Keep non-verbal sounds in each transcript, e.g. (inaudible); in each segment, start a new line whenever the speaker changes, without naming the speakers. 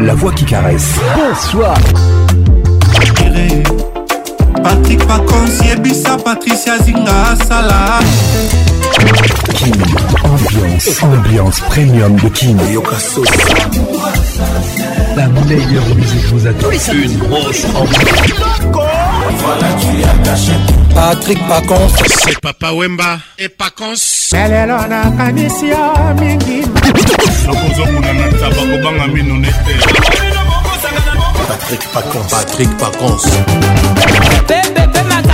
la voix qui caresse. Bonsoir. Patrick Patricia Zinga, Kim, ambiance, ambiance premium de Kim.
La meilleure musique vous attend.
Une grosse ambiance. Voilà,
tu y as caché. Patrick Pacons.
C'est Papa Wemba et Pacons. elelo
nakanisi yo ah, mingi nakozomona na taba kobanga mino nete patrik pacons patrik pacons
pepe pe maka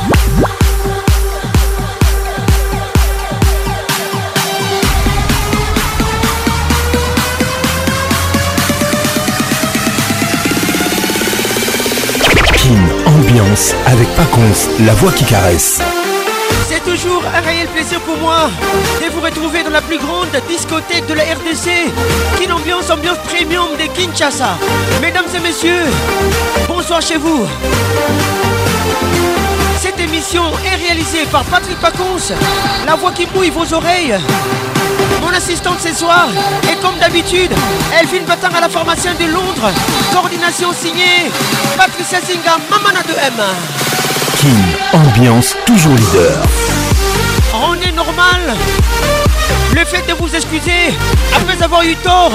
avec Pacons, la voix qui caresse.
C'est toujours un réel plaisir pour moi de vous retrouver dans la plus grande discothèque de la RDC, qui Ambiance, ambiance premium de Kinshasa. Mesdames et messieurs, bonsoir chez vous. Cette émission est réalisée par Patrick Pacons, la voix qui bouille vos oreilles mon assistante ce soir. Et comme d'habitude, Elvin Batang à la formation de Londres. Coordination signée Patricia Singa, Mamana de m
King, ambiance, toujours leader.
On est normal. Le fait de vous excuser après avoir eu tort,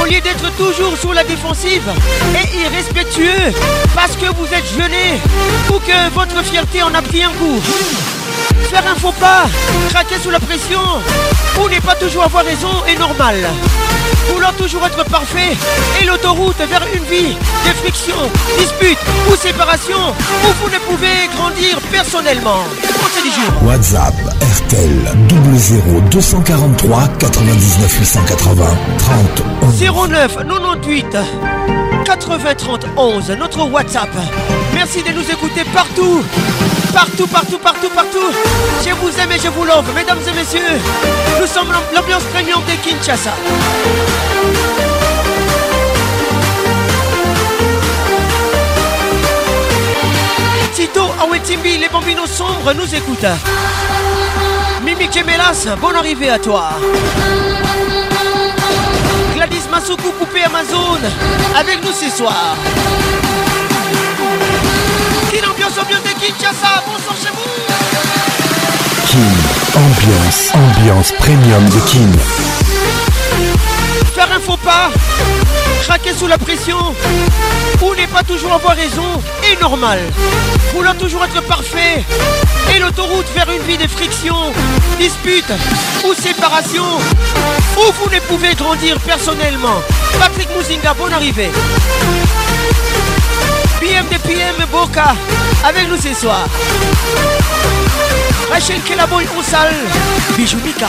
au lieu d'être toujours sur la défensive et irrespectueux parce que vous êtes jeûné ou que votre fierté en a pris un coup. Faire un faux pas, craquer sous la pression, ou n'est pas toujours avoir raison est normal. Vouloir toujours être parfait et l'autoroute vers une vie de friction, dispute ou séparation où vous ne pouvez grandir personnellement.
Pensez du jour. WhatsApp RTL 00 243 99 880 30 11. 09 98
80 notre WhatsApp. Merci de nous écouter partout, partout, partout, partout, partout. Je vous aime et je vous love, mesdames et messieurs. Nous sommes l'ambiance premium de Kinshasa. Tito Timbi les bambinos sombres nous écoutent. Mimi Kemelas, bon arrivée à toi. Massoukou Coupé Amazon avec nous ce soir. Kin Ambiance Ambiance de Kinshasa, bonsoir chez vous.
Kin Ambiance Ambiance Premium de Kin.
Faire un faux pas craquer sous la pression ou n'est pas toujours avoir raison est normal. Voulant toujours être parfait et l'autoroute vers une vie de friction, dispute ou séparation où vous ne pouvez grandir personnellement. Patrick Mouzinga, bonne arrivée. PM de PM Boca avec nous ce soir. Rachel Kelaboy Onsal, Bijou Mika.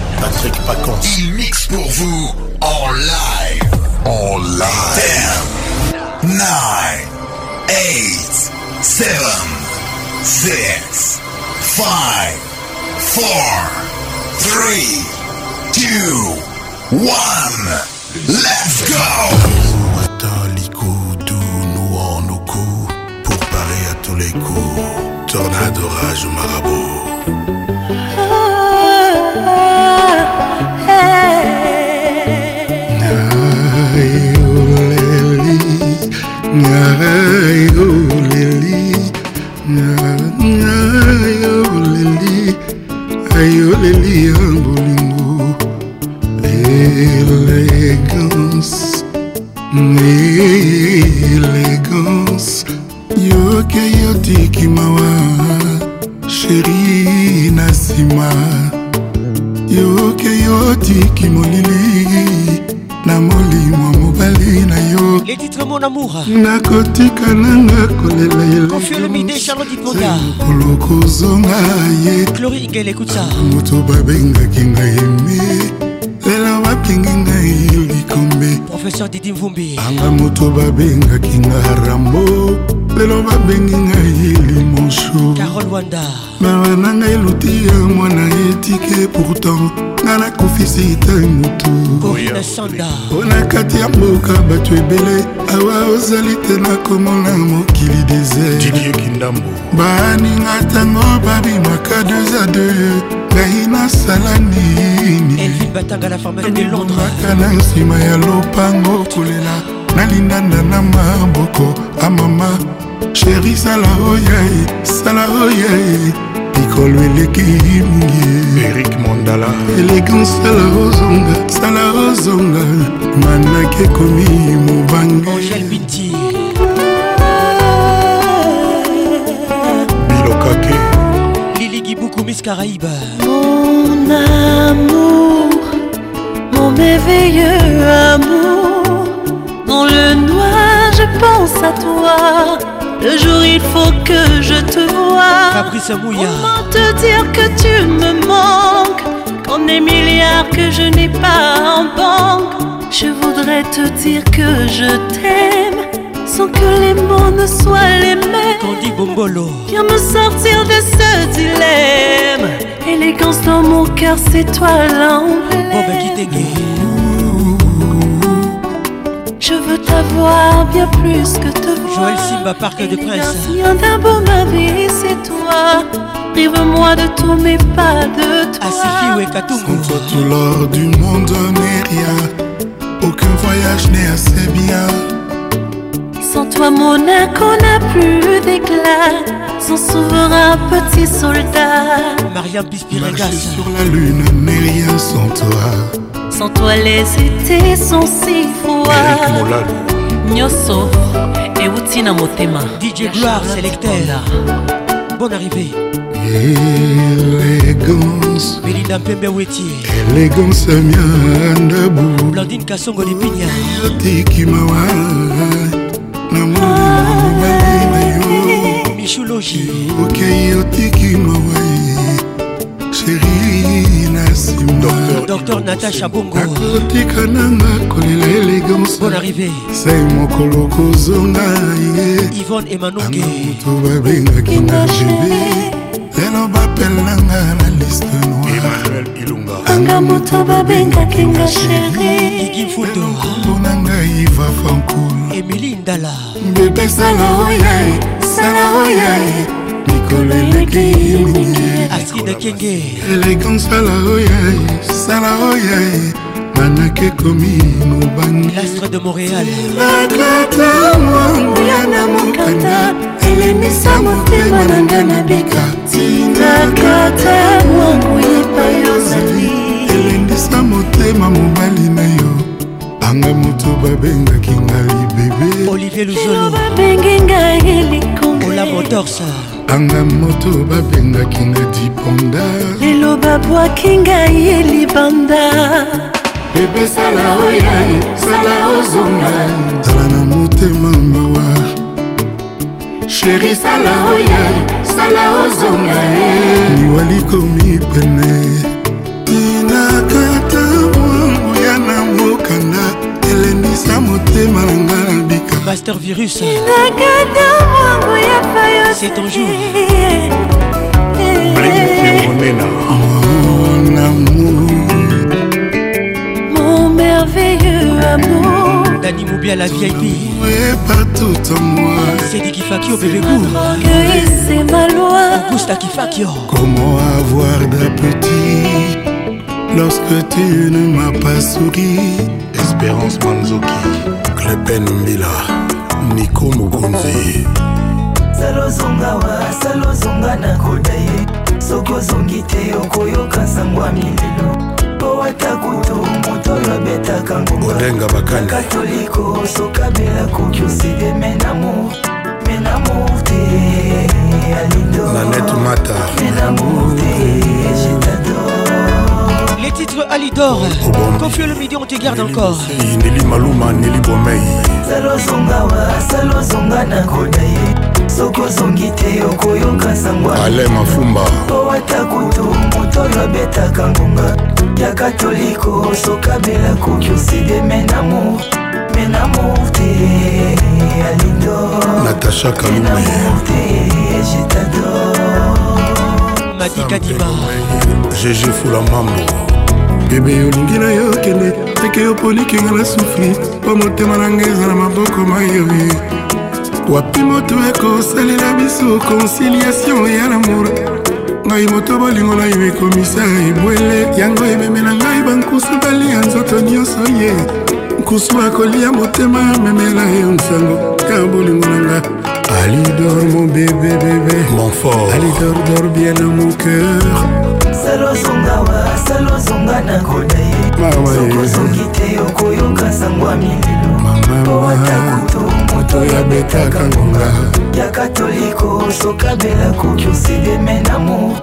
Patrick Il mixe pour vous en live. En live. 10, 9, 8, 7, 6, 5, 4, 3, 2, 1. Let's go!
Pour parer à tous les coups, tornade, orage, marabout.
ayoleli ya bolingo elegance elegance yoke yotikimawa sheri na nsima yokei otiki molili na molimo mobali na yo nakotika nanga kolela
elekolo
kozonga ye moto babengaki ngai me lelo bapengi ngai likombe anga moto babengaki nga rambo lelo babengi ngai limonso
mawa na
ngai luti ya mwana etike pourtant nga nakofisi te motu mpona kati ya mboka bato ebele awa ozali te nakomona mokili
desertkindambo
baninga ntango babimaka 2 a 2 ngai nasala nini elibataga na pharmacie de londresaka na nsima ya lopango kolela nalindana na maboko amama ah, sheri sala oyei sala oyei likolo eleki mingi
erik mondala
eleki nsala ozonga sala ozonga manaki ekomi mobangi
bilokake liligibuku mis caraiba
mon amour mon merveilleux amour pense à toi. Le jour il faut que je te vois.
Comment
te dire que tu me manques Quand est milliards que je n'ai pas en banque, je voudrais te dire que je t'aime. Sans que les mots ne soient les mêmes. Bombolo. Viens me sortir de ce dilemme. Élégance dans mon cœur, c'est toi l'emblème. Je veux t'avoir bien plus que te voir. Joël
Simba, Parc de presse.
Rien d'un beau ma vie, c'est toi. Prive-moi de tout, mais pas de toi.
Asifi ah,
Sans toi, tout l'or du monde n'est rien. Aucun voyage n'est assez bien.
Sans toi, Monaco n'a plus d'éclat. Sans souverain petit soldat.
Maria Pispiregas. Marcher
sur la lune n'est rien sans toi.
sans toi les étés sont si
froids nyonso euti na motema dj gloire selecteur bonne arrivée
élégance
belinda mpembe weti
élégance miandabu
blandine kasongo
lipinya yotikimawa na mobali na yo michulogi okei otiki mawa
dr natasha bongoakotika nanga kolela elegance bon arrivé sai mokolo kozonga ye ivone
emanonge moto babengaki nga jebe lelo bapelanga na liste noiranga moto babengaki nga
sheriigifutompona
ngai va
fankul emili ndala mbepesala
oyae sala oyae
mikolo eleki mingi askidakenge elegansala oya sala
oya banaki ekomi
mobangilastre de montréal lakata monguya na mokanda elemisa motema na nga na bika tinakata monguya epai ozali
elendisa motema mobali na yo anga moto babengaki ngai bebe olivier luzolo babengi ngai
elikongola motorsa
anga moto babengaki nga dipanda
lelo babwaki ngai ye libanda
bebe sala oyai sala ozonga zala na motema mawa sheri sala oyai sala ozonga liwali komipene tinakata mwangu ya na mokanda elenisa motema na
ngai Pasteur Virus C'est ton jour
Mon amour
Mon merveilleux amour
Dani Moubia la VIP
partout en moi C'est
Kifakio bébé C'est
ma loi oh.
Comment avoir d'appétit Lorsque tu ne m'as pas souri Espérance Manzoki clepen mbila niko mokonzi
salozonga wa salozonga nakoda ye soki ozongi te okoyoka sango ya milelo mpo ata kutu moto oyo abetaka
ngombaolenga
bakangakatoliko sokabela koki oside menamo menamo te alido
nanete mata
menamo te jetador
Les titres Alidor, Confie le midi, on te garde encore.
Nelly Maluma, Nelly Bomei.
soki ozongi te okoyoka sangwaale
mafumba
po ata kutu moto oyo abetaka ngonga ya katoliko sokabela koki oside menamour menamour te alido
natasha kalumenamour
te jetador
matikadima
gg fula mambo bebe olingi na yo kende teke yo polikinga na sufi mpo motema na ngai eza na maboko mayoye wapi moto ekosalela biso conciliation ya lamour ngai moto bolingo na yo ekomisa ebwele yango ememela ngai bankusu balia nzoto nyonso ye nkusu akolia motema amemela yo nsango ya bolingo na nga alidor mon bébé bébé mon fort alidor dor bien dans mon
cœur salozongawa salozonga na koda ye sokozongi te okoyoka sango ya mililo po ata kutu moto yabetaka ngonga ya katoliko sokabela koki oside menamo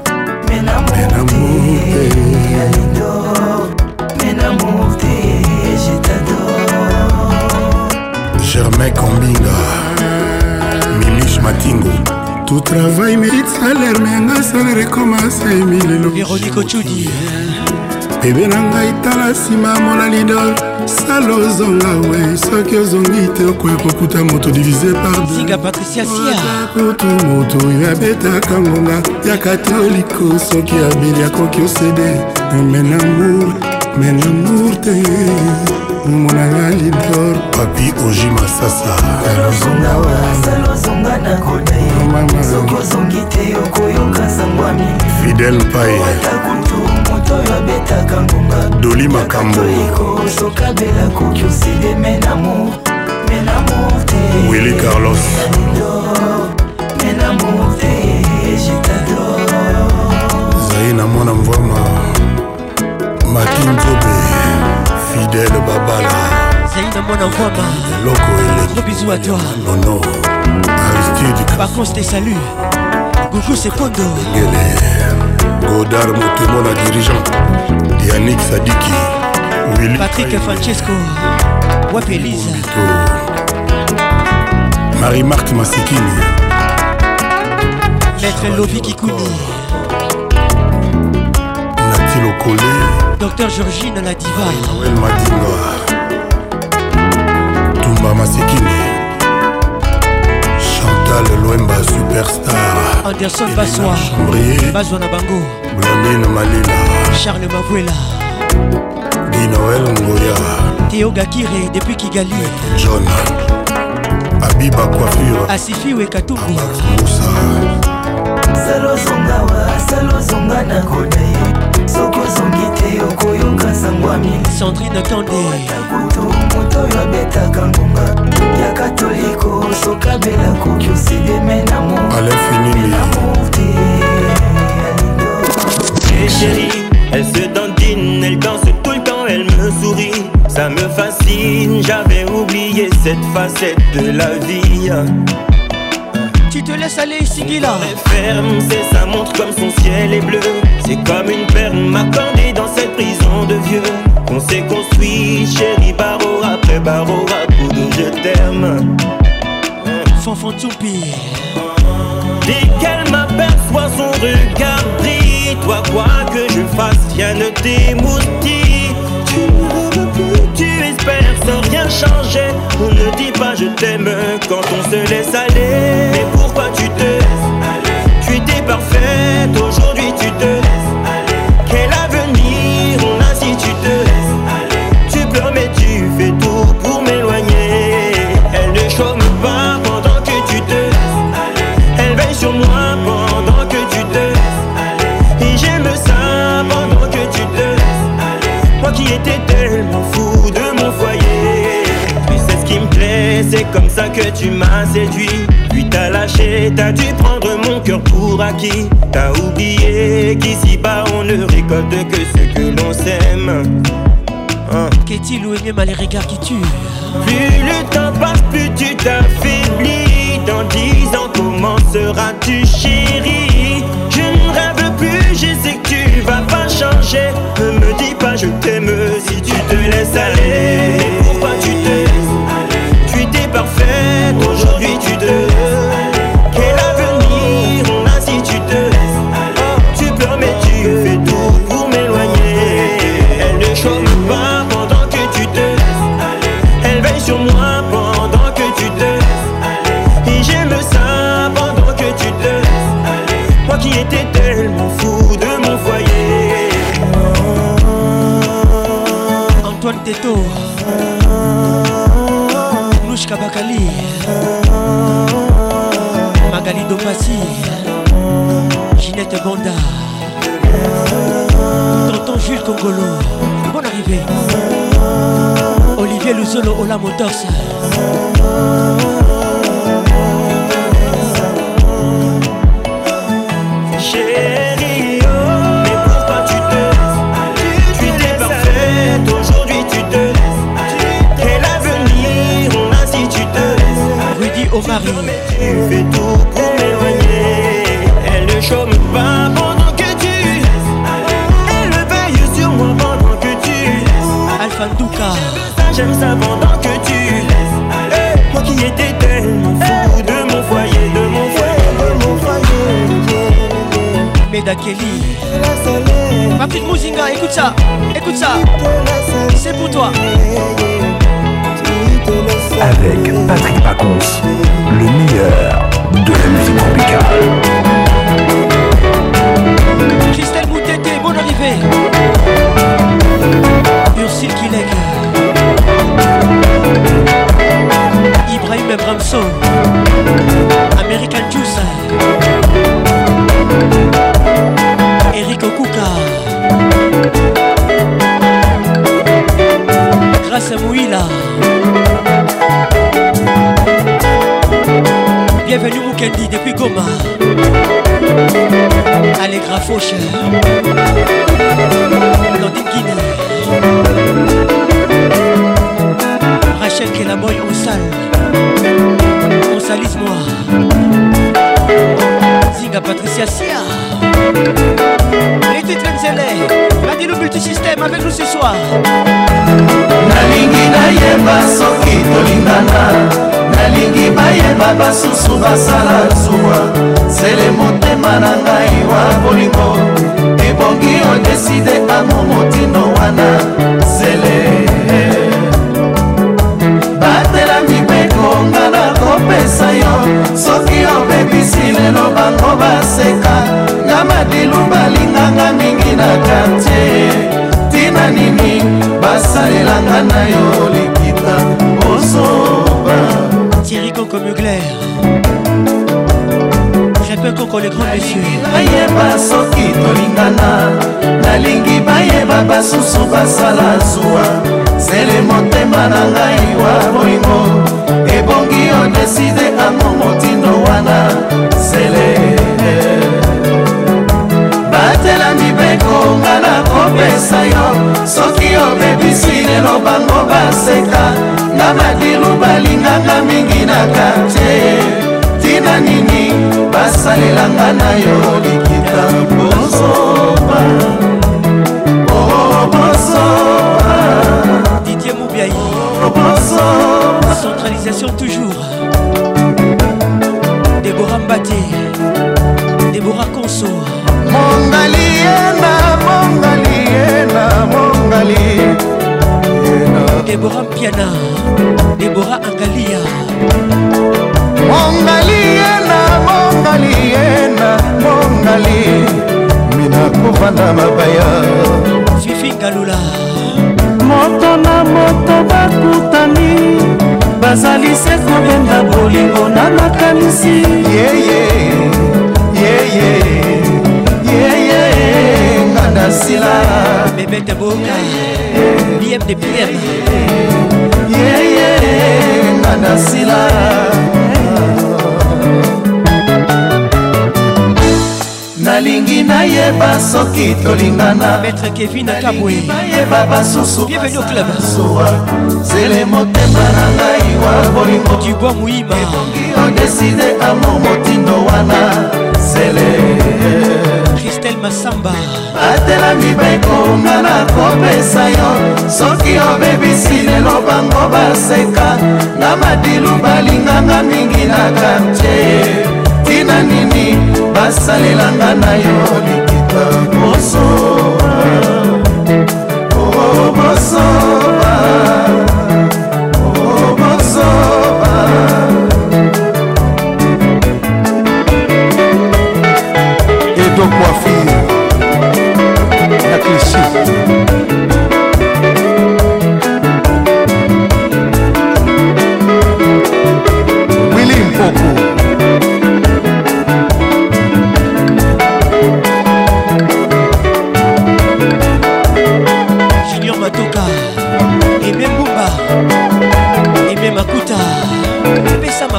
menamorte alidor menamorte
jetador germain kombinga mimish matingo
tout travail mérite salaire me yanga salaire ekomasa emilelo
veronike ocudi
bebe na ngai tala nsima mona lidor sala ozonga we soki ozongi te okoya kokuta moto divise parkutu moto oyo abetaka ngonga ya
katoliko soki
abeli akoki osede men amour men amour te monanga lidor
papi oji masasa
soki te okoyoka sango ya minifidel
payeatakutu moto oyo abetaka ngonga doli makambo
kosokabela koki oside menamo menamo te
wili carlos
menamo te egitado
zai na mwana mvwama makinzobe fidèle babala zaina mwana ngwama eloko gros bisous à toi nono aristide contre c'était salut Gugu c'est Pondo Godard Motemo la dirigeant Dianique, Sadiki Patrick Francesco Wapeliza Marie-Marthe Massikini Maître Lobi Kikuni Sophie Locolé Docteur Georgine la divael Madinga Tumba Masekini Chantal Loemba superstar Anderson Baswa Bazwa na bango Blandine Malila Charles Mavuela Guy Noël Ngoya Théo Gakire depuis Kigali John Abiba Coiffure Asifi Wekatumbi
Moussa Salozonga wa Salozonga na Kodaye soki ozongi te okoyoka sangwami sandrine tandeakutu moto oyo abetaka ngonga ya katoliko sokabela koki
osideme na moamour te eh, chérie Elle se dandine, elle danse tout le temps, elle me sourit. Ça me fascine, j'avais oublié cette facette de la vie tu te laisses aller, ici est ferme, c'est sa montre comme son ciel est bleu. C'est comme une perle m'accordée dans cette prison de vieux. qu'on s'est construit, chérie, barreau après barreau, à coup de je t'aime. Fanfan soupir. Dès qu'elle m'aperçoit son regard brille, toi quoi que je fasse, rien ne t'émoustille sans rien changer. On ne dit pas je t'aime quand on se laisse aller. Mais pourquoi tu te laisses aller Tu étais parfait? que tu m'as séduit. Puis t'as lâché, t'as dû prendre mon cœur pour acquis. T'as oublié qu'ici-bas on ne récolte que ce que l'on sème.
Hein. Qu'est-il ou il mal les regards qui tue
Plus le temps passe, plus tu t'affaiblis. Dans dix ans, comment seras-tu chérie Je ne rêve plus, je sais que tu vas pas changer. Ne me dis pas je t'aime si tu te laisses aller. Aujourd'hui tu te laisses Quel avenir on a si tu te laisses oh, Tu pleures mais tu fais tout pour m'éloigner Elle ne chôme pas pendant que tu te laisses Elle veille sur moi pendant que tu te laisses Et j'aime ça pendant que tu te laisses Moi qui étais tellement fou de mon foyer
Antoine Této Ginette Banda Tonton Jules Congolo, Bon arrivée, Olivier Luzolo, Ola Motors.
Chérie, oh, mais pourquoi tu te laisses Tu t'es parfaite, aujourd'hui tu te laisses. Quel avenir on a dit tu te laisses Rudy Omari. Tu fais tout cas J'aime ça pendant que tu laisses. aller moi qui étais tellement fou de mon foyer, de mon foyer, de mon foyer.
Ma Patrick Mouzinga, écoute ça, écoute ça. C'est pour toi.
Avec Patrick Pacons, le meilleur de la musique tropicale.
Christelle Boutete, bonne arrivée. s'il qui l'égare. pour le grand monsieur
bayeba soki tolingana nalingi bayeba basusu basala zuwa zele motema na ngai wa bolingo ebongi odeside ango motindo wana zele batela mibeko nga na kopesa yo soki obebisi lelo bango baseka nga badiru balinganga mingi na kartie tina nini nasalelanga na yo likita bosoba
obosoba oh, didie mobiai obosoba oh, centralisation toujours debora mbate debora konso mongaliena mongaliena mongali debora mpiana debora angalia
mobali ye na mongali mina kovanda mabaya fifingalula
moto na moto bakutani bazali se kobenda bolingo na makanisi
yeye yeye yeye nganda sila bebete boka biem de biem yeye nganda sila
nalingi nayeba
soki tolingana maître kevin akabwenayeba basususuwa zele motema na ngai
wa bolingo
duboi moima
ebongi odeside amo motindo wana zele
kristel masamba batelami bekonga na kopesa yo soki obebisi lelo
bango baseka na madilu balinganga mingi na kartier tina nini basalelanga na yo likita mosoba o oh, mosoba o oh, mosoba
edo coiffure na clichy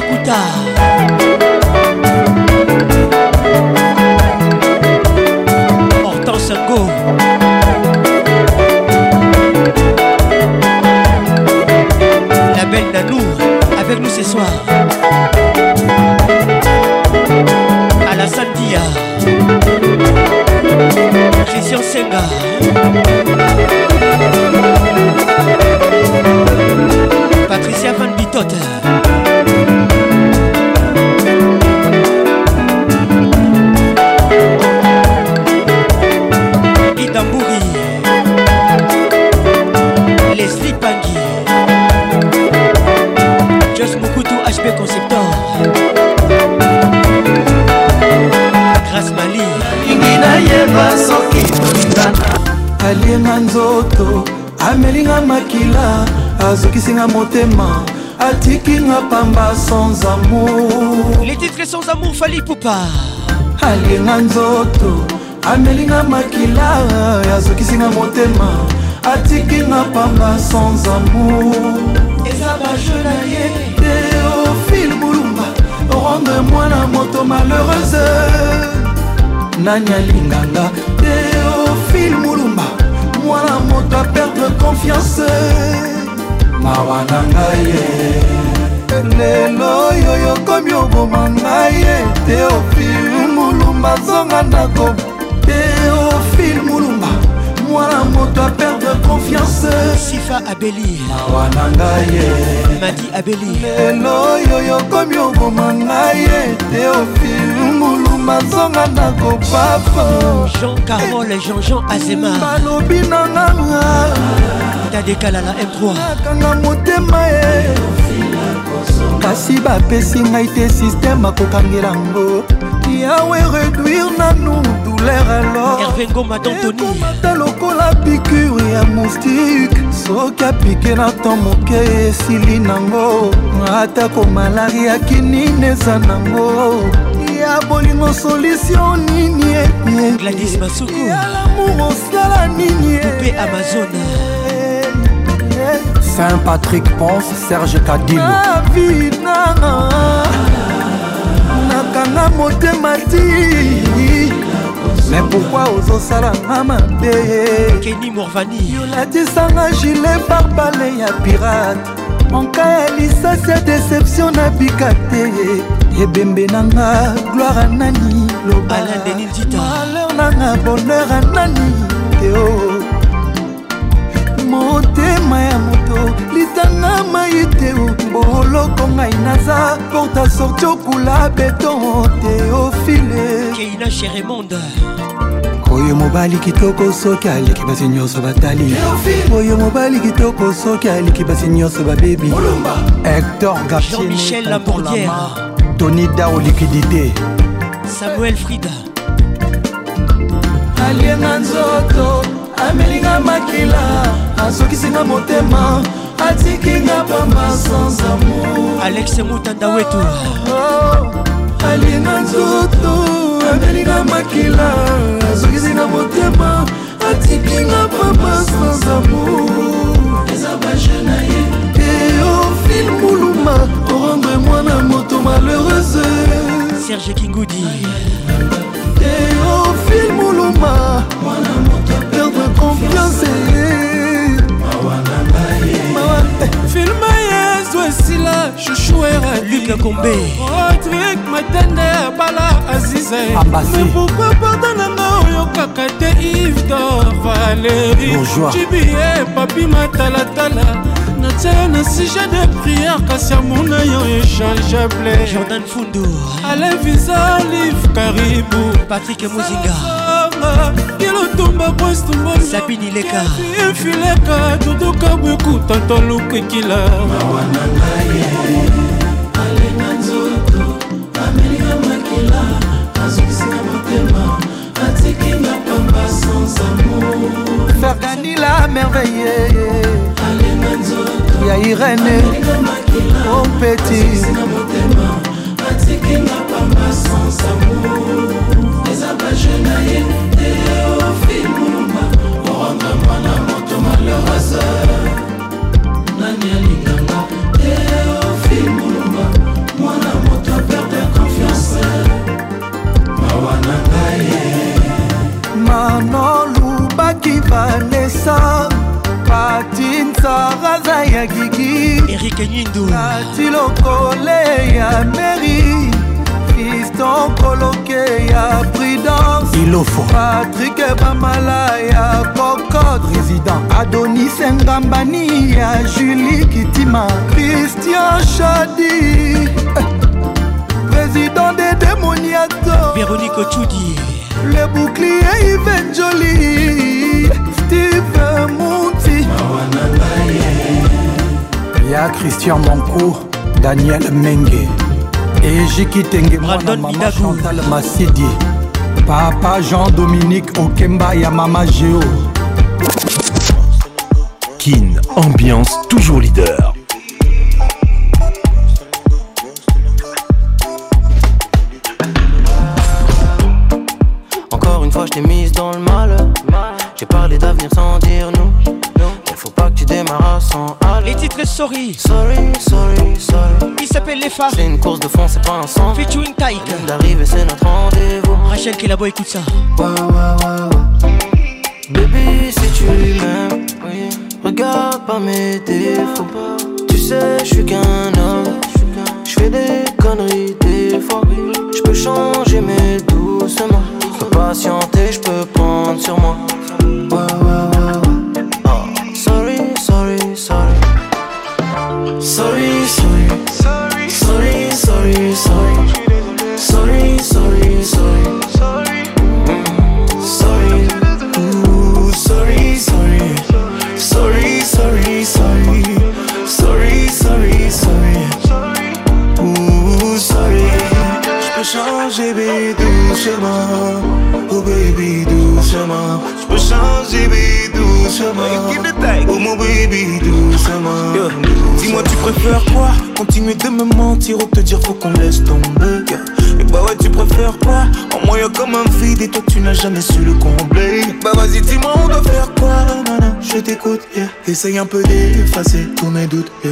maputa hortense go la belle Nanou avec nous ce soir à la Sandia Christian Senga Patricia Van Bitote
ayenga nzoto amelinga makila azokisinga motema atikinga pamba sans amour
les titres sans amour fali poupa
aliyenga nzoto amelinga makila azokisinga motema atikinga pamba sans amour
eza baje na ye
teofile bulumba rendre mwana moto malheureuse nani alinganga teofile mulumba mwana moto aperdre confiance mawa na ngai e. lelo oyo yokomi oboma ngai ete ofil mulumba zonga ndako teofil mulumba mwana moto aperdre confiance
sifa abeli
mawa na ngai e.
madi abeli
lelo oyo yokomi oboma ngai ete ofil ngulumba nzonga
na kopapa jean carole jean-jean azema
balobi nanga
tadekalala m3 nakanga
motema e kasi bapesi ngai te systeme akokangela ngo yawe réduire nanu douleur alorekomata lokola pikure ya moustike soki apike na to moke esili nango atako malari ya kinini eza nango ya bolingo solutio nini gladis masuku ya lamour osala nini pe amazona saint patrick ponce serge kadilvinanga nakanga motema ti mais pourkoi ozosalanga mabe keni morvani yolatisanga gilet barbale ya pirate monka ya lisasi ya deception nabika te ebembe nanga gloire anani lobalmalheur nanga bonheur anani teo motema ya moto litanga mai te boloko ngai naza porta sorti okula beton teofile keina cheremonde oyo mobali kitoko soki aleki basi nyonso batali oyo mobali kitoko soki aleki basi nyonso babebi hector gachemichel lambordiere tony dao liquidité
samuel frida
alienga nzoto amelinga makila asokisinga motema atikinga pamba sans amour
alexe mutanda wetu
oh, oh, alienga nzoto amelinga makila asokisinga motema atikinga pamba sans amour
eza bajena ye
eofil muluma orendre mwana
mase serge kingudi teofil moluma mwana moto perdre
confiance eh, filma yezo esila chouchoueralika kombe rodrik matende abala azize pourkui pardon nanga oyokaka te ivdor valeri jibie papi matalatala natia na sujet de prière kasi amona yo échangeable
jordan
fundo ale visa live karibu
patrik mozinga
kilotumba
sabini leka
efileka duduka bwekuta toluku ekila mawa na ngai alinga nzoto amelinga makila azokisinga motema atikinga pamba sans amour ferganila merveille ya irene opeti oh, atikinga pamba sans amour eza bajena ye teofimulumba orendre mwana moto malheureuse nani alinganga teofimulumba mwana moto aperde confiance mawa na ngai manolubaki vanesa kati nsaraza ya gigi
erike nyindu
kati lokole ya meri fiston koloke ya prudence
ilofo
patrike bamala ya kokod résident adonis ngambani ya julie kitima christian shadi président de demoniato
véronique chudi
le bouclier ivenjoli steve mund Il y a Christian Mancourt, Daniel Mengue, Et Tenge,
Maman
Chantal Massidi, Papa Jean-Dominique Okemba ya Mama Géo.
Kin, ambiance toujours leader.
Encore une fois, je t'ai mis
Sorry.
Sorry, sorry, sorry.
Il s'appelle Les femmes.
C'est une course de fond, c'est pas un sang.
Featuring Taïk.
Vient d'arriver, c'est notre rendez-vous.
Rachel qui est là-bas, écoute
ça. Ouais, ouais, ouais, ouais. Baby, si tu m'aimes, oui. regarde pas mes défauts. Tu sais, je suis qu'un homme. Je fais des conneries des fois. Je peux changer, mais doucement. Sois patienter, je peux prendre sur moi. sorry, sorry, sorry, sorry, sorry, sorry, sorry, sorry, sorry. changer, baby, doucement. Oh, baby, doucement. Je peux changer, baby. Oh mon baby, doucement. Dis-moi, tu préfères quoi Continuer de me mentir ou te dire faut qu'on laisse tomber. Et bah ouais, tu préfères quoi En moyen comme un vide et toi, tu n'as jamais su le combler. Bah vas-y, dis-moi, on doit faire quoi je t'écoute, yeah. Essaye un peu d'effacer tous mes doutes, yeah.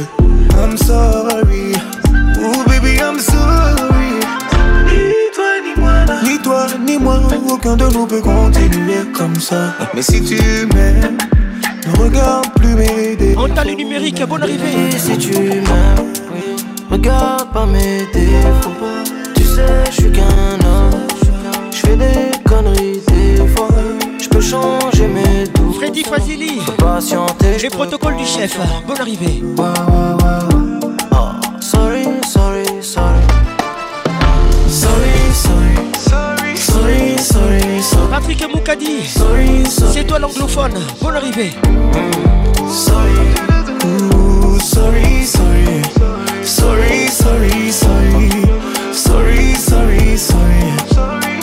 I'm sorry. Oh baby, I'm sorry. Ni toi, ni
moi, ni toi, ni moi,
aucun de nous peut continuer comme ça. Ah. Mais si tu m'aimes regarde plus mes
On t'a numérique, à bonne arrivée.
si tu m'aimes, regarde pas mes défauts. Tu sais, je suis qu'un homme. Je fais des conneries des fois. Je peux changer mes doutes.
Freddy Fazili, les protocole du chef. Bonne arrivée. Patrick Moukadi, c'est toi l'anglophone, bonne arrivée. Sorry,
sorry sorry, sorry, sorry, sorry, sorry, sorry, sorry, sorry, Sorry sorry.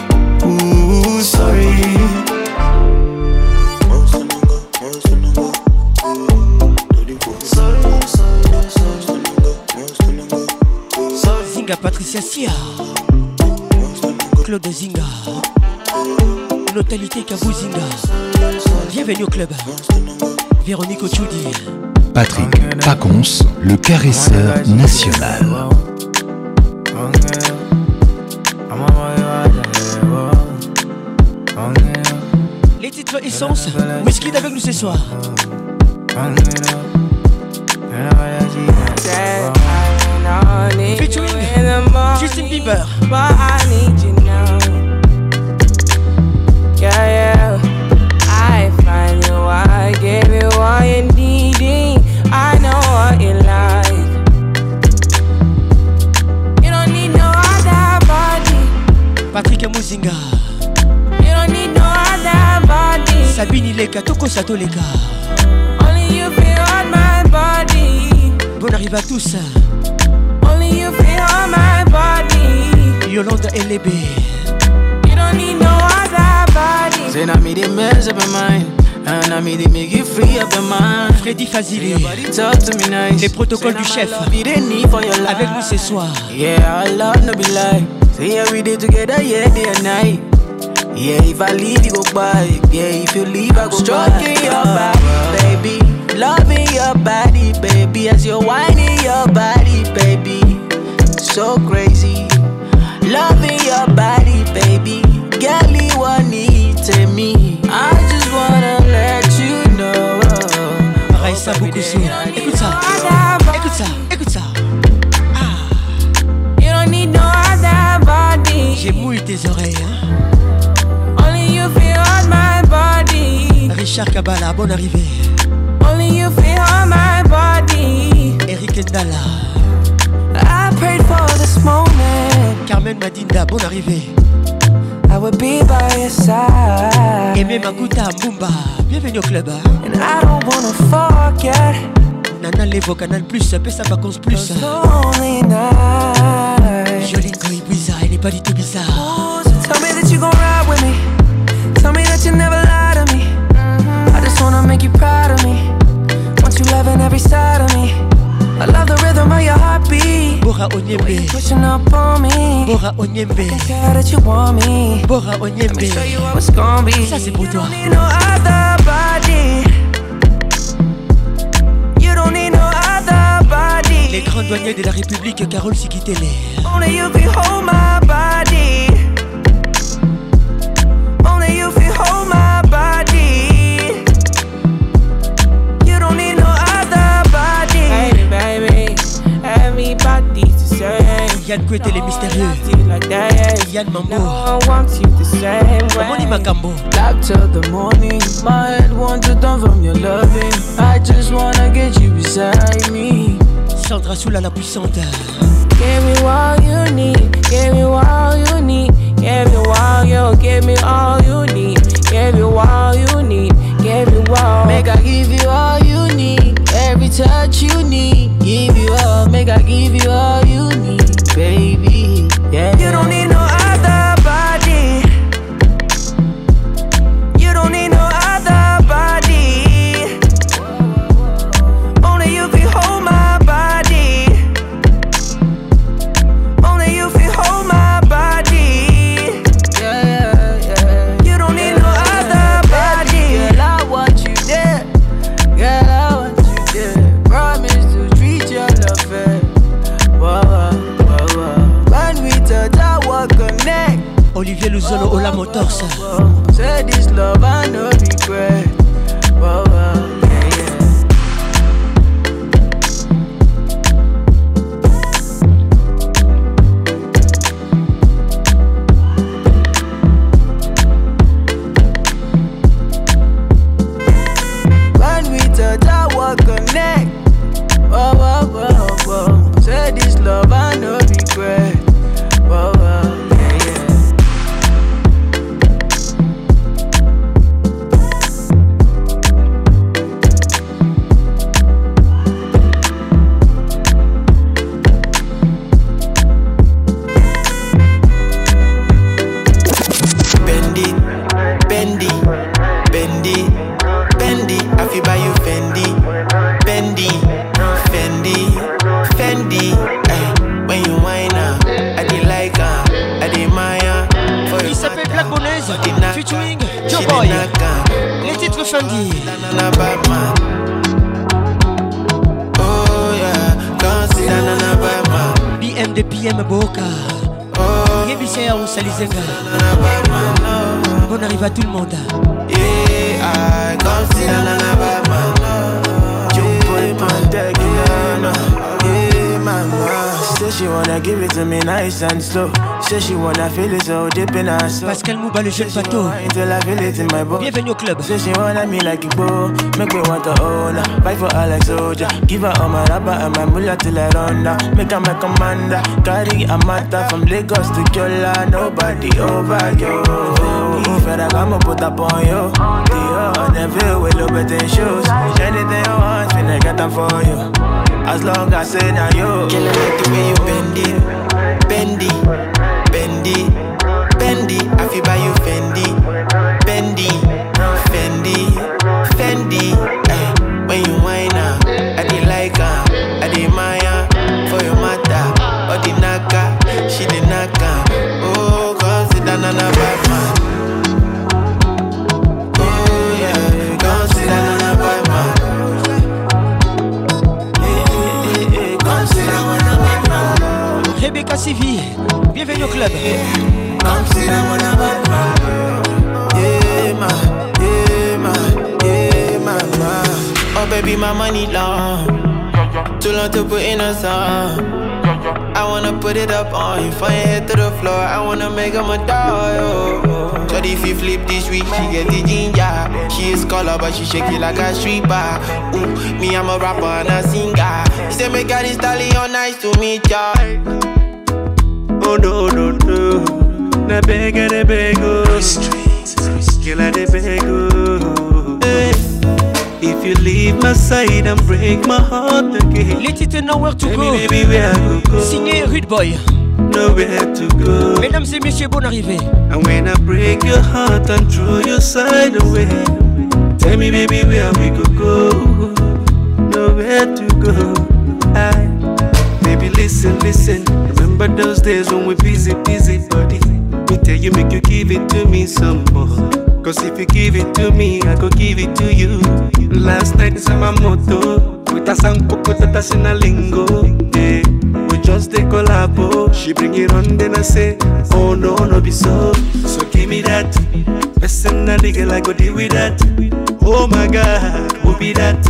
Zinga Patricia Sia Claude Zinga mentalité Kabuzinga. Bienvenue au club. Véronique Ochudi.
Patrick Pacons, le caresseur national.
Les titres essence, whisky avec nous ce soir. Featuring Justin Bieber. Patrick Mozinga You don't need no other body Sabine Ileka Toko Satoleka Only you feel on my body Bon arrive à tous Only you feel on my body Yolanda Elebe
You don't need no other body Say not me the mess up my mind Un ami des make give free of the mind
Freddy Fazili nice. Les protocoles du chef Avec nous ce soir Yeah I love no be like Say yeah, we did together, yeah, day and night. Yeah, if I leave, you go by. Yeah, if you leave, I go Stroking your back, baby. Loving your body, baby. As you're whining your body, baby. So crazy. Loving your body, baby. Girl, you want it, to me. I just wanna let you know. Raissa Boukoussou, écoute ça. J'ai tes oreilles. Hein? Only you feel on my body. Richard Kabbalah, bonne arrivée. Only you feel on my body. Eric Dalla. I prayed for this moment. Carmen Madinda, bonne arrivée. I would be by your side. Aimé Makuta Mumba, bienvenue au club. Hein. And I don't wanna forget. Nana Levo, Canal Plus, Pesa Vacances Plus. Those lonely body to bizarre. Oh, so tell me that you gon' ride with me. Tell me that you never lie to me. I just wanna make you proud of me. Want you loving every side of me. I love the rhythm of your heartbeat. Bora Onyembe. Pushing up on me. Bora Onyembe. I can tell that you want me. Bora Onyembe. Show you how it's gonna be. Ça c'est pour toi. You don't need no other. les grands douaniers de la République, Carole Sikitele. Only you can hold my body. Only you can hold my body. You don't need no other body. Hey baby, everybody's the same. Yann Kouete, les mystérieux. Yann Mambo. ma Makambo. Back to the morning. My head wants to from your loving. I just wanna get you beside me. Sandra Soula la puissante. Give me all you need, give me all you need, give me all you, give me all you need, give me all you need, give me all. Make I give you all you need, every touch you need, give you all. Make I give you all you need, baby. Yeah. You don't need Pascal Mouba, le jeune bateau. Bienvenue au club.
Say she wanna me like boy make me want to own her. Fight for her like soldier, give her all my rubber and my mullah till I run down. Make her my commander, carry a matter from Lagos to Kyola. Nobody over you. Fera gamo put up on you. The on we way, look better shoes. Anything you want, finna get them for you. As long as I say now you. Killing it the way you bend it, bend it.
nos clubs. Yeah. Comme si la Yeah,
ma, yeah, ma, yeah, ma, ma. Oh, baby, my money long. Too long to put in a song. I wanna put it up on you. Find your head to the floor. I wanna make him a dog. Shorty, if you flip this week, she get the ginger. She is color, but she shake it like a stripper. Ooh, me, I'm a rapper and a singer. He said, Make God is on nice to meet ya oh no no no. Na bega de bego. Oh. Killer de bego. Oh. If you leave my side and break my heart again.
Let it nowhere to Tell go. Me baby where I go. Signé Rude Boy. Nowhere to go. Mesdames et messieurs, bon arrivé. And when I break your heart and throw your side away, tell me, baby, where we could go. Nowhere to go. I, baby, listen, listen remember those days when we busy, busy, buddy. Me tell you, make you give it to me some more. Cause if you give it to me, I go give it to you. Last night is my motto. With a sang poco that's in lingo. Yeah. We just take She bring it on, then I say, Oh no, no be so. So give me that. Personally, nigga, I go deal with that. Oh my God, who be that?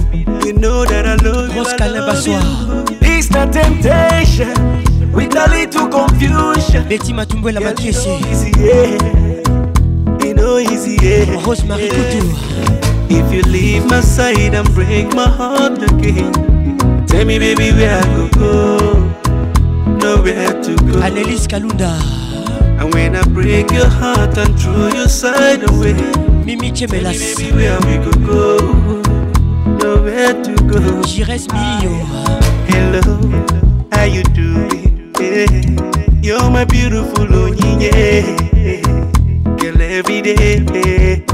You know that I love you. I love you. It's the temptation. with a little confusion. Betty Matumbwela Matiesi. Easy, yeah. You know easy, yeah. Oh, Rosemary yeah. Couture. If you leave my side and break my heart again, tell me, baby, where I go go. Nowhere to go. Annelise Kalunda. And when I break your heart and throw your side away, Mimi Chemelas.
Tell me, baby, where we go go. Nowhere to go. J'irai Mio. Hello, are you doing? You're my beautiful Onyinye. Girl, every day,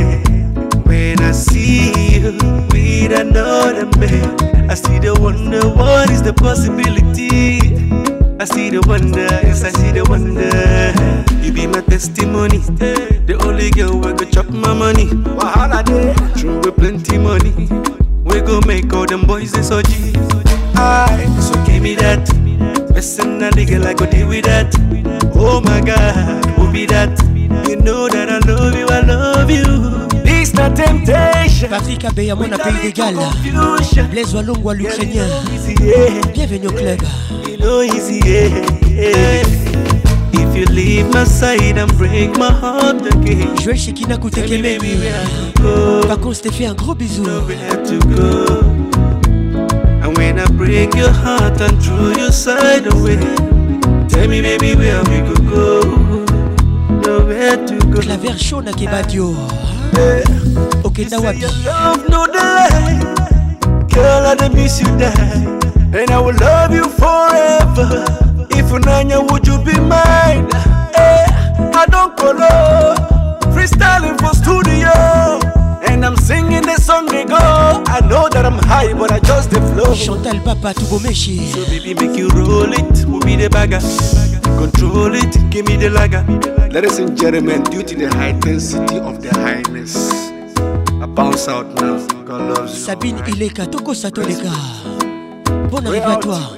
when I see you with another man, I see the wonder what is the possibility. I see the wonder, yes, I see the wonder. You be my testimony, the only girl where go chop my money. Wahala day, true with plenty money. We go make all them boys in soji. I so give me that. Oh
my God, who You know that I love you, I love you. temptation. Patrick Abeya, mon Blaise Bienvenue au club. If you leave my side and break my heart again. Joël Par contre, je t'es fait un gros bisou. to go. When I break your heart and throw your side away Tell me baby where we could go Nowhere to go La Version na kebadio okay, love no delay Girl I don't miss you die And I will love you forever If Unanya would you be mine Hey, I don't follow Freestyling for studio When I'm singing this song they go I know that I'm high but I just the flow Chantal Papa Tubomeshi So baby make you roll it Move me the bagger Control it, give me the lager Ladies and gentlemen, due to the high intensity of the highness I bounce out now, God loves you Sabine Ileka, Toko Satoleka Bon arrivatoire.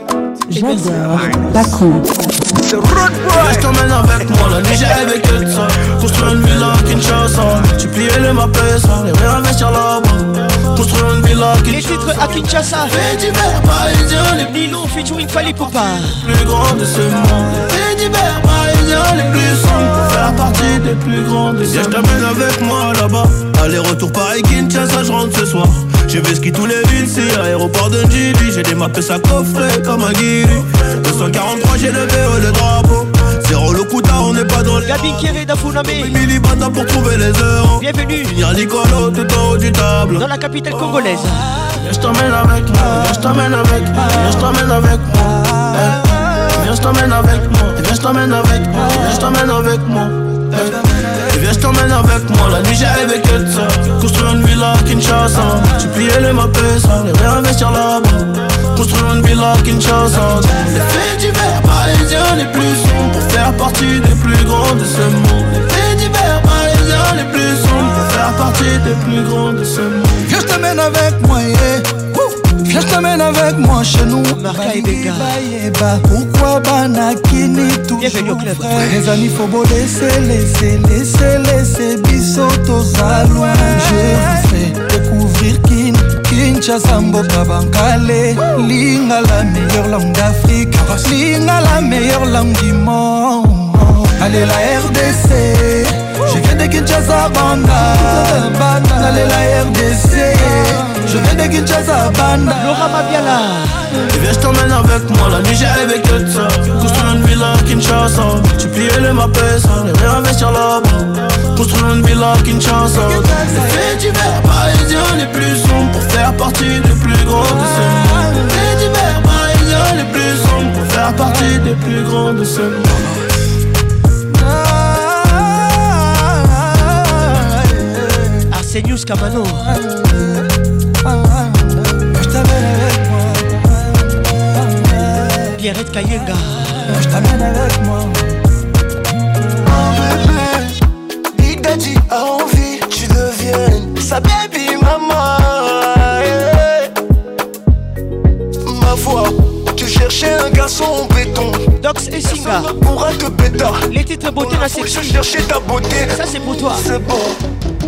J'adore
Bakou.
Reste Je t'emmène avec moi, la nuit j'ai avec que ça. Construire une villa à Kinshasa. plies les mappes, ça. Les réinvestir là-bas. Construire une villa à Kinshasa. Les titres
à Kinshasa. les
divers parisiens, les Nilo featuring Fali les Plus grands de ce monde. Fait divers parisiens, les plus sombres. Pour faire partie des plus grands de ce des
Viens, je t'emmène avec moi là-bas. Aller-retour Paris-Kinshasa, je rentre ce soir. J'ai ski tous les villes, c'est aéroport de J'ai des et ça coffret comme un guiri 243 j'ai levé oh, le drapeau Zéro le coup on n'est pas dans les
Gabi Kiri d'Afunami
Mili Bata pour trouver les euros
Bienvenue
Y'a Nicolo tout en haut du table
Dans la capitale congolaise Viens je t'emmène avec moi, je t'emmène avec eh. Viens je t'emmène avec moi Viens je t'emmène avec moi Viens je t'emmène avec moi Viens eh. je t'emmène avec moi et viens, je t'emmène avec moi. La nuit, j'ai avec que ça. Construire une villa à Kinshasa.
J'ai plié les mappes, ça. Les réinvestir là-bas. Construire une villa à Kinshasa. Les faits divers parisiens les plus sombres. Pour faire partie des plus grands de ce monde. Les faits divers parisiens les plus sombres. Pour faire partie des plus grands de ce monde. Viens, je t'emmène avec moi, yeah je t'emmène avec moi chez nous.
Marca et Béga.
Bah, pourquoi Banakini toujours fait Les amis, faut beau laisser, laisser, laisser, laisser. Bisso, aux loin. Je vous découvrir Kin. Kinshasa, Mboka, Bankale. Linga, la meilleure langue d'Afrique. Linga, la meilleure langue du monde. Allez, la RDC. Je viens de Kinshasa, Banda. Allez, la RDC. Je viens de Kinshasa, Banda Laura Mabiala Et viens, je t'emmène avec moi La nuit, j'ai avec que de ça Construire une villa à Kinshasa Tu plié les ma personne Et réinvestir là-bas Construire une villa à Kinshasa Les
faits divers parisiens les plus sombres Pour faire partie des plus grands de ce monde Les faits divers parisiens les plus sombres Pour faire partie des plus grands de ce monde ah, News
Camano. Pierrette
Je t'amène avec moi. mon oh, bébé, Big Daddy a envie que tu deviennes sa baby maman. Eh. Ma voix, tu cherchais un garçon en béton.
Dox et Singa.
Pourra te péter.
Les titres beauté, la section.
Je cherchais ta beauté.
Ça c'est pour toi.
C'est beau.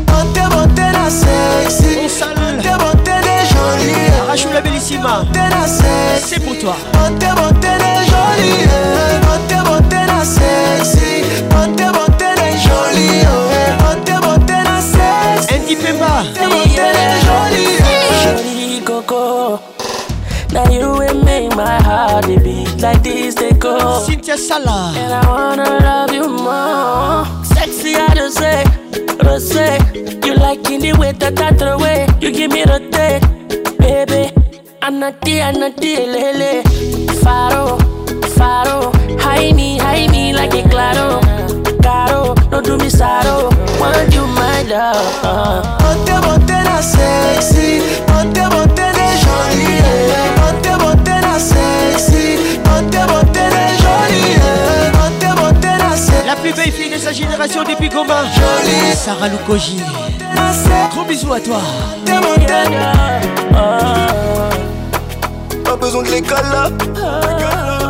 Quand t'es bon, t'es la sexy. Quand t'es bon, t'es des jolies. Arrache la bellissima. T'es la sexy. C'est pour toi. Quand t'es bon, t'es des jolies. Quand t'es bon, t'es la sexy. Quand t'es bon, t'es des jolies. Quand t'es bon, t'es la sexy. Un
petit peu bas. T'es
bon, t'es des jolie
Jolie coco. Now you make my heart beat like this they go Cynthia
Salah And I
wanna love you more Sexy I just say Rose, you like in the way that I throw away. You give me rotate, baby. I'm I'm not not anati, lele. Faro, faro. High me, high me like a claro. Caro, no do me sorrow. Want you my love. Uh-huh.
Bote, sexy. Bote, bote la jolie. Bote, bote la sexy. Bote, bote
plus belle sa génération depuis Goma. Sarah Lukoji. Trop bisous à toi.
Pas besoin de l'école là.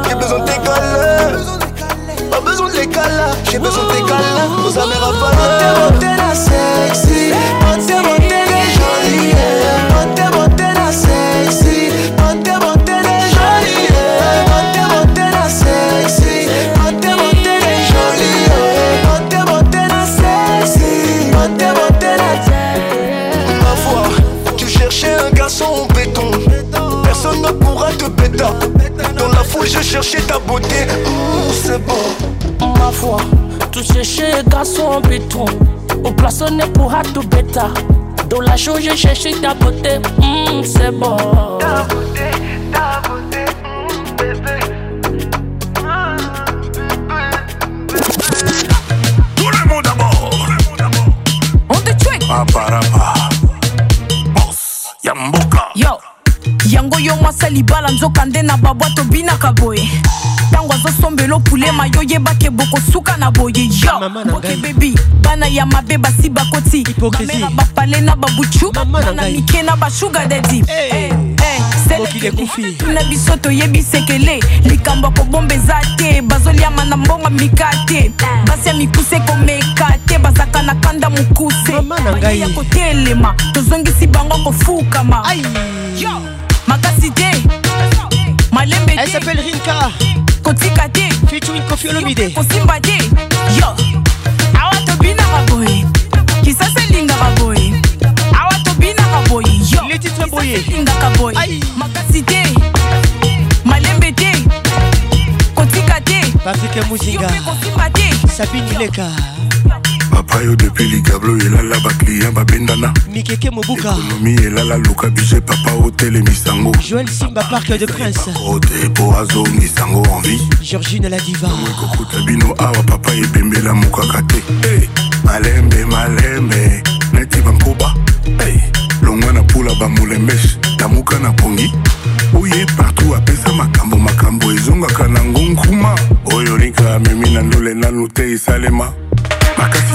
J'ai besoin de l'école pas besoin de l'école là. J'ai besoin de l'école là. Nos amères à pas je cherchais ta beauté. c'est bon.
Ma foi, tout chercher garçon béton. Au plaçonné pour tout bêta. Dans la chose, je cherchais ta beauté. Mmh, c'est bon.
Ta beauté, ta beauté, mmh, bébé. On Boss Yamboka
yango yo mwasi libala nzoka nde na babwato binaka boye ntango azosombela okulema yo yebaka bokosuka na boye yo boki bebi bana ya mabe basi bakoti bamera bapale na babuchu bana mike na
bashuga dedi eh. eh, eh, na biso toyebi sekele
likambo ya kobomba eza te bazoliama na mbongo mika te basi ya mikuse komeka te bazaka na kanda mokuse baya kotelema tozongisi bango kofukama Yo!
makasi te malembe te s'appelle Rinka
kotika te
featuring Koffi Olomide
kosimba te yo awa tobinaka boye kisasa elingaka boye awa tobinaka boye yo
elingaka boye makasi te
malembe te kotika te patrike
muzinga sabini leka
papayo depuis ligablo elala
baklien babendana mikeke mobuka ekonomi elala
luka bije papa
misango. joel simba parc de prince ote po azongisango envi georgine
la diva ekokuta bino awa papa ebembela mokaka te hey, malembe malembe neti bankoba hey, longwa na mpula tamuka na pongi oye partout apesa makambo makambo ezongaka nango nkuma oyo lika amemi na ndole nanu te esalema makasi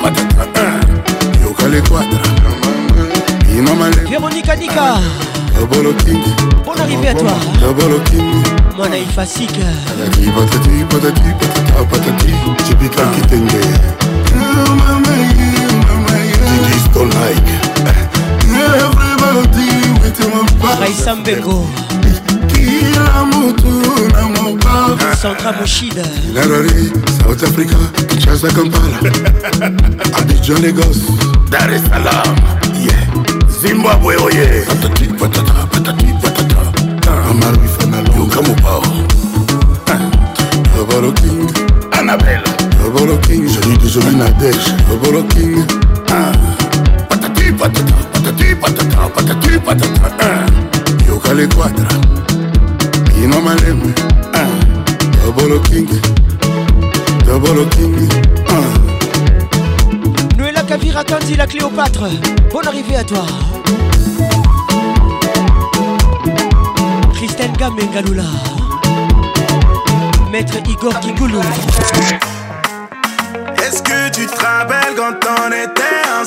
Eh, eh. yoka lequadra véronika
nika bon arrivé à toi mwana ifasika
cipikakitenge
raisa mbengo kila mutu
na moba centra bushida ilarori south africa kinshasa kampala (laughs) abidjan legos dar es salaam ye zimbabwe oye patati patata patati patata amaruifanaloyoka mopao Robolo (laughs) King Annabelle Robolo King Joli de Joli Nadège Robolo King ah. Patati patata patati patata patati patata ah. Yoka les quadras ino maleme ah, dobolo kingi dobolo kingi ah.
noela kavira kandi la cléopâtre bonne arrivée à toi christelle gamengalula maître igor kigulu
Oh.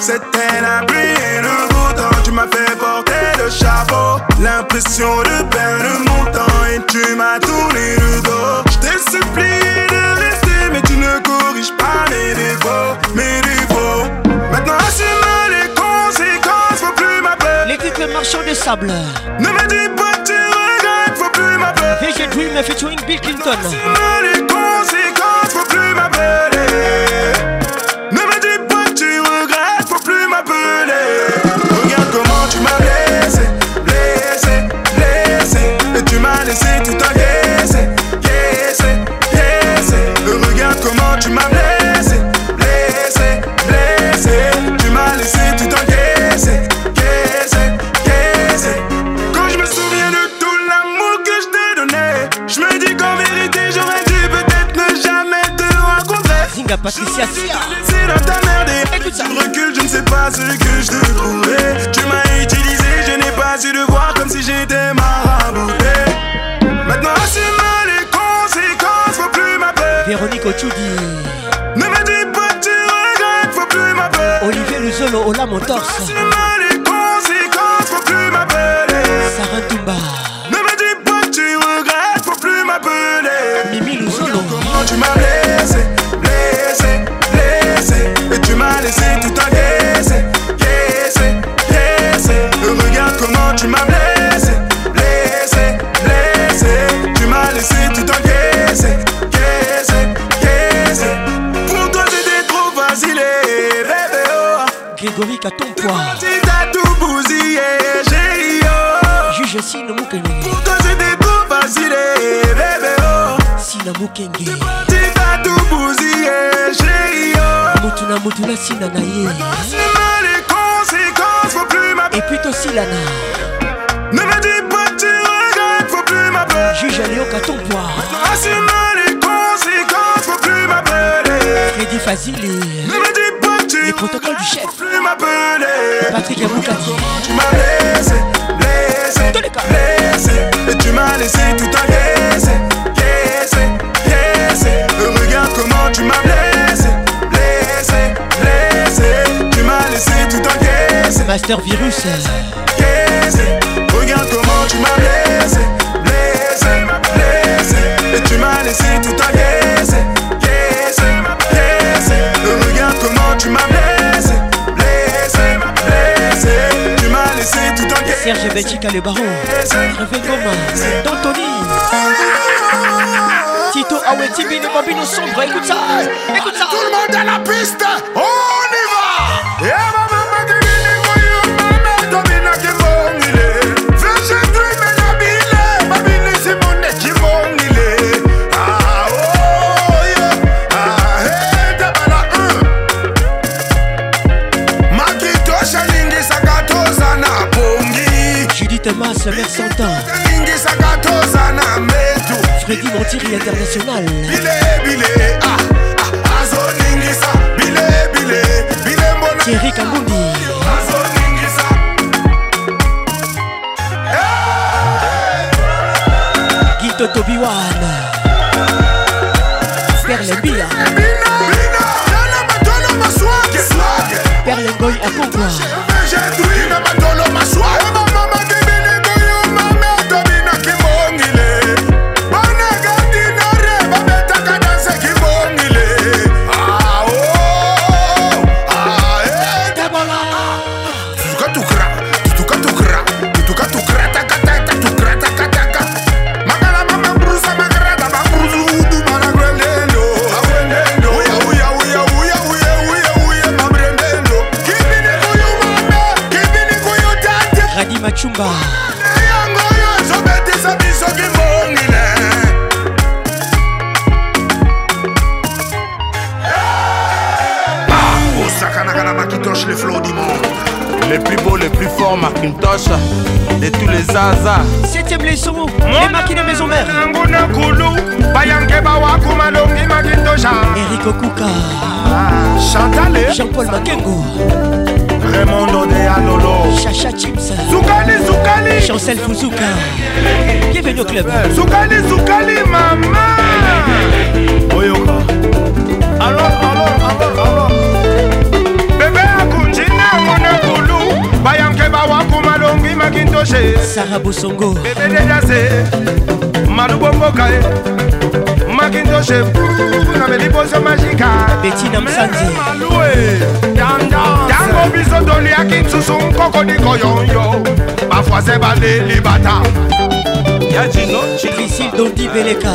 C'était la pluie et le beau temps. Tu m'as fait porter le chapeau. L'impression de perdre mon temps et tu m'as tourné le dos. Je t'ai supplié de rester, mais tu ne corriges pas mes défauts. Mes défauts. Maintenant, assume les conséquences. Faut plus m'appeler.
Les le marchands de sable.
Ne me dis pas que tu regrettes. Faut plus m'appeler.
VG Dream featuring Bill Clinton.
assume les conséquences. Faut plus m'appeler. laissé, tout t'as laissé, laissé, laissé. Regarde comment tu m'as blessé, blessé, blessé. Tu m'as laissé, tout t'as laissé, laissé, laissé. Quand je me souviens de tout l'amour que je t'ai donné, je me dis qu'en vérité j'aurais dû peut-être ne jamais te rencontrer.
Zinga Patricia
Sia. C'est dans ta merde et recules, je ne sais pas ce que je te trouvais. Tu m'as utilisé, je n'ai pas su de
o la Et puis aussi Lana. Ne me dis pas tu regrettes,
faut plus m'appeler. Juge les conséquences, faut plus m'appeler.
du chef. Patrick
Tu m'as laissé, laissé. Et tu m'as
laissé tout à Virus.
regarde comment tu m'as blessé, blessé, blessé. Et tu m'as laissé tout agaisé, blessé, blessé. Regarde comment tu m'as blessé, blessé, blessé. Tu m'as laissé tout agaisé.
Serge Belchica le baron, Réveil Goma, D'Antoni. Tito Awetibi, les Mabino, sombre, écoute ça, écoute ça. Tout
le monde à la piste. Oh Fabrice Mère Santin Freddy
Montiri International ah, ah, Thierry Kamboul Jean-Paul Makengo
Raymond Odealolo
Chacha Chips
Zoukali Zoukali
Chancel Fuzuka Bienvenue au club
Zoukali Zoukali maman Oyoka Alors alors alors alors Bébé akunjina mona kulu Bayanke bawa kumalongi makintoshe
Sarah Bosongo
Bébé dejase Madubongo kae makindo chefu na meliboso magika betina msanzi yango biso toliaki nsusu nkokodiko yoyo bafoise baleli bata crisile dondi beleka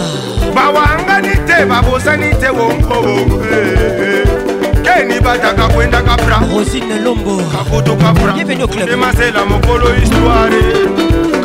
bawangani te babosani te wonkobonge keni bataka kwendaka
pra rosine lombo kakutu kapra
emasela mokolo histware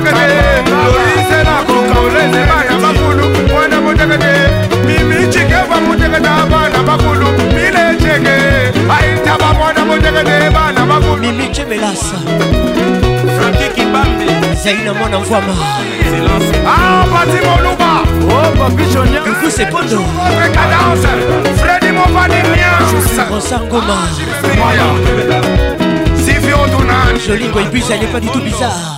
motekete lorise na kokauleze bana bakulu mwana motekete mimichike va motekete bana bakulu milecheke aitaba mwana
motekete bana bakulu mimiche melasa franki kibambe zaina mwana mvwama apati
ah, moluba oh, nkuse pondo fredi mopani miansangoma
Joli Goibus, elle n'est pas du tout bizarre.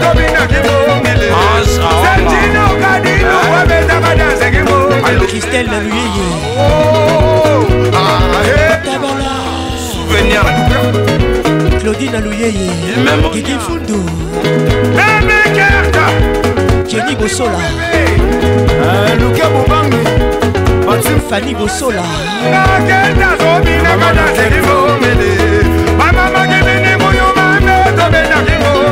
tobina
kimongile sentino kadino wabeta badanse
kimongilekristel
naluyeye tabala souvenir
aduka claudine aluyeye didi fundu emekerta jeni bosola luke
bobange fani bosola nakenda zobinaka danse kimo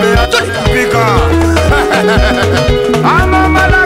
beatolika pika amamala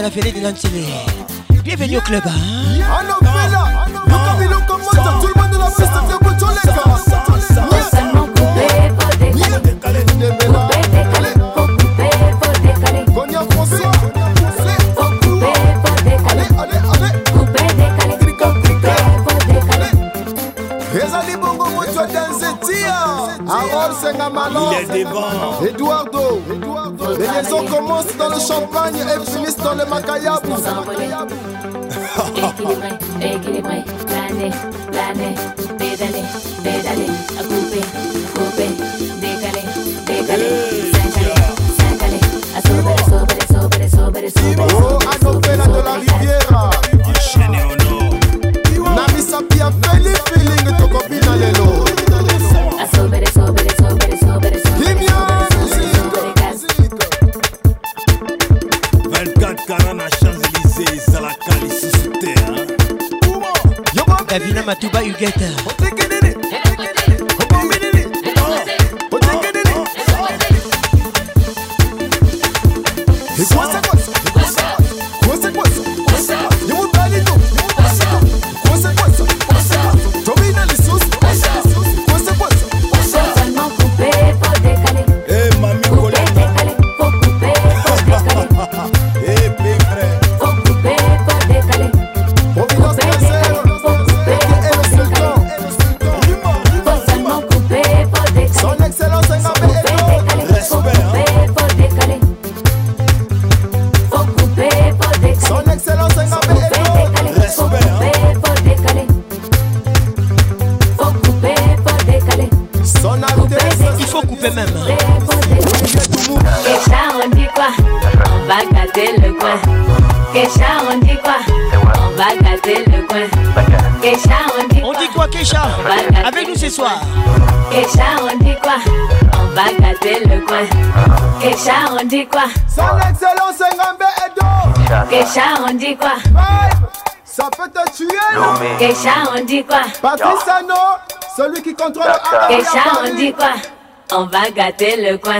radio alla non di vede.
Keisha, on dit quoi Patrice Sano, celui qui contrôle. Keisha, on dit quoi On va gâter le coin.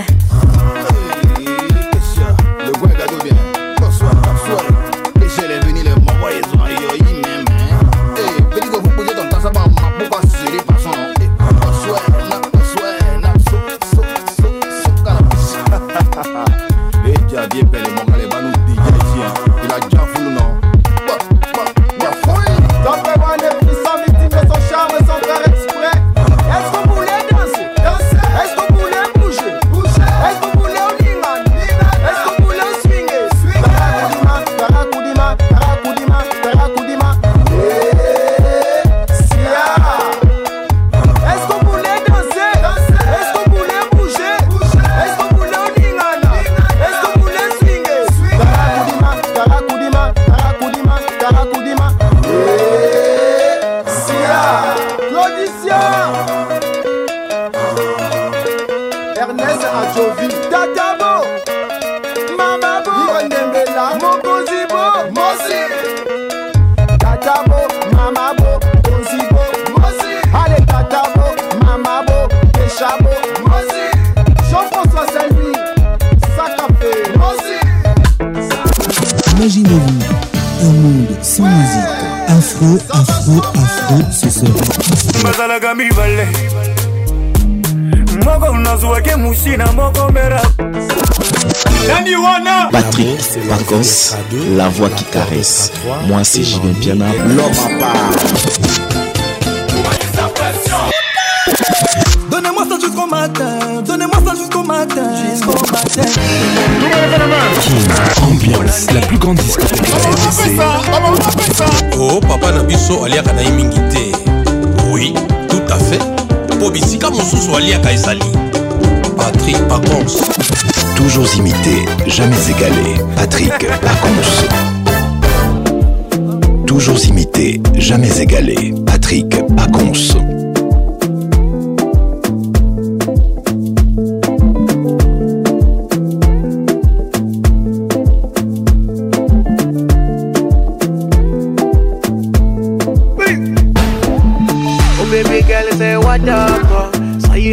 kaka mibale moko nazwaki musina moko mbera
nani wana patrik pacons la voix qui caresse moi c'est julien piana l'homme
à part
Donnez-moi ça jusqu'au matin, donnez-moi ça jusqu'au matin, jusqu'au
matin. Ambiance, la plus grande
discothèque. Oh papa Nabiso aliaka na mingi te. Oui. toujours imité jamais égalé Patrick pacons
toujours imité jamais égalé Patrick pacons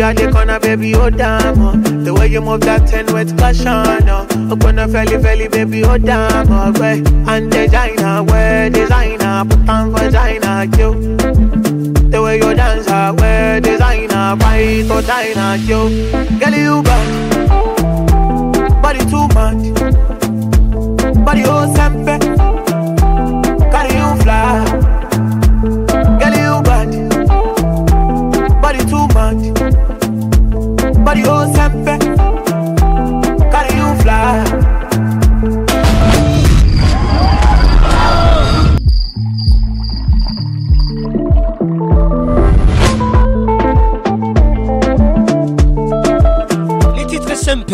around the corner, baby, oh damn. Oh. The way you move that ten with caution, oh. Open up, belly, belly, baby, oh damn. Oh, way. And designer, way designer, put on vagina, yo. The way you dance, ah, way designer, right or China, yo. Girl, you bad, body too much, body oh sempe. body oh sempre Carry you fly Les
titres SMP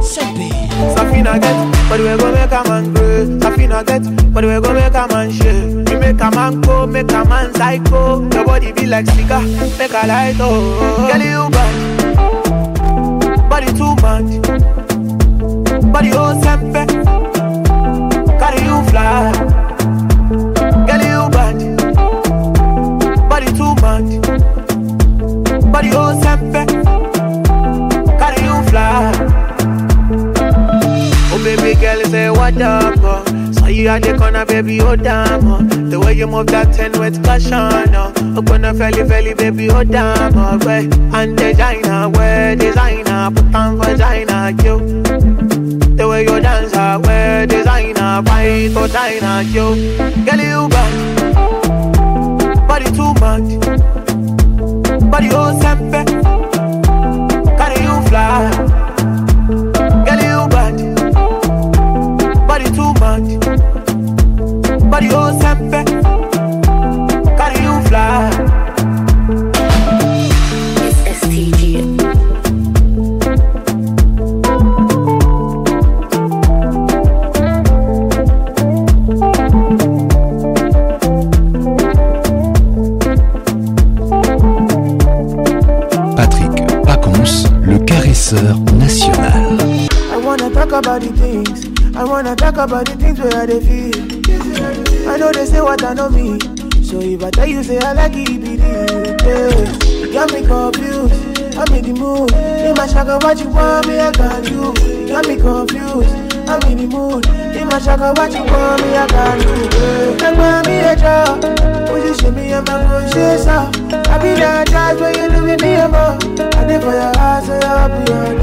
SMP
Safina get, but we go make a man grow Safina get, but we go make a man shake We make a man go, make a man psycho Your body be like cigar, make a light oh Girl you got much. Body oh sepe, carry you fly, girl you bad. but you too much. But you sepe, carry you fly. Oh baby girl say what up. Oh. Oh, you are the corner, baby, oh damn. Oh. The way you move that ten with caution. Oh, oh gonna felly felly, baby, oh damn. Oh, way and designer, where designer, put on vagina, yo. The way you dance, ah, way designer, fight for diner, yo. Girl, you bad, body too much, body oh sempe, carry you fly. Oh, Patrick
Pacons, le caresseur national.
I wanna talk about the things I wanna talk about the things where they feel. I know they say what I know me. So if I tell you, say I like it, be the it. Got me confused. I'm in the mood. In my shaka, what you want me, I got you. Got me confused. I'm in the mood. In my shaka, what you want me, I got you. Tell me a job. Would you show me a man who says I be that judge when you leaving me above. I did for your eyes, so I'll be your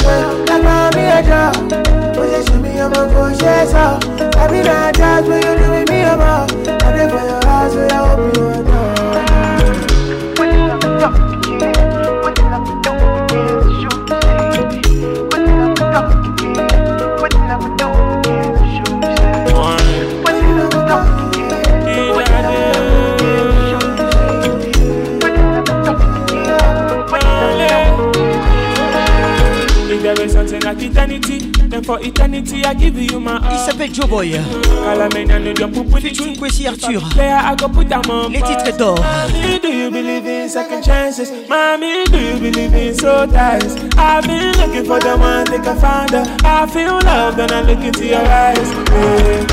dog. Tell me a job. Oh, you show me your mouth, oh, yes, oh. I be not just when you do with me, I'm out. live for your eyes, so I hope you want eternity for eternity I give you my all. Il
s'appelle Joe Boy.
Featuring Kwesi Arthur. Les titres d'or. Mommy, do you believe in second chances? Mommy, do you believe in soul ties? I've been looking for the one that can find her. I feel love when I look into your eyes. Yeah.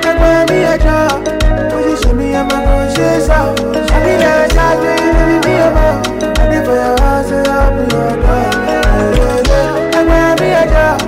Take my me a job. Will you show me I'm a conscious of? i me that shot, you give me a ball? I need for your house to open your door. Take me a job.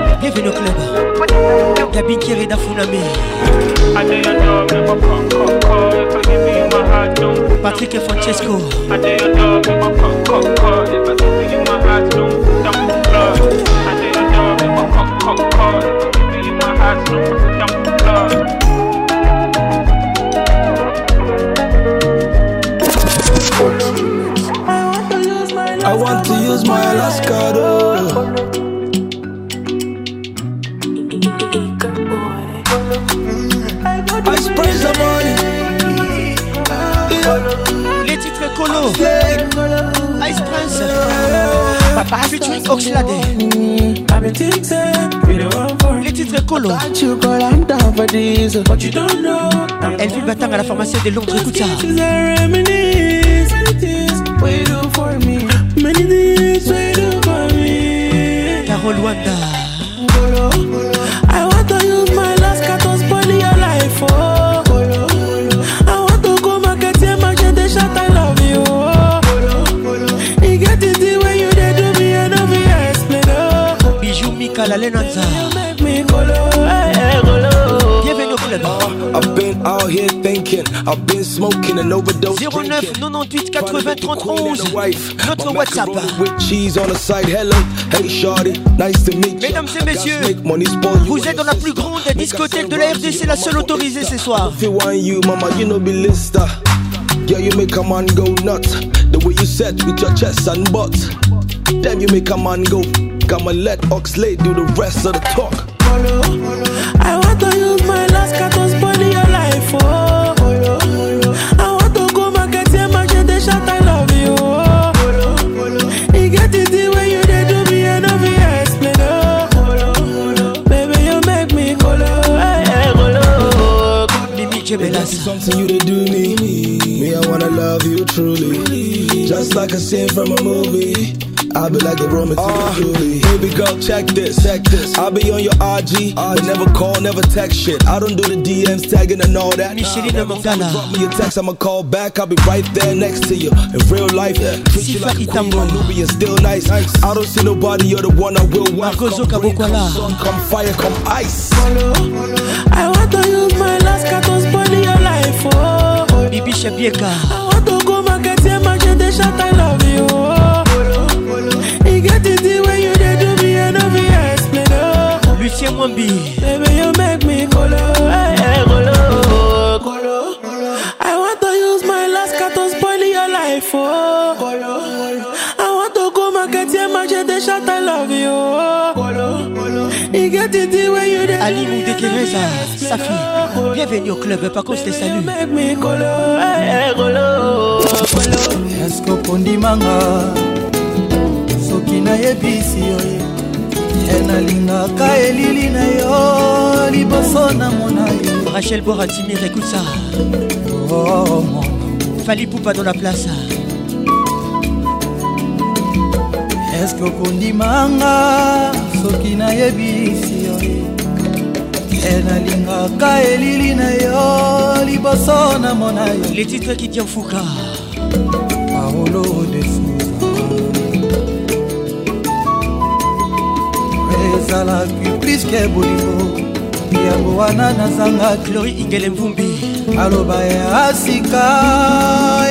club.
Patrick
and Francesco. I want to use my last card. Oh. Les titres colo Ice Prince Papa featuring Oxlade Les titres colo Elle vit Batang à la formation de Londres, écoute ça Carole Wanda Eh, ah, I've
been out here thinking,
I've been smoking Notre WhatsApp. Mesdames et messieurs, vous êtes dans la plus grande discothèque de la RDC, la seule autorisée ce soir. make
a man go talk. I'ma let Oxley do the rest of the talk. I want to use my last cat to spoil your life. Oh, oh, oh, I want to go market and my shit, shut I love you. Oh, hello, oh, You get it the way you did do me and of your explain. Oh, Baby, you make me colo. Hey, hey, baby, that's something you did do me. Me, I wanna love you truly. Just like a scene from a movie. I be like a Roman uh, Baby girl, check this, check this. I be on your IG, I never call, never text shit. I don't do the DMs, tagging and all that. Nah,
drop me
a text, I'ma call back. I'll be right there next to you. In real life, yeah.
treat you like a queen, my
still nice. nice. I don't see nobody, you're the one I will
want. Come, rain, come
sun, come fire, come ice. I want to use my last card to spoil your life, oh. I want to go market, yeah, my shut wan be. Baby, you make me colo, hey, eh, eh, colo, colo. I want to use my last car to spoil your life, oh. Colo, I want to go market here, machete shot, I love you, oh. Colo, colo. You get it the way you did.
Ali Moudekereza, Safi, bienvenue au club, par contre, je te Baby, you make
me colo, hey, eh, colo, colo. Esko kondimanga, soki na yebisi, oh, yeah. nalingaka elili
na yo liboso na mona yo rachel boratimir écoute ça oh, oh, oh, mon fali poupa dans la place
eske okondimanga soki nayebisi yo te eh, nalingaka
elili na yo liboso na mona yo letitre kitia fuka
paolo defu ezalaki priske bolingo yango wana nazanga chlori ingele mvumbi aloba ya sika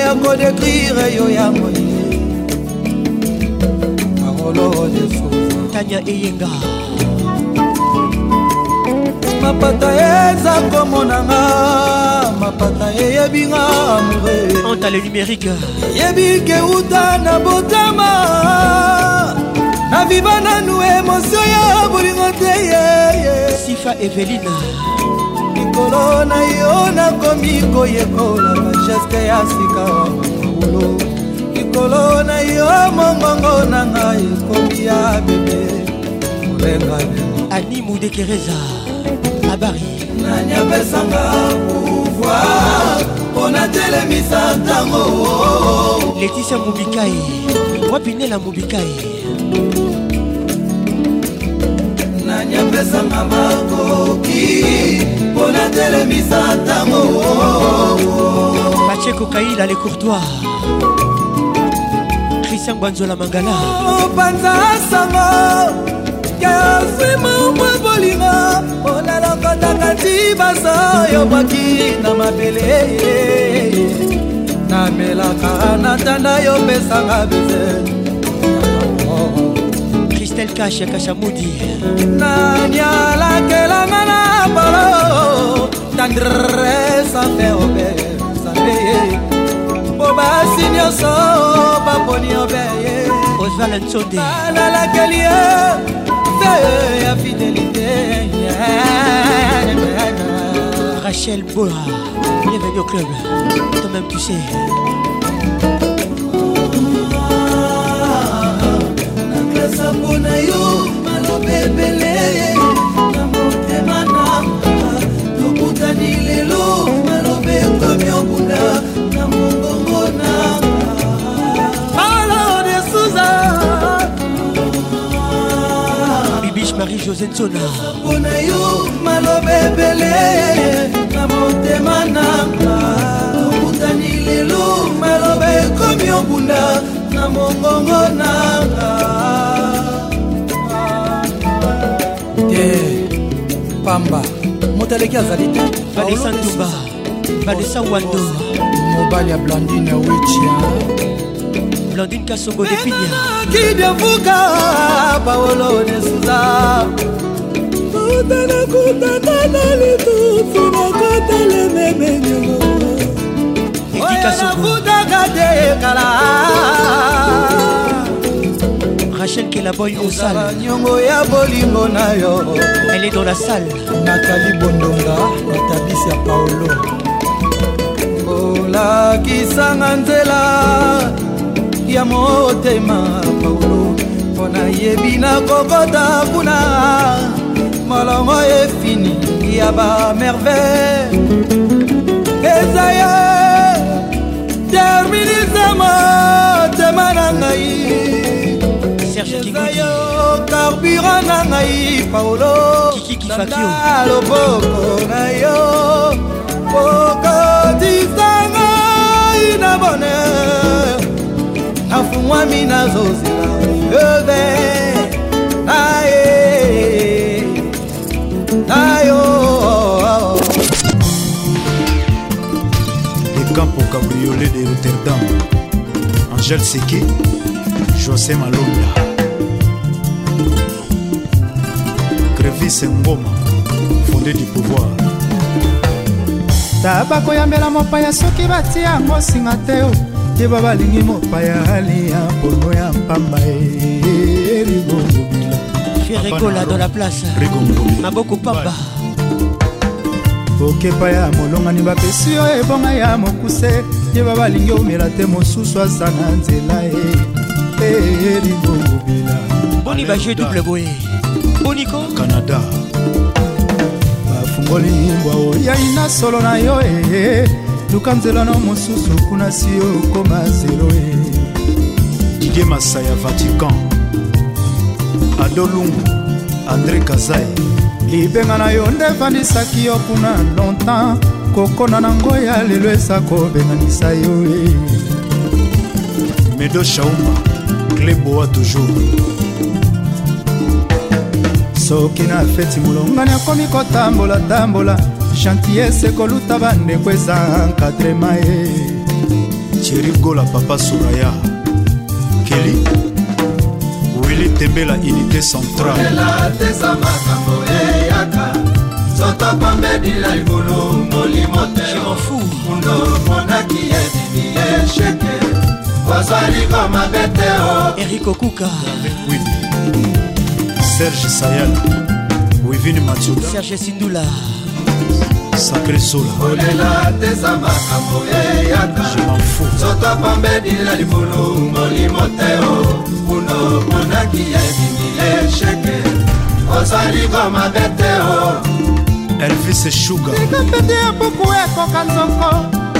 ya kodekrire yo ya moye parolo desuva tanya eyenga mapata eza
komonanga mapata eyebinga amoure antale numérique yebi keuta na botama
naviva nanu emotio ya bolingo te yeye
sifa evelina
likolo na yo nakomi koyekola bageste ya sika wa makolo likolo na yo mongongo na ngai ekomi ya bebe molengane
ani mudekereza abari
nani apesanga pouvoir mpo natelemisa ntango
letisia mobikai wapinela mobikai
nanyapesanga bakoki mpo natelemisa ntango
batie kokaila le courtois christian banzola mangala
opanza sango yazwi mamwa bolinga mpona lokotaka ndibasa yobwaki na mabele namelaka na tanda yopesanga bese
Marcel Kash
Kashamudi nanyalakelanga na bolo tendresa mpe obesambeye mpo basi nyonso baponi obeye osval nsode balalakeli ye te ya fidelité
rachel boa bienvenue au club toi-même tu sais ngambo na yo malobe ebele na motema nanga tokutani lelo malobe ekomi okunda na mongongo nanga malo de suza bibish marie josé tsona
ngambo na yo malobe ebele na motema nanga tokutani lelo malobe ekomi okunda na mongongo nanga
pamba moto aleki azali te vanessa ntuba vanessa wando
mobali ya
blandine wetia blandine kasongo
depiniakidiavuka paolo nesuza ota nakutana na litutu nakotelememengelo ekikasokutaka te kala
Rachel Kelaboy au
salle nyongo ya bolingo na yo
Elle est dans la salle Nathalie
Bondonga Natabis ya Paolo olakisanga nzela ya motema Paolo mpo nayebi nakokota kuna molongo efini ya bamerveille eza ye terminise motema na ngai carburant na ngai paolo na loboko na yo okotisa ngai na bonheur nafungwami nazozela yeve na ye na yo
le campo cabriolet de rotterdam angel seke josé malonda patrice ngoma fondé du pouvoir
ta bakoyambela mopaya
soki batia yango singa
te o yeba balingi mopaya
alia mpono ya mpamba erigongobila ferigola dans la place maboko pamba okepa
ya molongani
bapesi yo ebonga ya mokuse
yeba balingi
omela te
mosusu aza na nzela e, e erigongobila
boni baje double boye boniko canada
bafungoli mbwa oyai na solo na yo e luka nzelano mosusu kuna si okoma zelo e eh.
didie masaya vatican adolungu andré kazai
libenga na yo nde efandisaki yo kuna longtemps kokona nango ya lelo eza kobenganisa yo e medo
shauma gleboa toujours
soki na feti molongani akomi kotambola-tambola chantier esekoluta bandeko eza nkadrema ye cherigola
papa suraya keli wili tembela unité centralezamakamboeyakaotopambedila likulu molimo temundo monaki
edini ye sheke kozwa lingo mabe te o erikokuka oui. serge sayal wivini matsudaserge sindula
sacré
solakolela teza makambo eyatasoto pambedila libulu molimo te o kuno monaki ebimi esheke ozali komabe te o elvis shuga likapete ya buku ekoka nzoko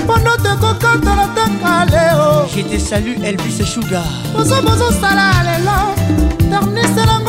mpondo tekokatala taka
leo je te salu elvis shuga bozo bozosala lelo tarniselango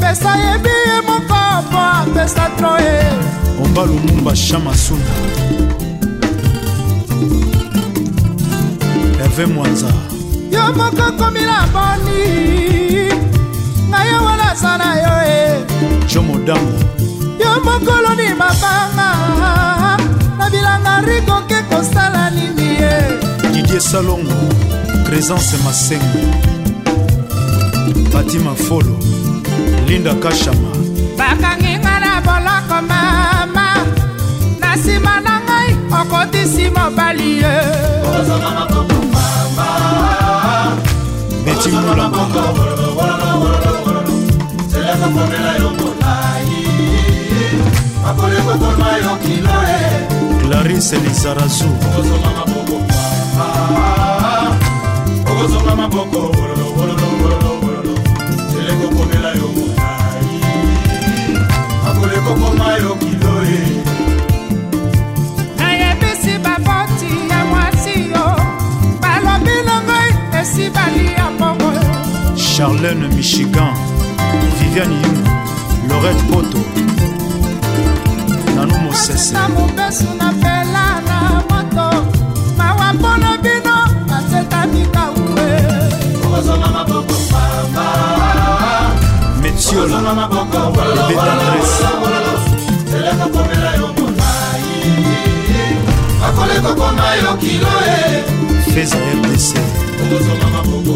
pesa yebi ye mopapa apesa tro ye omba
lumumba chamasunda herve mwanza
yo moko komila boni ngai awa naza na yo e jo
modamo yo
mokolo ni mabanga na bilanga rikoke kosala
nini ye didie salongo présence masengo batima folo linda kashama bakangi
nga na boloko mama na nsima na ngai okotisi mobali ye
betimula clarise lizarazu
okozonga maboko wololo wololo wololo telekoponela yo okokoma yo kiloe nayebisi baboti ya mwasi yo balobi longoi esi balia mbongo
charlene michigan viviane yu loret poto nano mosese na mobesu na pela na moto
mawa mpona bino asetamika ue okozonga maboko papa tiola ebe tendresse akoleka koma yo kilo e fez rdc okozonga maboko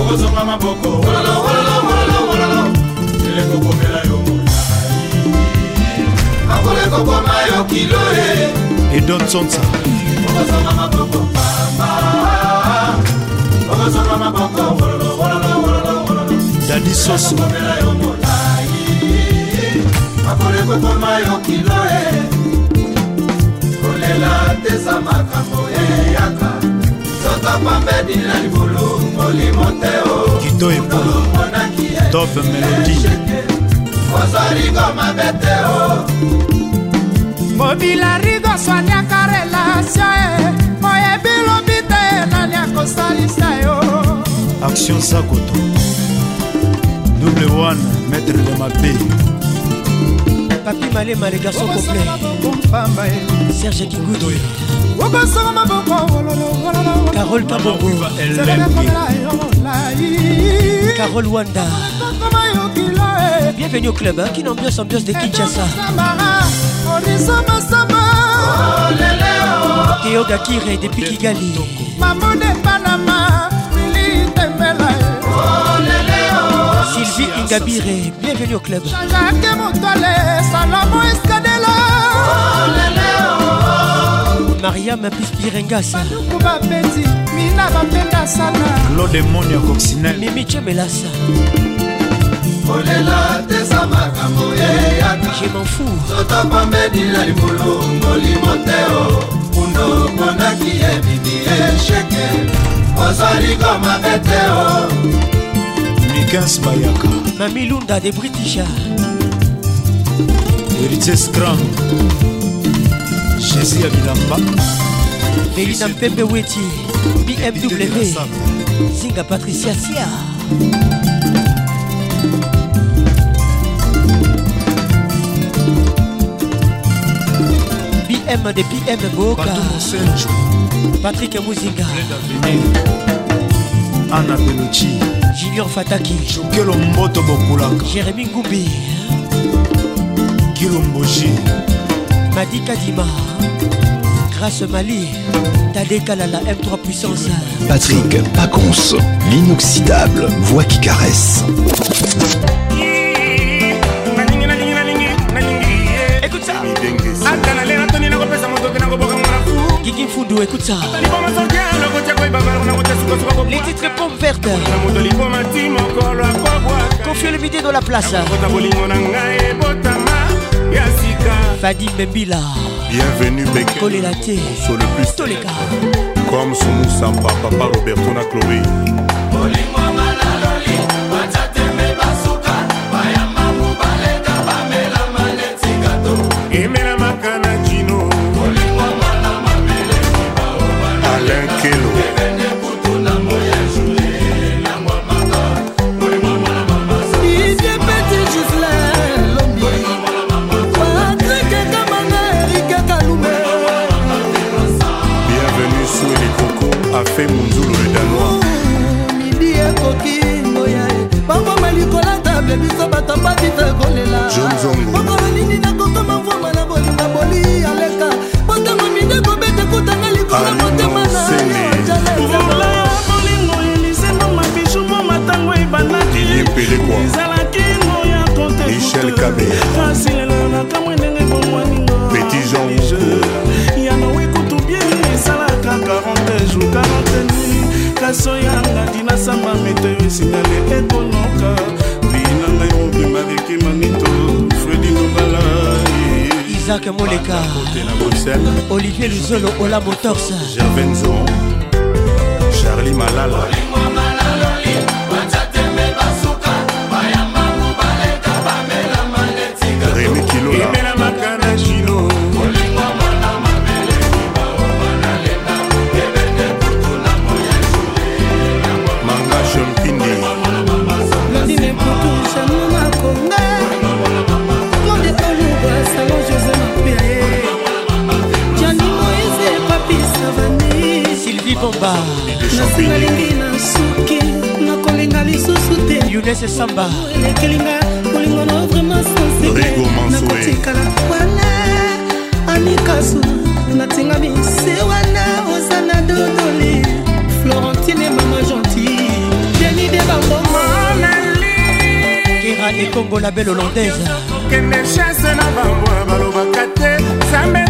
okozonga maboko eleko komela yo molai akoleka koma yo kilo
e edon
sonsa okozonga maboko lisusu makoleko ekoma yo kilo e kolela teza makambo eyaka soto pambedi na libulu molimo te o kito ebulu top e. melodi kozorigo mabe te o mobila rigo swaniaka relasio e oyebi lobi te nani akosalisa yo action sakoto
le one, maître de ma paix.
Papi Malema, les
garçons
Serge Carole Carole Wanda. Eh. Bienvenue au club, hein, qui n'ambiance ambiance de Kinshasa. Théo Gakire depuis Kigali. Sophie Ingabire, bienvenue au club. Jean-Jacques Moutale, Salomon Escadela. Mariam Pispirengas.
Claude Moni Coccinelle.
Mimi Tchemelasa. kolela teza makambo eyaka totopamedila libulu molimo te o pundo ponaki ebibi esheke ozali komabe te
o oh. gas bayaka
na milunda de britisha herites
grand jésus ya
bilamba belina mpembe weti bmw zinga patricia sia bm de bm boka patrick
muzinga ana beloci
Junior Fataki Jérémie Mboto Jérémy Kilomboji Madi Kadima Grâce Mali Tadekalala M3 Puissance
Patrick Pacons L'inoxydable Voix qui caresse
Écoute ça Guigui Fundu, écoute ça. Les titres pompe verte. Confie le midi dans la place. Fadi Mbembila.
Bienvenue Beké.
Colelate.
Sur le plus
Toleka.
Comme son Moussampa, papa Roberto na Chloé. Bolingo malalo li, wacha teme basuka. site kolela nini nakokoma mvoma na bolinga boli
aleka botango mide kobeta kutanga likolo motema
na yojalela
bolingo elisengo mabiju mo matango
ebandakizalaki
ngoya
koteasilela
nakamwe ndenge bomwaninga yango ekutu bien esalaka 40 jour 40 nuit kaso yanga dinasamba meteo esingale ekonoka mariki manito fredi nobala
isak moleka olivier luzolo ola motors gervenzon
charlie malala
samba nasingalingi na suki nakolinga lisusu te
younes samba elekelinga
molingono vraimen sansenakotikala wana amikasu natinga mise wana oza na dodoli florentine mama gentil jeni
de bangoma
kera
ekongo la belle hollandaise kende chasse na bambwa balobaka te zambe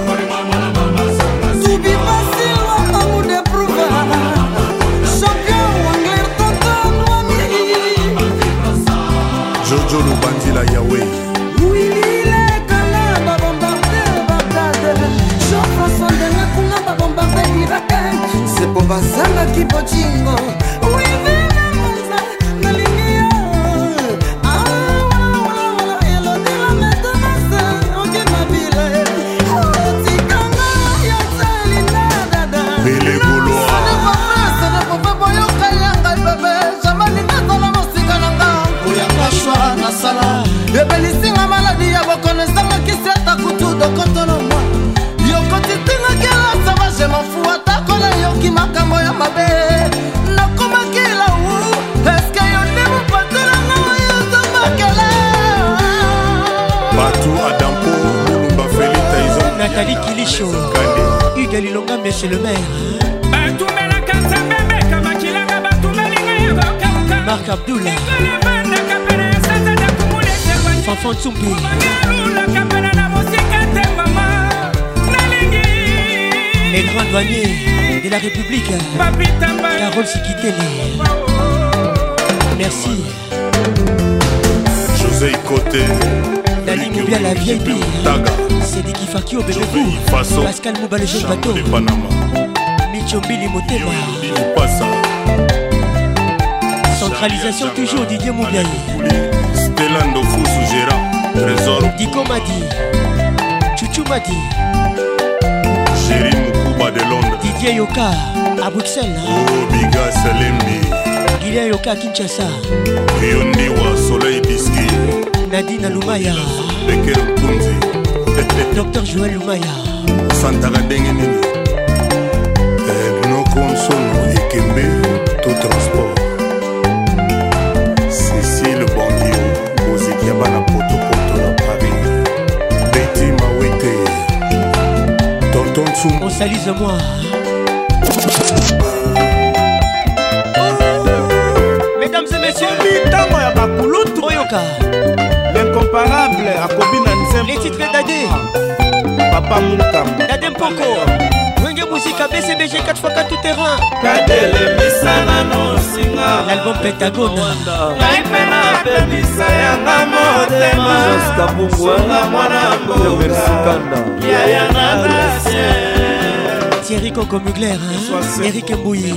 Sumbi. Les grands douaniers de la République, Carole Sikitele. Merci.
José Côté.
Dali Moubia la vieille Taga. Sediki au bébé Pascal Mouba le jeune bateau. Micho Motema. Centralisation toujours Didier Moubiaye. stela ndofusu gérant trésor dikomadi chuchumadi géri mokuba de londres didier yoka à bruxelles obiga salembi gilia yoka kinshasa yondiwa soleil biski nadina lumaya beker mpunzi dr joel lumaya santaka ndenge nini eh, nokonsono ekembe Soum. On salise moi. Mesdames et messieurs, Mitango ya Bakulutu. Oyoka. L'incomparable, Akobi Nanzem. Les titres d'Adé. Papa Moukam. Dadem Poko. Dieu Musique ABCBG 4x4 tout terrain katelemisa nano nsinga l'album pentagone ngai mpe napemisa yanga motemasonga mwana mboka yaya nadasie thierry coco mugler erik mbouyi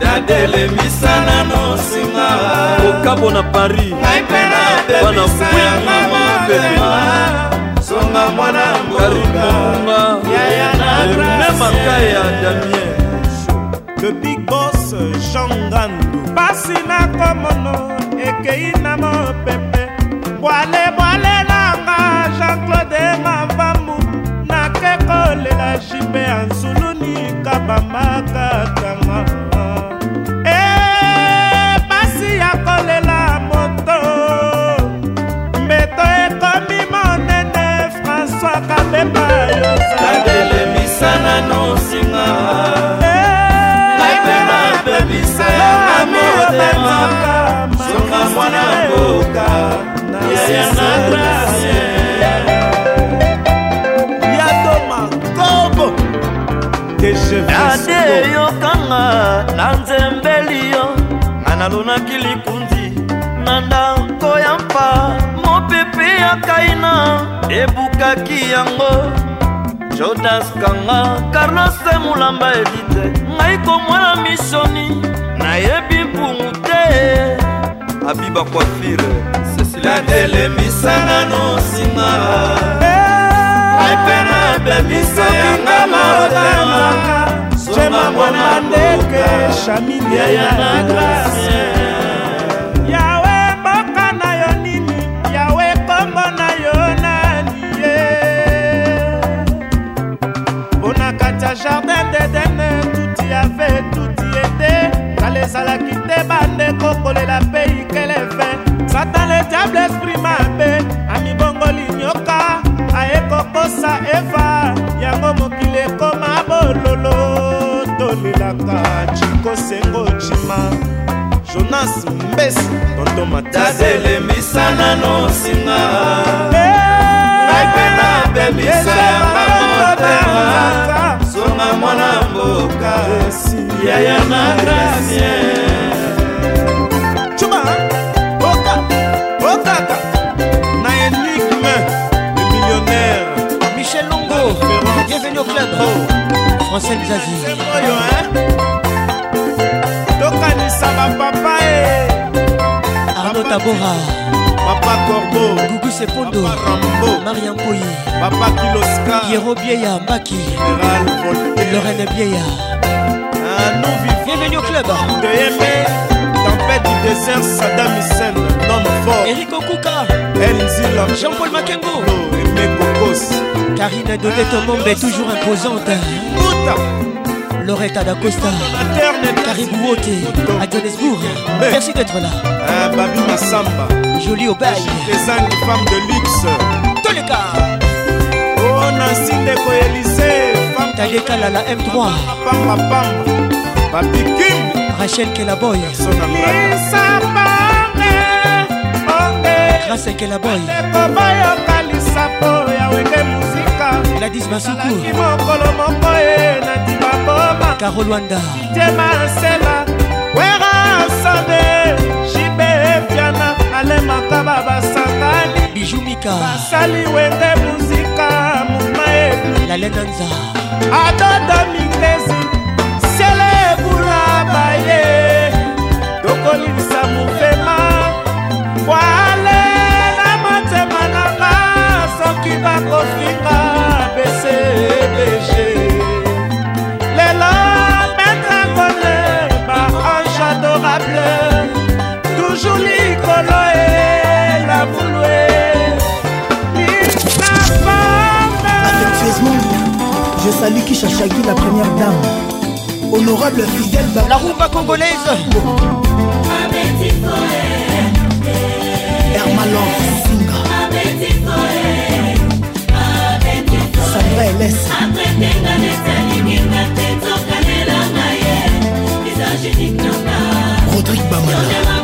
datelemisa nano nsinga okabo na paris ngai mpe napemisa yanga motema karimponga mwana karimponga maka ya damien le big bos jangandu pasi na komono ekei na mopepe bwale bwale nanga jean-claude mavambu nakekolela jipe ansuluni kabambaka motema songa mwana mboka yaya na gracie yatoma kobo ade yokanga na nzembeli yo nga nalonaki likundi na ndako ya mpa mopepe ya kaina ebukaki yango jodas kanga carlos emulamba edite ngai komwana misoni nayebi abiba coiffure cecilatelelemisa nano nsima eh. aipena bebisa yanga maotema soma mwana ndeke shamilia ya na grasie esalaki te bandeko kolela mpe ikelefe satan le diable esprit mabe amibongoli nyoka ayekokosa eva yango mokili ekoma bololo tolelaka cikosengo cima jonas mbesi tonto matazelemisana nano singa naipe nabebisa yango motema songa mwana mboka yaya na gracie cuba oka na le millionnaire michel longo bienvenue au club oh. français zazi oyo hein? tokanisa bapapa eh. tabora papa corbo gugu sepondo rambo mariam poyi papa kiloska yero bieya mbaki ralvoltaire bieya Bienvenue au club. aimer tempête du désert, Saddam Hussein, l'homme fort. Eric Okuka, Nzilam, Jean-Paul Makengo, oh, Aimé de Karine Dodeto est toujours imposante. Mouta. Loretta d'Acosta, Caribou Ote, à Johannesburg. Eh. Merci d'être là. Ah, Babi Massamba, Jolie Aubaye, Design femmes de luxe. Tous les cas. Oh, Nancy Élysée, femme. Tadeka la M3. Pam, pam, pam. babikim rachel kelaboy grâce kelaboy ekobayoka lisapo ya weke muzika gladis basukuaki mokolo moko ye natima boma carol wanda itema nsela wera asade jibe epiana alemaka babasakani bijumika basali wenge muzika muma ebi lalenanza adodo mindezi koyeba ye tokolimisa mopema walela motema na nga soki bakofinga bcbg lelo metrangole baange adorable toujours likolo e labulu e Je salue Kishachaki, la première dame. honorable Fidel La rumba congolaise Hermalon Singa Sandra Eles Rodrigue Bamana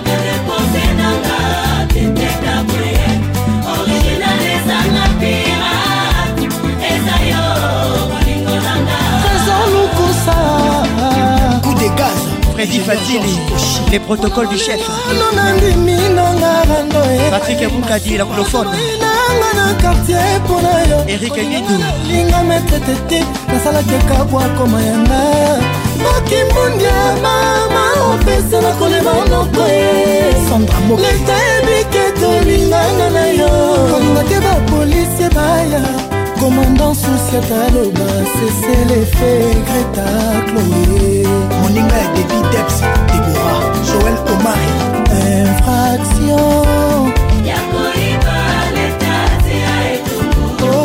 gaz Freddy Fazili les protocoles du chef eh. Patrick Aboukadi la colophone Eric Nidou nasalaki kabwa koma yanga mokimundi ya mama opesa na kolema noko leta yebike tolingana na yo kolinga te bapolisi baya komanda susiak aloba seselefe greta chloe moninga ya dedi deps debora joel omari infraction ya koyiba leta zela etungulu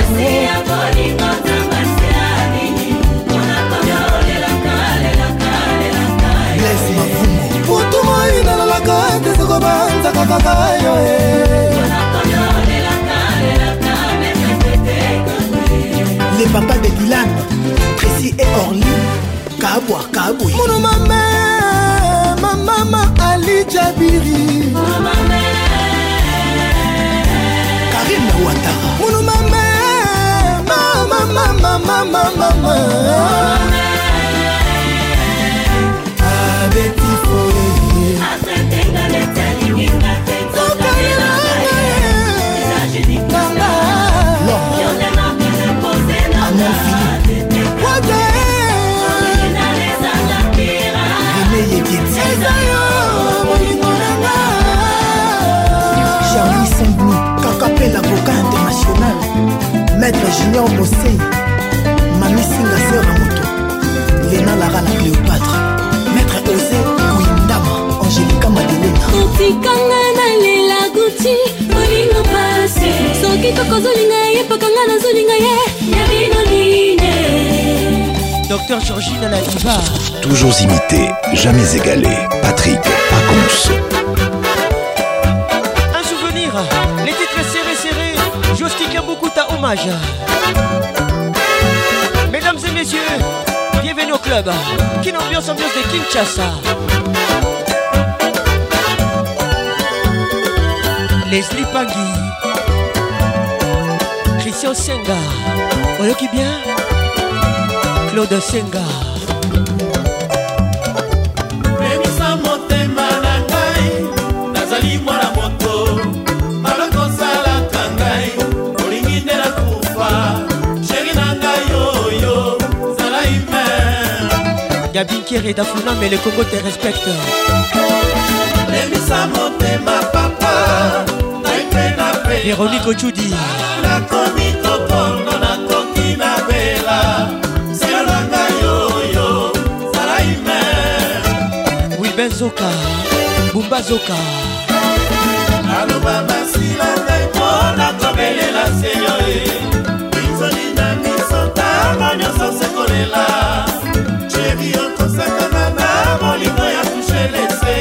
asi ya kolingo nzamba se alini mpona koyolelaka lelaka lelaka les mafumo putumoi nalalaka ete sokobanzaka kaka yo e papa de Dylan Tracy et Orly Kabwa Kabouy Mono mama ma mama Ali Jabiri Mono mama Karim Nawatara Mono mama mama mama mama mama Abeti Foye Abeti eza yo bolingo nanga charli sangni kaka mpe laboka international maître junior bosei mamisinga sera moto lena lara na cléopatre maître ose kuindama angelika madelena otikanga nalela guti bolingo pase soki tokozolinga ye pakanga nazolinga ye yabinonina Docteur Georgina la Toujours imité,
jamais égalé. Patrick
Pacons. Un souvenir, les titres serrés, serrés. beaucoup ta hommage. Mesdames et messieurs, bienvenue au club. Quelle ambiance, ambiance de Kinshasa. Leslie Pangui. Christian Senga. qui bien? claude senga memisa motema na ngai nazali mwana moto mabe kosalaka ngai olingi nde na kufa sheri na ngai oyo zala humain gabinkere dafuna mais le congo te respecte memisa motema papa nai mpe na pe véronique ocu zoka bumba zoka aloba basila ngai mpona kobelela seyo izoli e. na miso ntango nyonso sekolela sheri okosakana na bolingo ya kushelese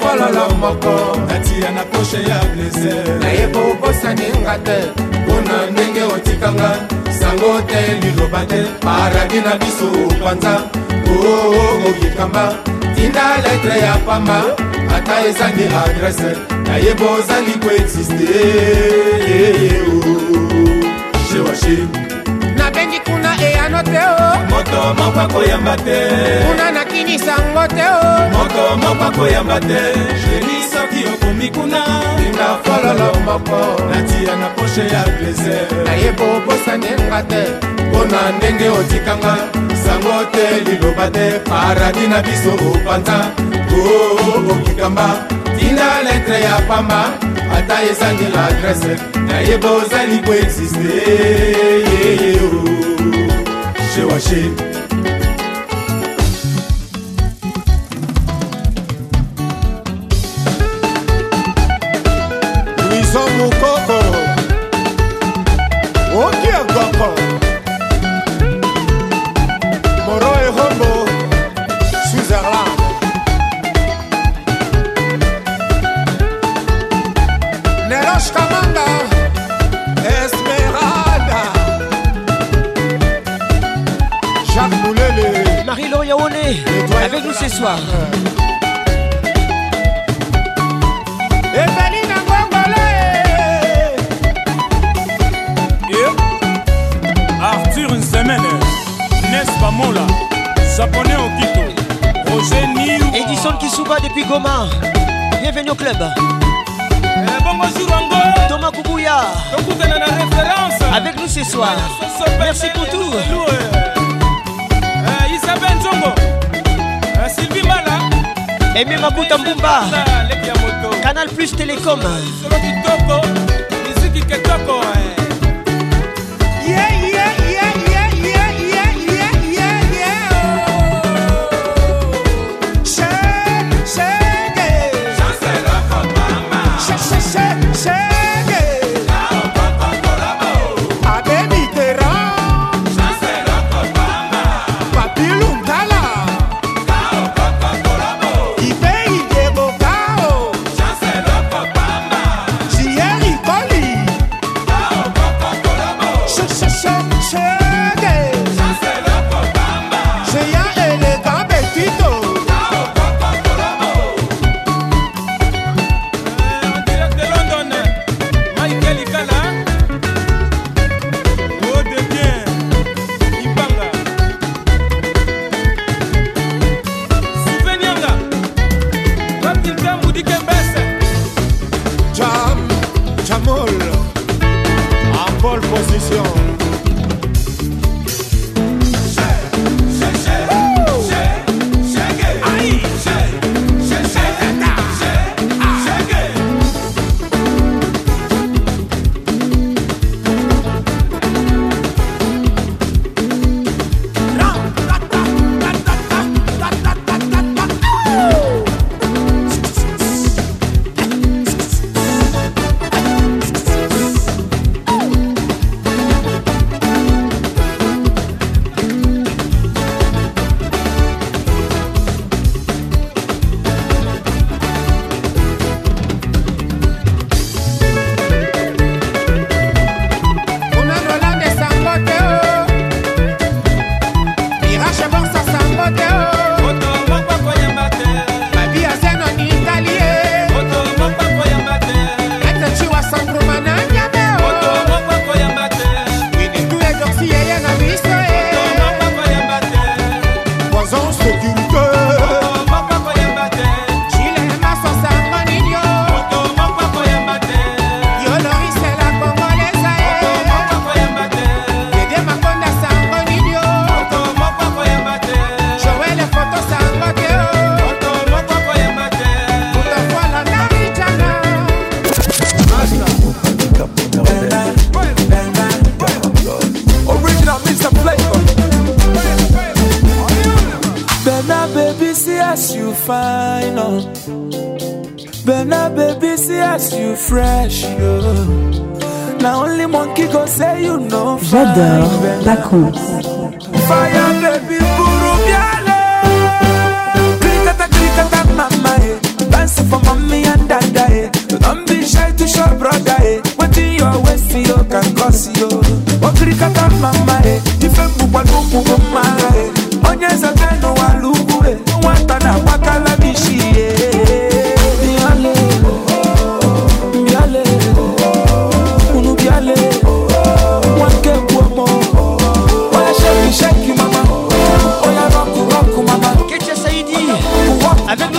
fololo moko natia na poshe ya blese nayeba obosaninga te mpona ndenge otikanga sango te liloba te paradi na biso panza oo oh, oh, oh, mokikamba tinda letre ya pamba ata ezangi adrese nayeba ozangi koexiste yeyeeo shewashi moto moko akoyamba te kuna nakinisa ngo te oh. moto moko akoyamba te jeni soki okomi kuna linga fololo moko natia na poshe ya plaisir nayeba obosanenga te mpona ndenge otikanga sango te liloba te paradi na biso opanza o oh, okikamba tinda letre ya pamba ata ezangi la adrese nayeba ozali koexiste yeyeo oh. eu achei ce soir. Arthur une semaine, n'est-ce pas Mola, japonais au Quito, Roger Niou. Edison Kisuba depuis Goma, bienvenue au club. Eh, Thomas Koubouya, avec nous ce soir. Merci pour tout. Eh, Isabelle Zombo. emi mabuta mbumba canal plus telecom solo kitoko miziki kitoko eh.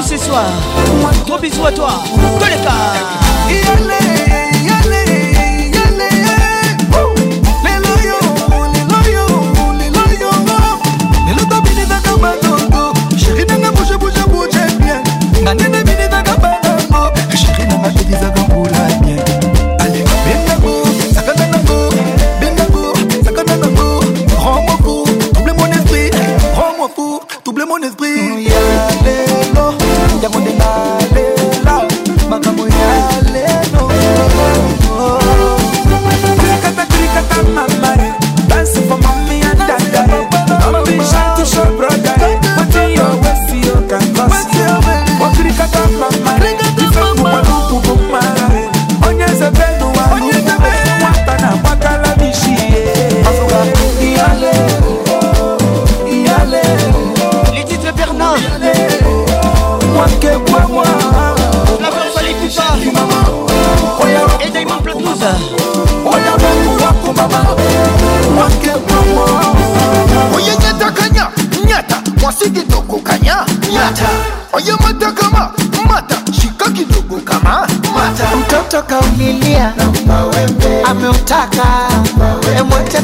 ce soir. Gros bisous à toi, Toleka.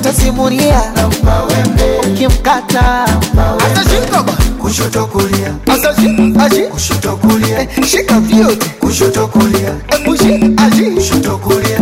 atasimulia, ukimkata
kushoto kulia,
kushoto
kulia, shika vyote kushoto kulia,
kushoto
kulia,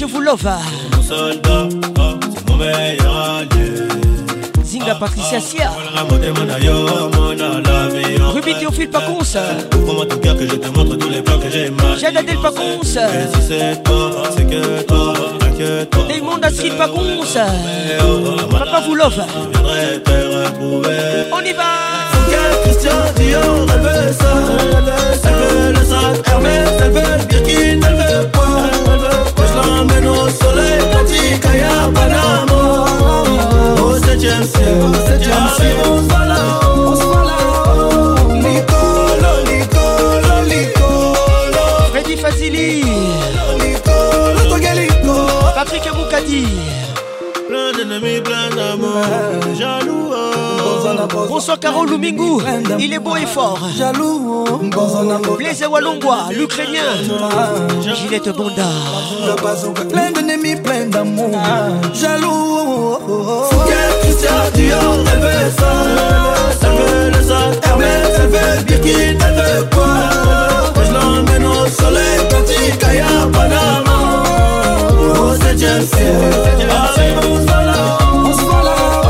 je vous love. Mon soldat, oh, c'est
mon meilleur allié. Zinga ah, Patricia ah, Sia.
Ruby Théophile Pacons. Eh, eh,
ouvre-moi ton cœur que je te montre tous les plans que j'ai mal. Jade
Adel Pacons. Et
si c'est toi, c'est que toi, inquiète-toi. Raymond Astrid Pacons. Eh, oh,
oh, oh, Papa vous love. On y va.
Christian Dior, elle veut ça, elle veut ça, elle veut le sac Hermès, elle veut le Birkin, elle veut quoi, elle veut quoi amène au soleil katika ya panamo oh, au septième ciel au septième ciel au swalao Nicolo Nicolo Nicolo Freddy Fazili Nicolo Patrick
Moukadi ennemi plein d'amour Jaloux oh. Bonsoir Carole Lumingou, il est beau et fort
Jaloux
Blaise Walongwa, l'Ukrainien Gillette
Bonda Plein d'ennemis, plein d'amour Jaloux
Fouquet, Christian Dior, elle veut ça Elle veut le sang, Hermès, elle veut Birkin, elle veut quoi Je l'emmène au soleil, Tati, Kaya, Panama Você já se Além vamos falar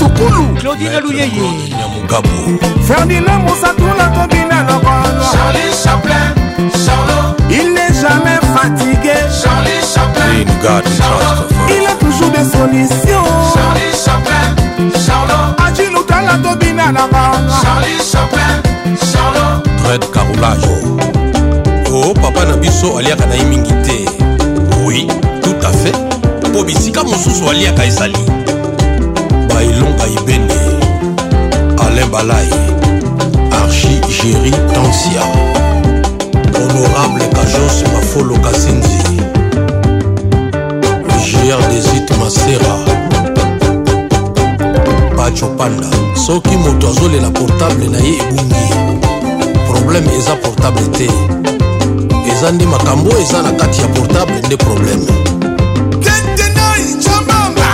tukulu claudine luyeye ferdina
mosatula
tobina lokolwa il
n'est jamais fatigué
Charlie Chaplin.
il a toujours des solutions Charlie Chaplin,
Charlot. ajilutala tobina
lokolwa Charlie Chaplin,
Charlot. Fred Carolage.
o oh, papa na biso aliaka na ye mingi te oui tout à fait mpo bisika mosusu aliaka ezali elonga elonga ibende alain balai archi géri tansia honorable kajos mafolo kasinzi gr desit masera pacho panda soki moto azolela portable na ye ebungi probleme eza portable te eza nde makambo eza na kati ya portable nde probleme tentenai jambanga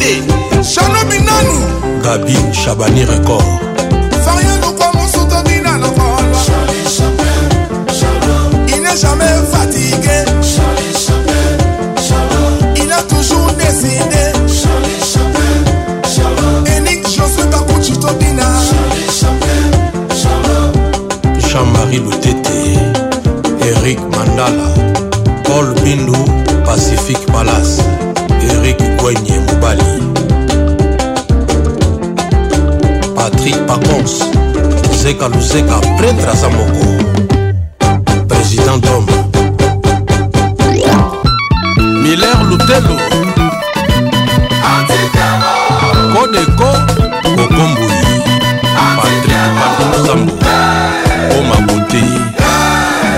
mande shano minanu gabi chabani record
farienokwa mosutoni na lokolo il n'est jamais fatigué il a toujours décidé enik josue kakuchitodina
jean-marie lutete eric mandala paul bindu pacifique palace erik gwenye mobali patrik pacons zeka luzeka pretre aza moko président dome miller lutelo kodeko kokombui patrik pakonzambo omabote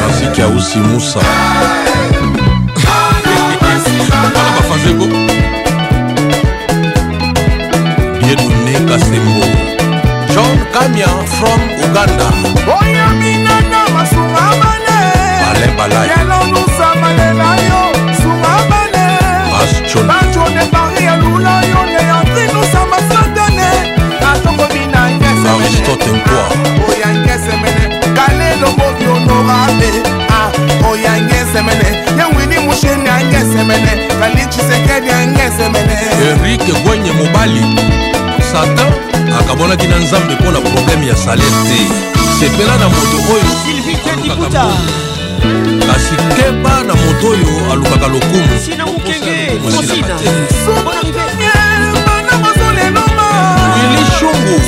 masiki ausi musa alpha zebo bienune kasembo john kamia from uganda
oyo minana masunga mane bale balai yelolusa malela yo sunga mane bacone pari alula yo ne yantrinosa masatane atongomi na ngesearistote nkwa oya ngesemene kalelo movi honorable a ah, oya ngesemene nyawini musheni angesemene kali tshisekedi angesemene erike
gwenye mobali satan akamonaki na nzambe mpo na probleme ya salere te sepela na moto oyo kasi keba na moto oyo alukaka lokumu
wili
shungu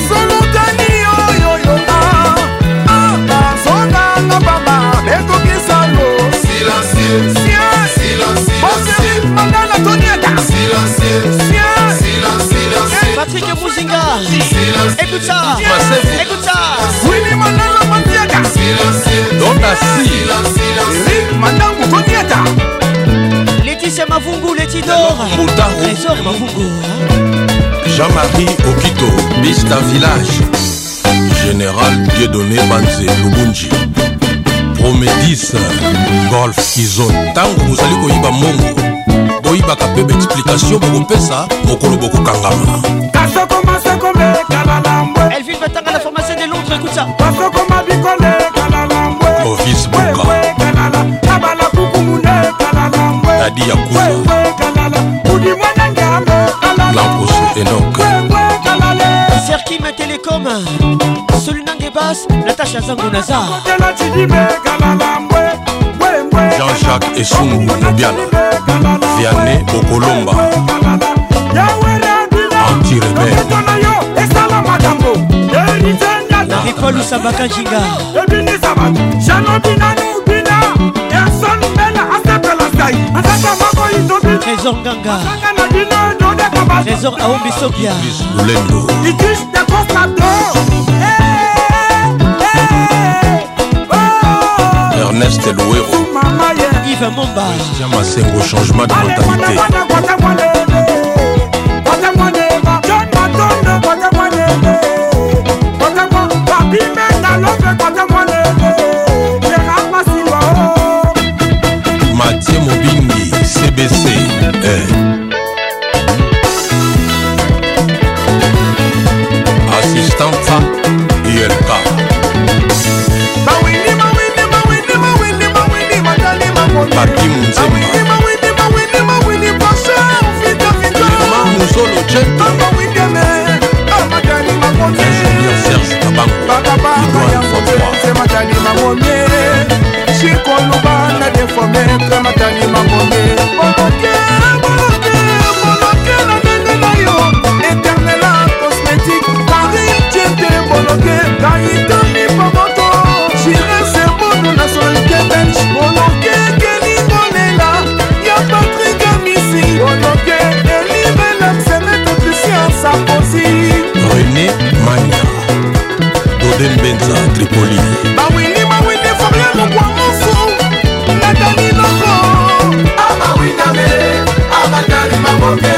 Patrick Mouzinga Écoute ça Écoute ça Willy
Manala
Mandiata Dona
Si
Eric Mandangu Koniata Laetitia
Mavungu Letidor Trésor Mavungu Jean-Marie
Okito Mr Village Général Dieudonné Banze Lubunji promédis golf izo ntango bozali koyiba mongo boyibaka mpe baexplikatio bokopesa mokolo
bokokangama Elvin va
tanga la formation de
Londres, écoute ça. Ovis Boka. Dadi Yakuza. Lamposo Enoch. Serkim
Telecom. Elias
Natacha Zango Naza Jean-Jacques
Esungu Mobiala Vianney Bokolomba
Antirebel
Laripol
Sabaka Jinga Trésor Ganga Trésor Aombi
Sokia
Itis de Constantino
Ernest Louero
Yves Momba
Jamasengo changement de mentalité mpenza tripoli
bawini bawini forie
lokwa mosu natani noko amawiname abatarima moke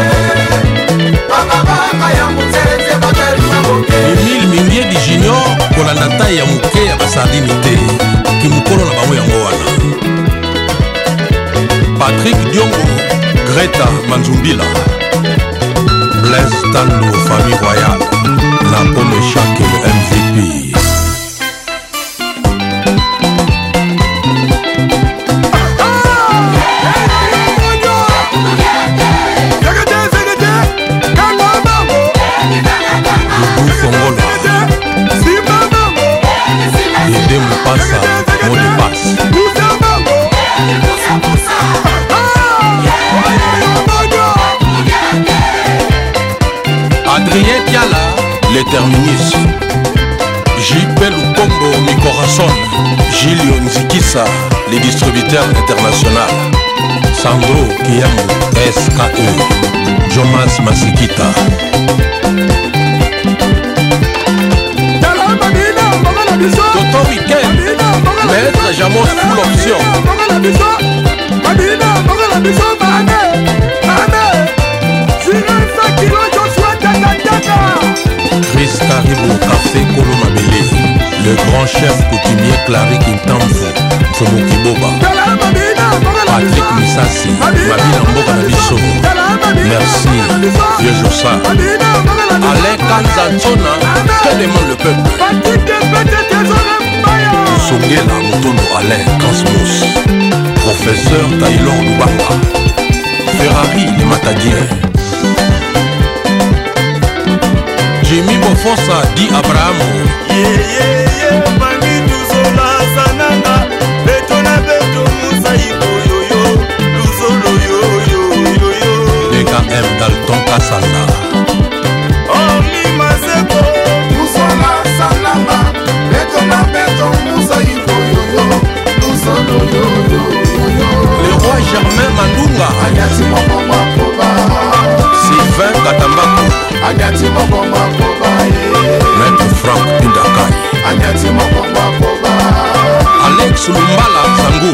bababaka ya motelete batarima moke emile
mingiedi junior kolanda tai ya moke ya basardini te kimokolo na bango yango wana patrik diongo greta manzumbila blaise tando famille royale la pomme chaque mvp leader international sandro kiyamu ske jomas masikita toto wiken maître jamo full
option
fabrice karibo café kolo mabele le grand chef coutumier clari kintamfo mfumu kiboba patrik misasi babina mboka na biso merci vieux josa alain kanzanzona que demande le peuple songela motondo alain kansmos professeur taylor lubamba ferrari le matadien jemi bofosa di abrahamu
yeyeye bandi tuzolasananga beto na beto mosaiko yoyo luzolo yoyoyoyo
deka m dalton kasanda
omimaseko tuzolasananga beto na beto mosaiko yoyo luzolo yoyoyo le
roi
germain
mandunga ayati moko moko sylvain katambako maître frank pindakai alex lumbala zangu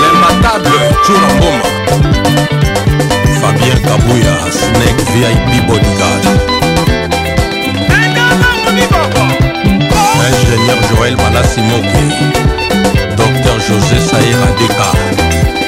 l'imbatable cura ngoma fabien kabuya snake vip bodyguard ingénieur joël manasimoke dr josé saira dekar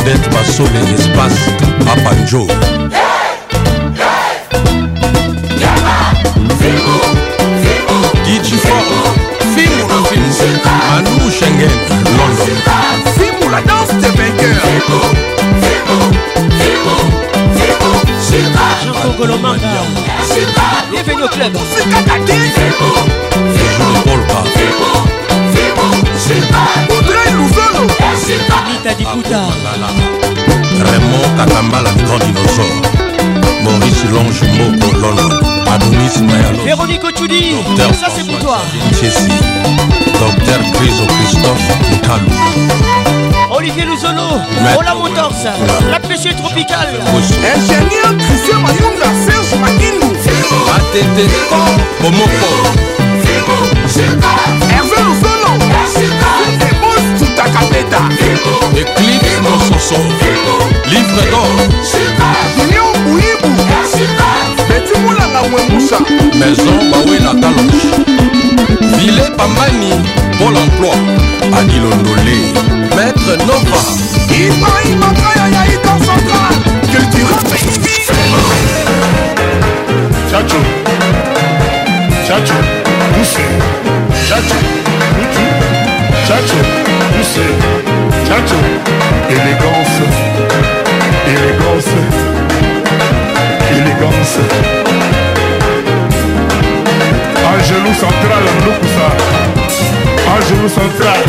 odette basome espace apanjo dijifor fimu no fimu manu
schengen london fimu la danse des vainqueurs Jean-Congolomanga Bienvenue au club Fimu,
fimu, fimu Rita Dikuta Raymond Kakamba la grande dinosaure Maurice Longe Moko Lolo Adonis Mayalo
Véronique Ochudi ça c'est pour toi Chessy Docteur Criso Christophe Kalou Olivier Luzolo, Ola Motors, la pêche tropicale. Ingénieur Christian Mayunga, Serge Makinou. ATT, Bomoko.
Hervé Luzolo. Capeta
Eclipse Mososo Livre d'or Bouyibou
Betimulanga
Wembusa Maison Bawe Natalanche Ville Pambani Pôle emploi Adilondolé Maître Nova Ibrahim Akaya Yaïta
Central Cultura Baby Chacho
Chacho Boucher Chacho Chacho pousser. Ciao, ciao. Élégance, élégance, élégance. genou central, nous pour ça. genou central.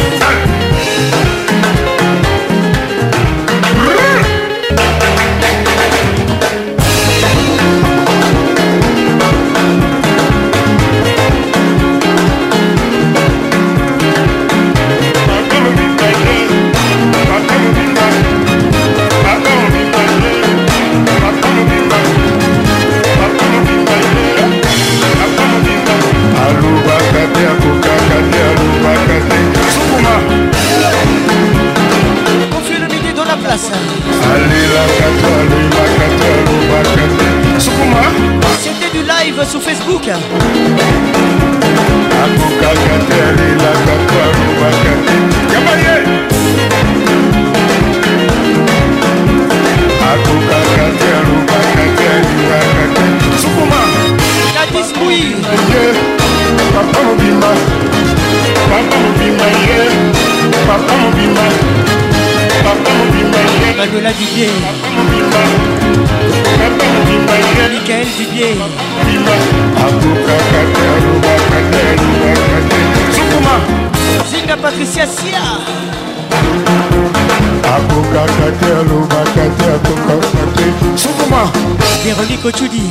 Kochoudi.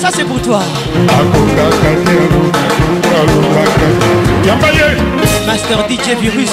Ça c'est pour toi. Master DJ Virus.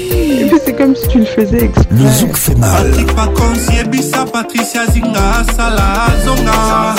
comme si tu le faisais exprès. Le zouk fait mal. Patrick Pacons, Yebissa, Patricia
Zinga, Salah, Zonga.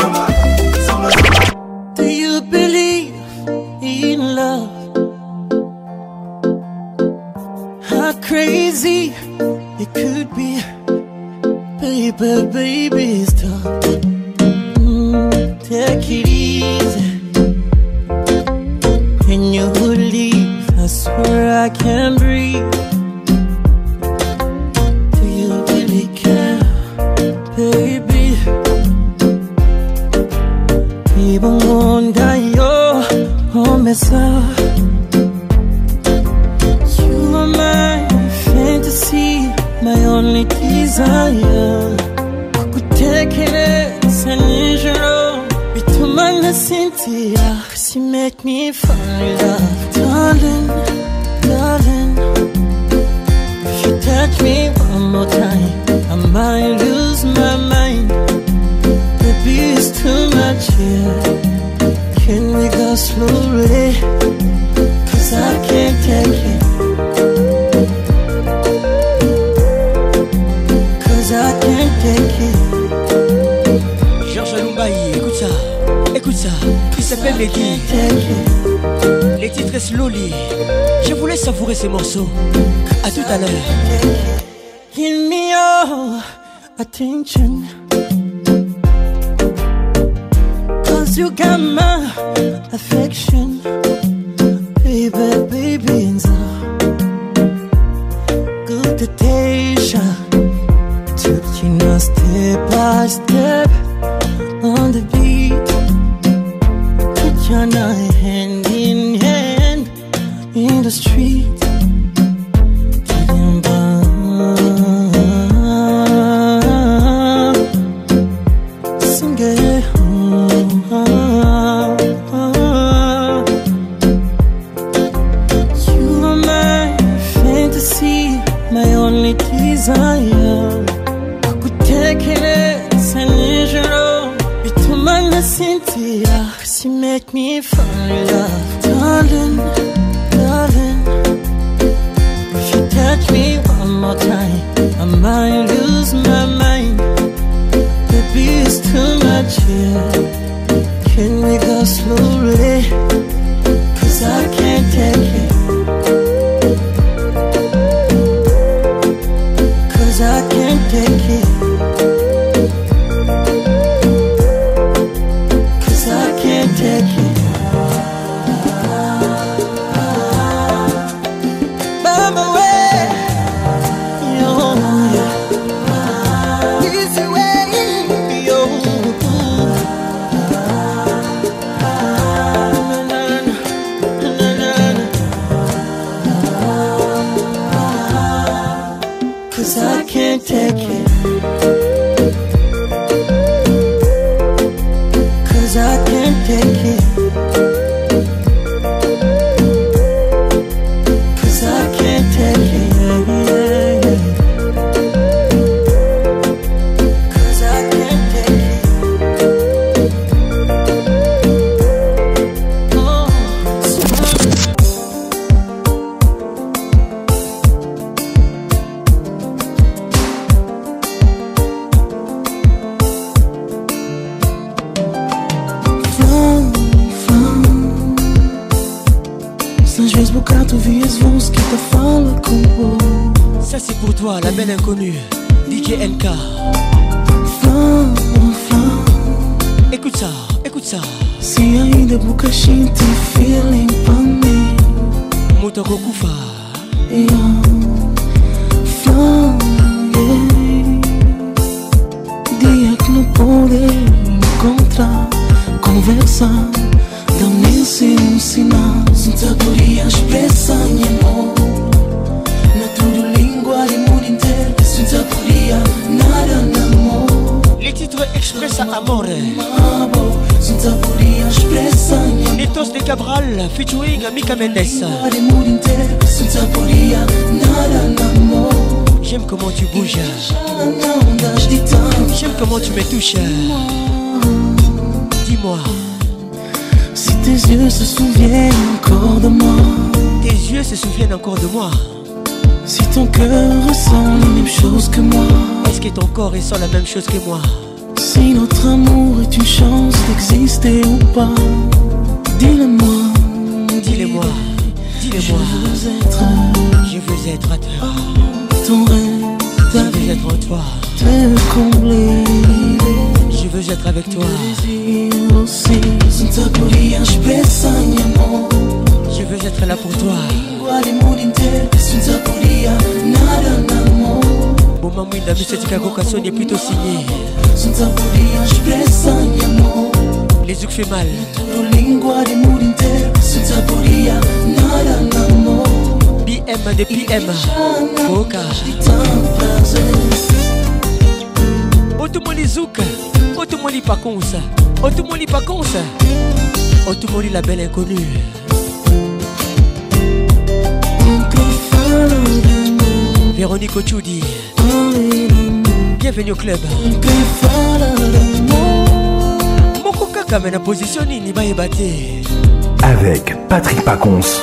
J'aime comment tu bouges. J'aime comment tu me touches. Dis-moi.
Si tes yeux se souviennent encore de moi.
Tes yeux se souviennent encore de moi.
Si ton cœur ressent les mêmes choses que moi.
Est-ce que ton corps ressent la même chose que moi?
Si notre amour est une chance d'exister ou pas, dis-le-moi.
Je veux être, je veux être à toi.
je
veux être toi. pour Je veux être avec toi. Je veux être là pour
toi.
boma mwinda misetikako plutôt signé les fait mal PM de PM. Oka. Otumoli Zouk. Otumoli moli Otumoli auto moli la belle inconnue. Véronique Ochoudi Bienvenue au club. Moko kaka mais la position nini bayeba
Avec Patrick Paconce.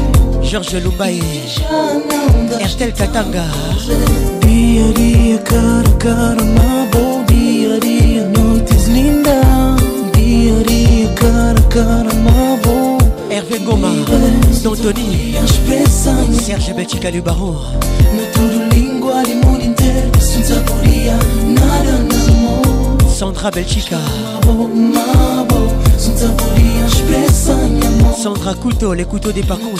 Georges Lumbaye Ertel Katanga Dear, dear, cara, cara, my boy Dear, dear, noite linda Dear, dear, cara, cara, my boy Hervé Goma, D'Antoni Serge Betica Lubaro Na tudo língua de mundo inteiro Sem saboria, nada na mão Sandra Belchica Mabo, mabo Sem saboria, expressa minha Sandra Couteau, les couteaux des parcours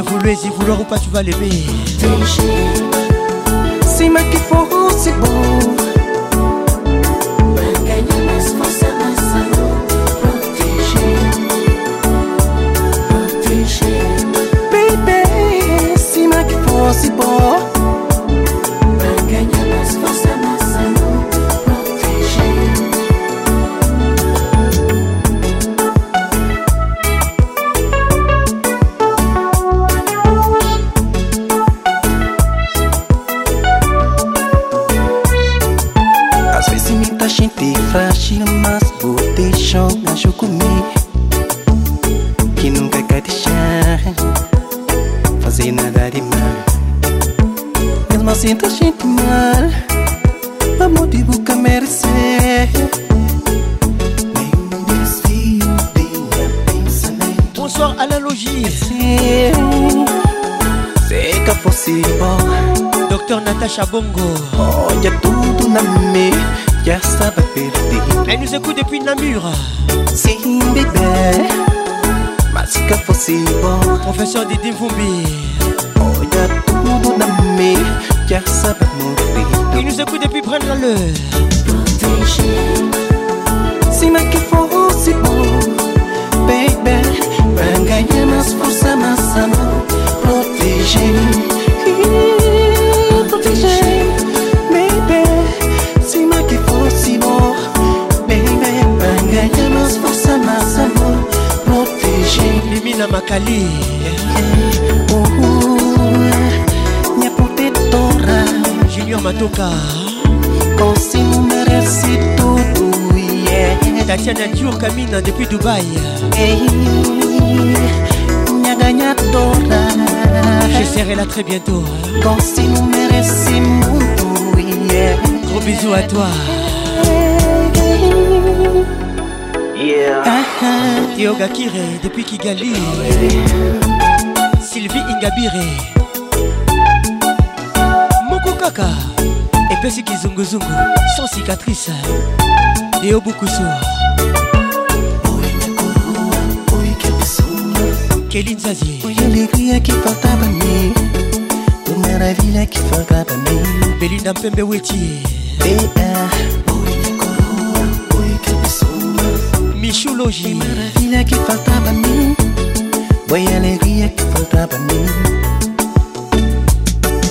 J'ai voulu, si vouloir ou pas, tu vas l'aimer. qu'il
faut, c'est bon.
makali nyapotetora eh.
junior
matoka konsimumeresi eh. tutu ye tatiana dior kamina
eh, depuis
dubai
nyaganyadora je serai là très bientôt konsimumeresi mutu ye gros bisous à toi Ah, ah, Yoga Kire depuis Kigali Sylvie Ingabire Moko Kaka Et Pessi Kizungu Zungu Sans cicatrice Et Obukusu
Kéline
Zazie
Oye les rires qui font abonner Oye les rires qui font
Belinda Mashuloji,
maravilha que faltava a mim. Foi a alegria que faltava a mim.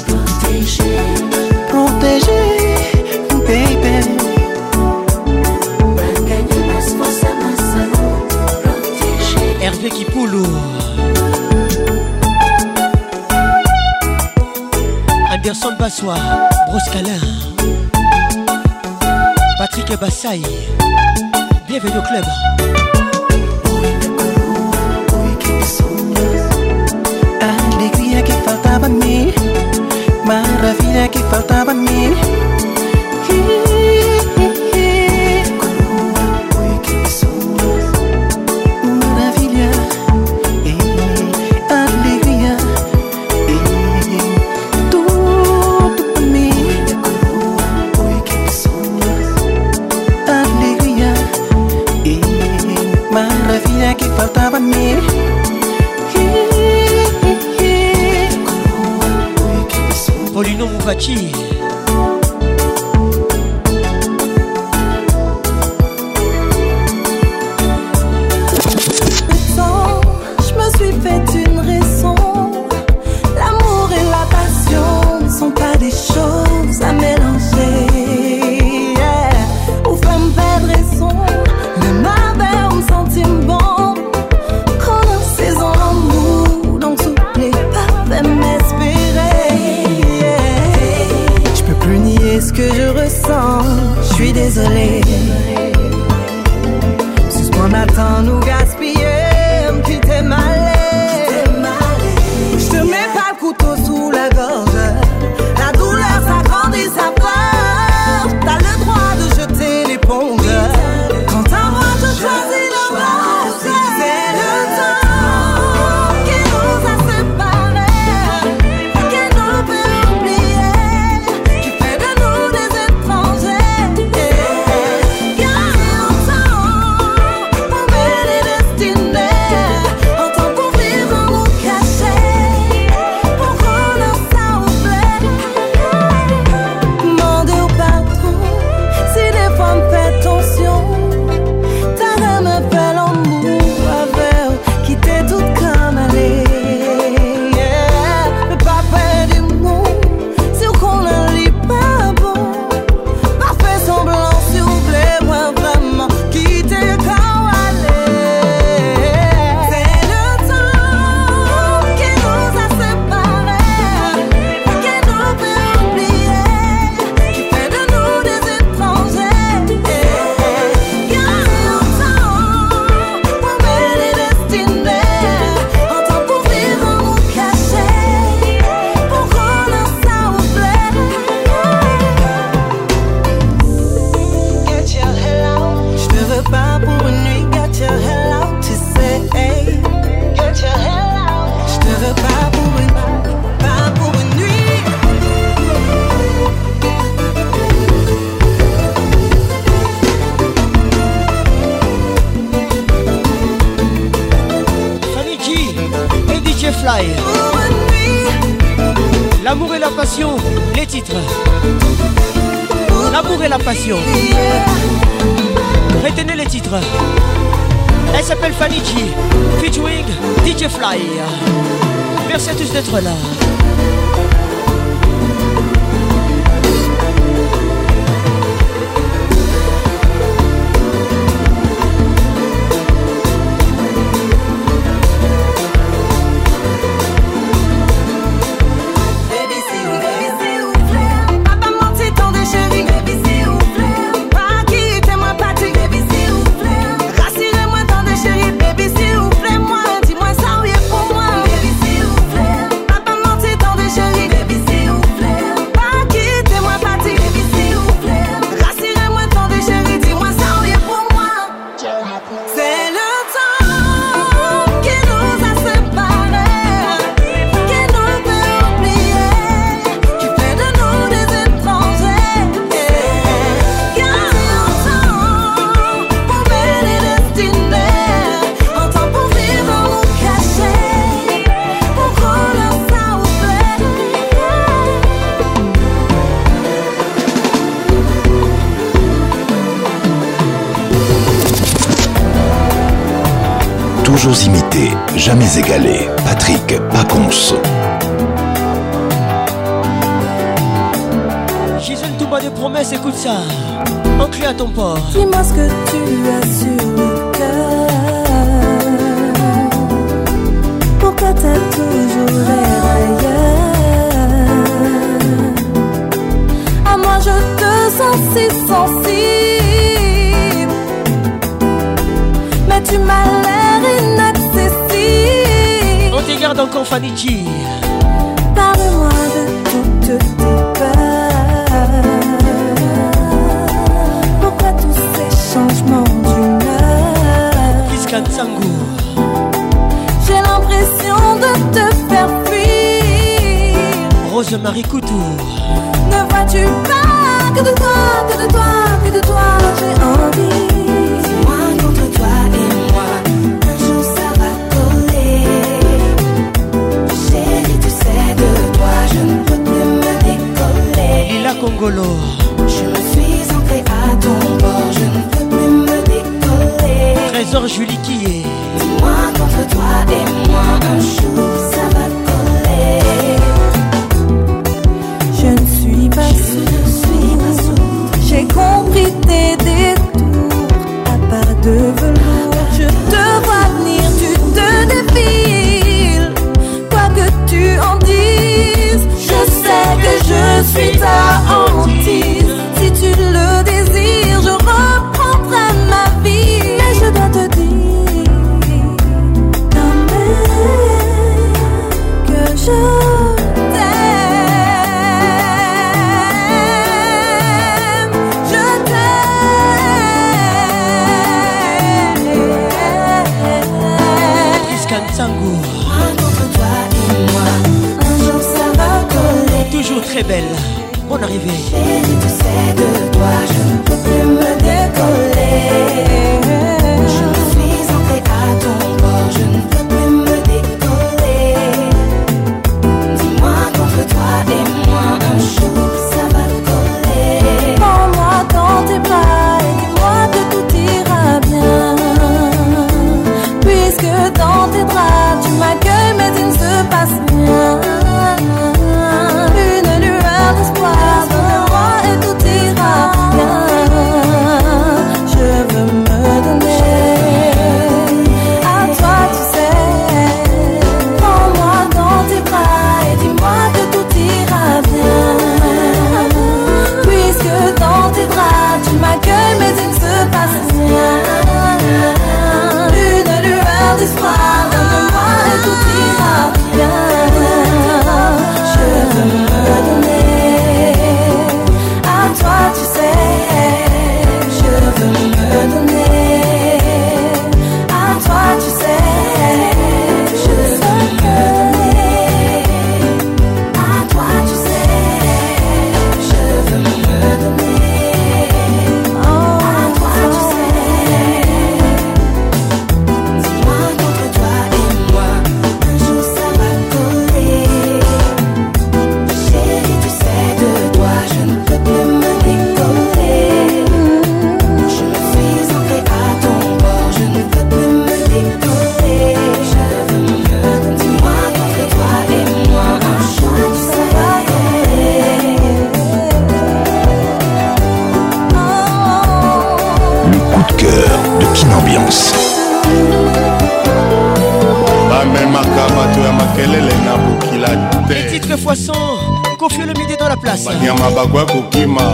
Proteger, proteger, baby. Pra
ganhar mais força, mais saúde. Proteger. Hervé Kipulo. Anderson Bassois, Broscalin. Patrick Bassaille. bienvenue au
club. Alegria que faltava a mim, maravilha que faltava a mim.
amava-te
imité, jamais égalé. Patrick
J'ai J'ai tout bas de promesses, écoute ça. Enclé à ton port.
Dis-moi ce que tu as sur le cœur. Pourquoi t'as toujours l'air ailleurs À moi je te sens si sensible. Mais tu m'as Parle-moi de toutes tes peurs. Pourquoi tous ces changements d'humeur
Jusqu'à
J'ai l'impression de te faire fuir.
rose Couture.
Ne vois-tu pas que de toi, que de toi, que de toi j'ai envie
Je
Je suis ancré à ton bord, je ne peux plus me décoller.
Trésor Julie qui
est. Dis-moi contre toi et moi un jour. Twitter on oh.
très belle. Bonne arrivée.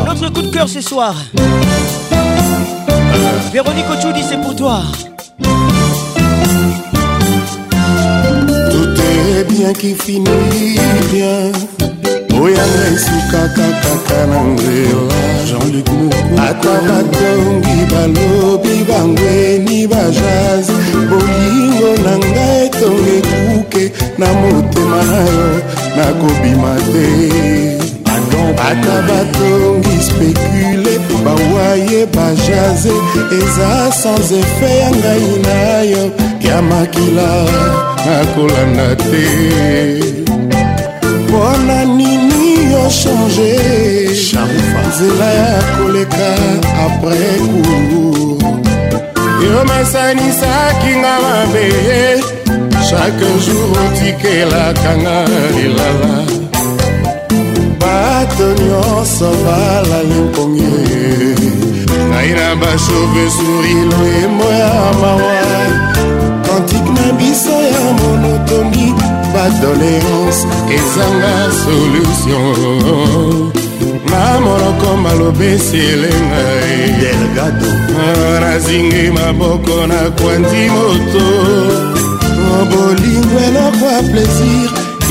Notre coup de cœur ce soir. Véronique Ochoudi, c'est pour toi.
Tout est bien qui finit bien. oyanga esuka kakaka na jean luc moko ata batongi balobi bangweni bajaz bolingo na ngai etonga ekuke na motema na kobi nakobima ata batongi spekule bawaye bajaze eza sans efe ya ngai na yo ya makila nakolanda te mpona nini yo change nzela ya koleka apres cour yo mesanisaki nga mabe chaque jour otikelakanga lilala bato nyonso balali nkongi ngai na bashove suri loyembo ya mawa kantike na biso ya monotomi badoléance ezanga solution na moloko malobesi elenga delgado nazingi maboko na kwandi moto bolingo eloko ya plaisir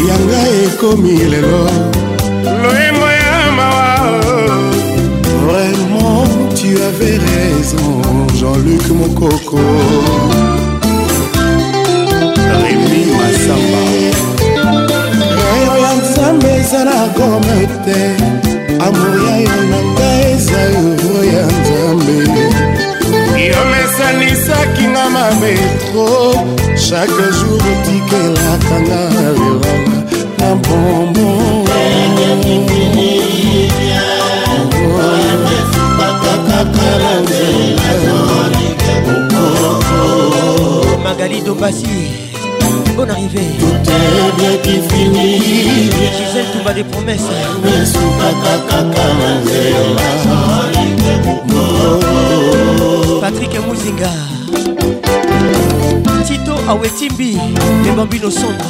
yanga ekomi lelo avait raison, Jean-Luc Mokoko.
Rémi Massamba. Rero ya nzambe ezala kome te amour ya yo na ngai eza euro ya nzambe yomesanisaki nga mametro chaque jour otikelakanga lelanga na bombon
Magali Dombasi Bonne arrivée Tout
est bien qui finit Gisèle tout
bas des promesses Patrick Mouzinga Tito Awetimbi Les bambinos sombres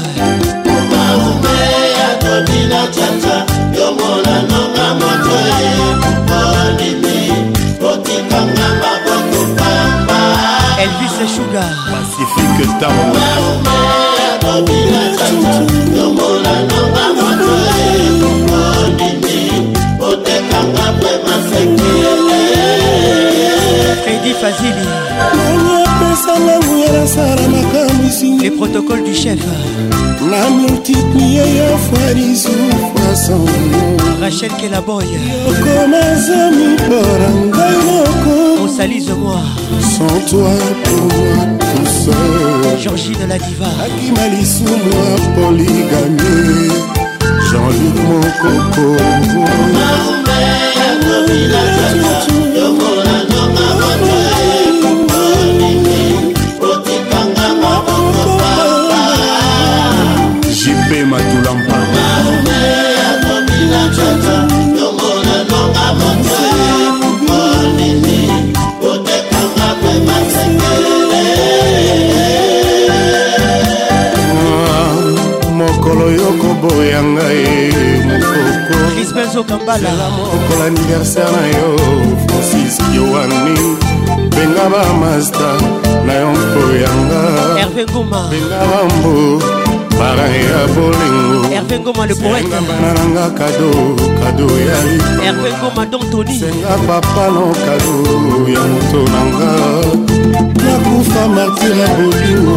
Elvis Sugar
Pacifique Star
otekanga
pwe maseki Fazili Les protocoles du chef Rachel Kelaboy On salise moi
Sans toi pour moi tout
seul de la diva Akimalisu moi polygamie Jean-Luc mon coco
ya ngai mokokokola aniversaire na yo francis yoanin benga bamasta na yo
mpo yangabena bambo
para ya
bolengoengabana nanga
kado kado ya lisenga papano kado ya moto nanga nakufa martir ya bolingo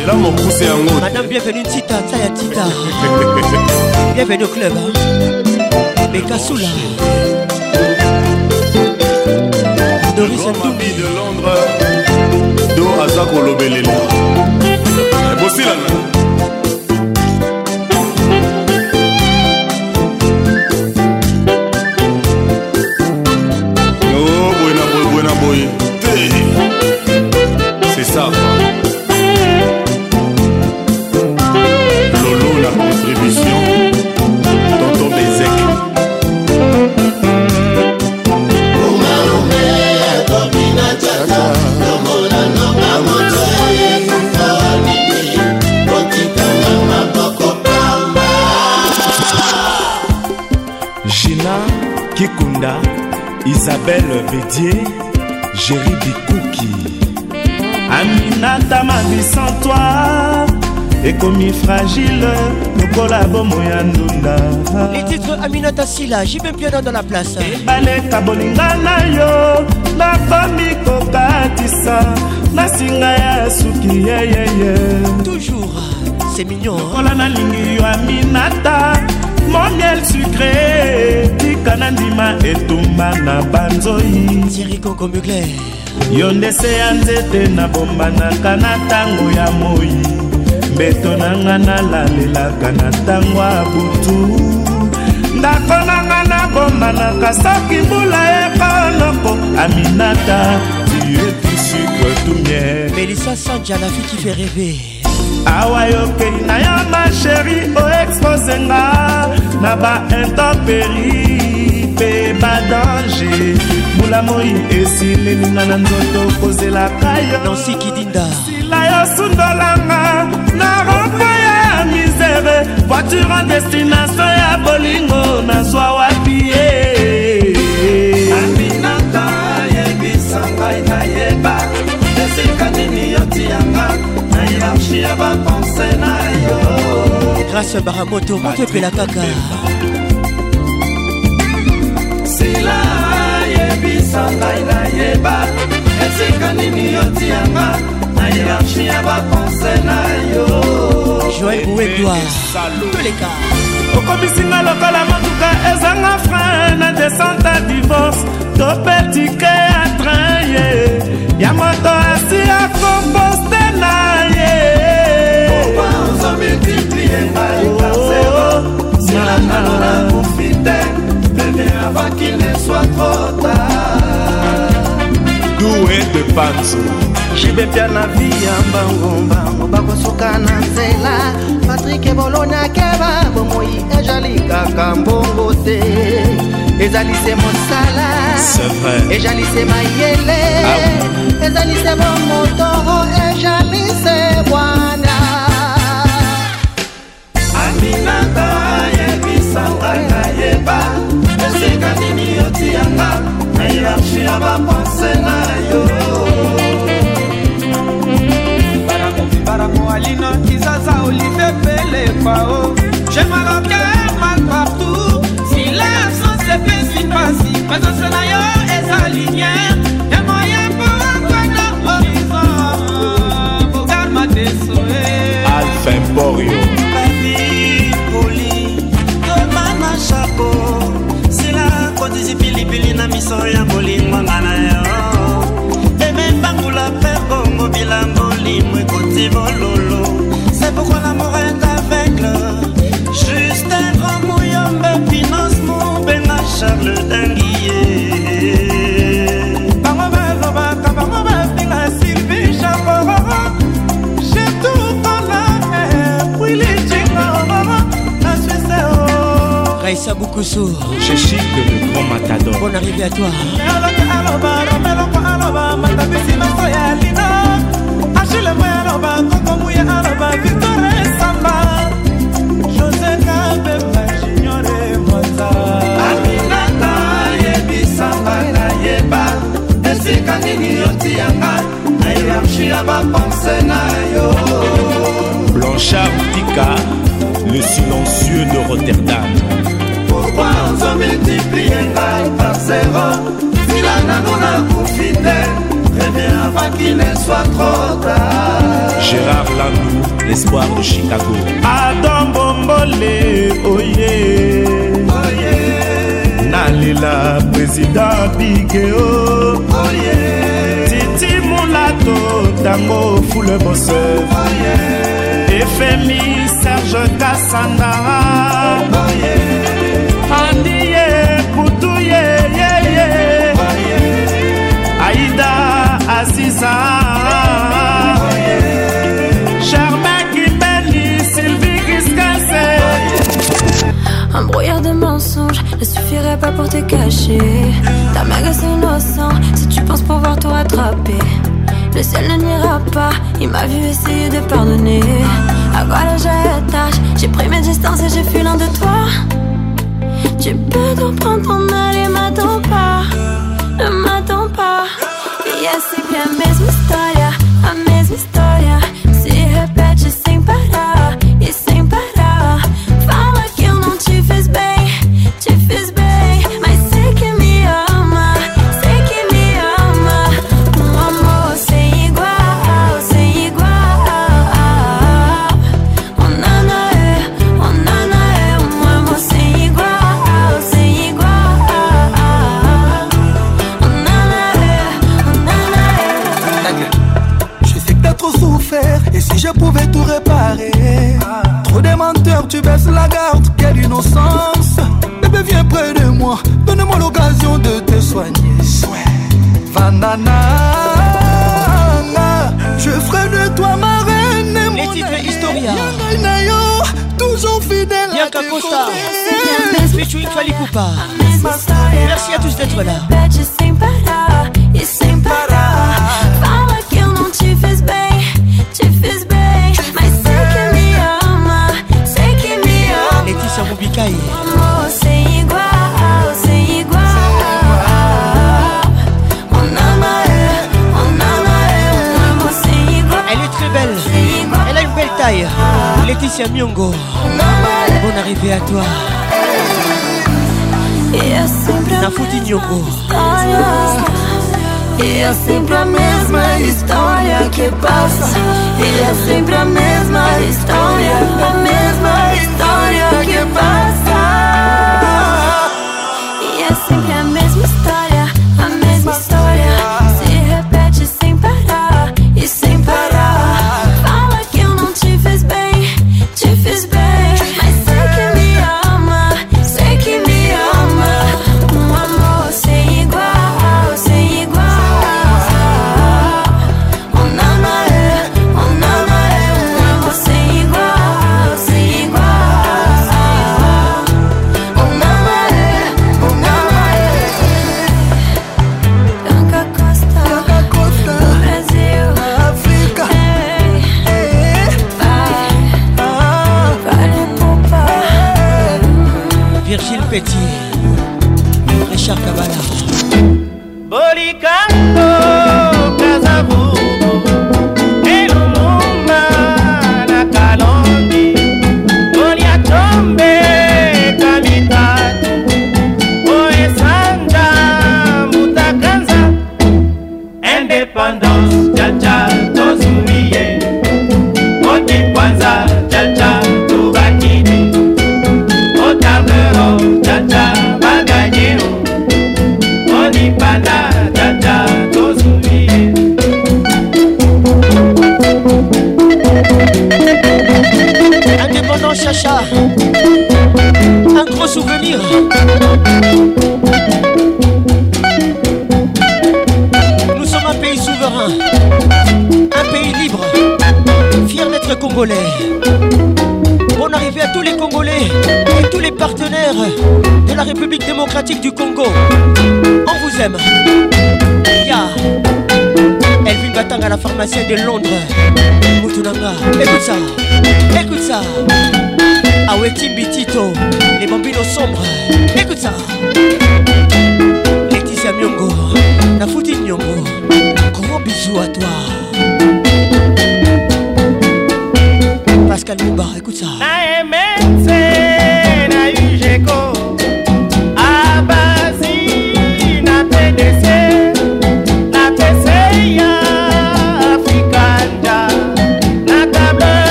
nzela mokuse yango
madame bienvenue tita taya tita (laughs) bienvenue au club bekasula
doris ndubi de londres do aza kolobelela ekosilanga
Isabelle Bédier, Jerry Bikouki.
Aminata mabi sans toi ekomi fragile lokola bomo ya ndunda
les titres aminata sila jibem piano dans la place
ebaleka bolinga na yo nakomi kokatisa na singa ya suki yeyeye
toujours c'est mignon
lokola nalingi yo aminata mon miel sucré etuka na ndima etumba na banzoi yo nde se ya nzete nabombanaka na ntango ya moi mbeto na nga nalalelaka na ntango ya butu ndako na nga nabombanaka soki mbula ekonoko aminata
melisa sanja la fi qui fait
rêver awa yokei na yo ma sheri oexposenga na ba intempérie mpe badange mbula moi esilelinga na nzoto kozelaka
yosila
yosundolanga na ropo ya misere voiture en destination ya bolingo nazwa wapi
ye eh. aminaka yebisangai nayeba esika nini yotiyanga na hierarchie ya bapense na yo
grâce baramoto motepela kaka yebisa ngai nayeba esika nini yotianga na hierarchi ya bakonse na yo joeleka
okomisinga lokola
motuka
ezanga frein na
descente
a divorce to mpe tike ya train ye ya moto asi ya komposte na ye ozomultiplie ngai par zero
sila nano nakufi te avant qu'il ne soit trop tard doué
de panzo
jibepya
na
vi ya
mbangombango bakosuka na nzela patrike boloniakeba bomoi ezali kaka mbongo te ezali se mosala ezali se mayele ah ezali se bomotoro ezali se bwana amina
hierarchie ya bapense na yo barako alina kizaza olive pelefao jemaloke mal partout silence epesi mpasi presence na yo eza linière emoya poakwa na horizon bogarma desoe
alfa emporio babi poli demana chapeau babwisi pilipili na miso ya kolingwanga na yo emembangula mpe bongo bilambo limo ekoti bololo c'est pourquoi l'amour est aveugle justin romuyombe pinos mobenga charles dangi
Raissa Boukoussou Je chic le grand matador
Bonne arrivée à toi
aminata yebisanga nayeba esika nini yotiyanga na hierarchi ya bapense na yo blanchard tika le silencieux de rotterdam pourkoi ozomultiplie
ngai par zero sila nano nakufi te eh revien avant qu'il ne soit trop tard
gérard landou
l'espoir de
chicago
adam bombole oye oh yeah. oh yeah. nalela président bigeo oh yeah. titi mulato ntango fule boseur oh yeah. efemi serge kasandara oh yeah. Assisa. Germain dit, Sylvie
Un brouillard de mensonges ne suffirait pas pour te cacher. Ta magasin innocent, si tu penses pouvoir te rattraper. Le ciel ne n'ira pas, il m'a vu essayer de pardonner. À quoi le j'attache J'ai pris mes distances et j'ai fui loin de toi. Tu peux t'en prendre ton mal et m'attends pas. Ne m'attends pas. E é sempre a mesma história, a mesma história.
Merci à tous d'être là.
Sem parar, e sem Fala que eu não te fiz bem, te fiz bem. Mas sei que me ama, sei que me ama.
Letícia
Rubicaí. igual, igual.
Elle est très belle, elle a une belle taille. Laetitia Miongo, bonne arrivée à toi.
garfo E é sempre a mesma história que passa. E é sempre a mesma história, a mesma história.
C'est de Londres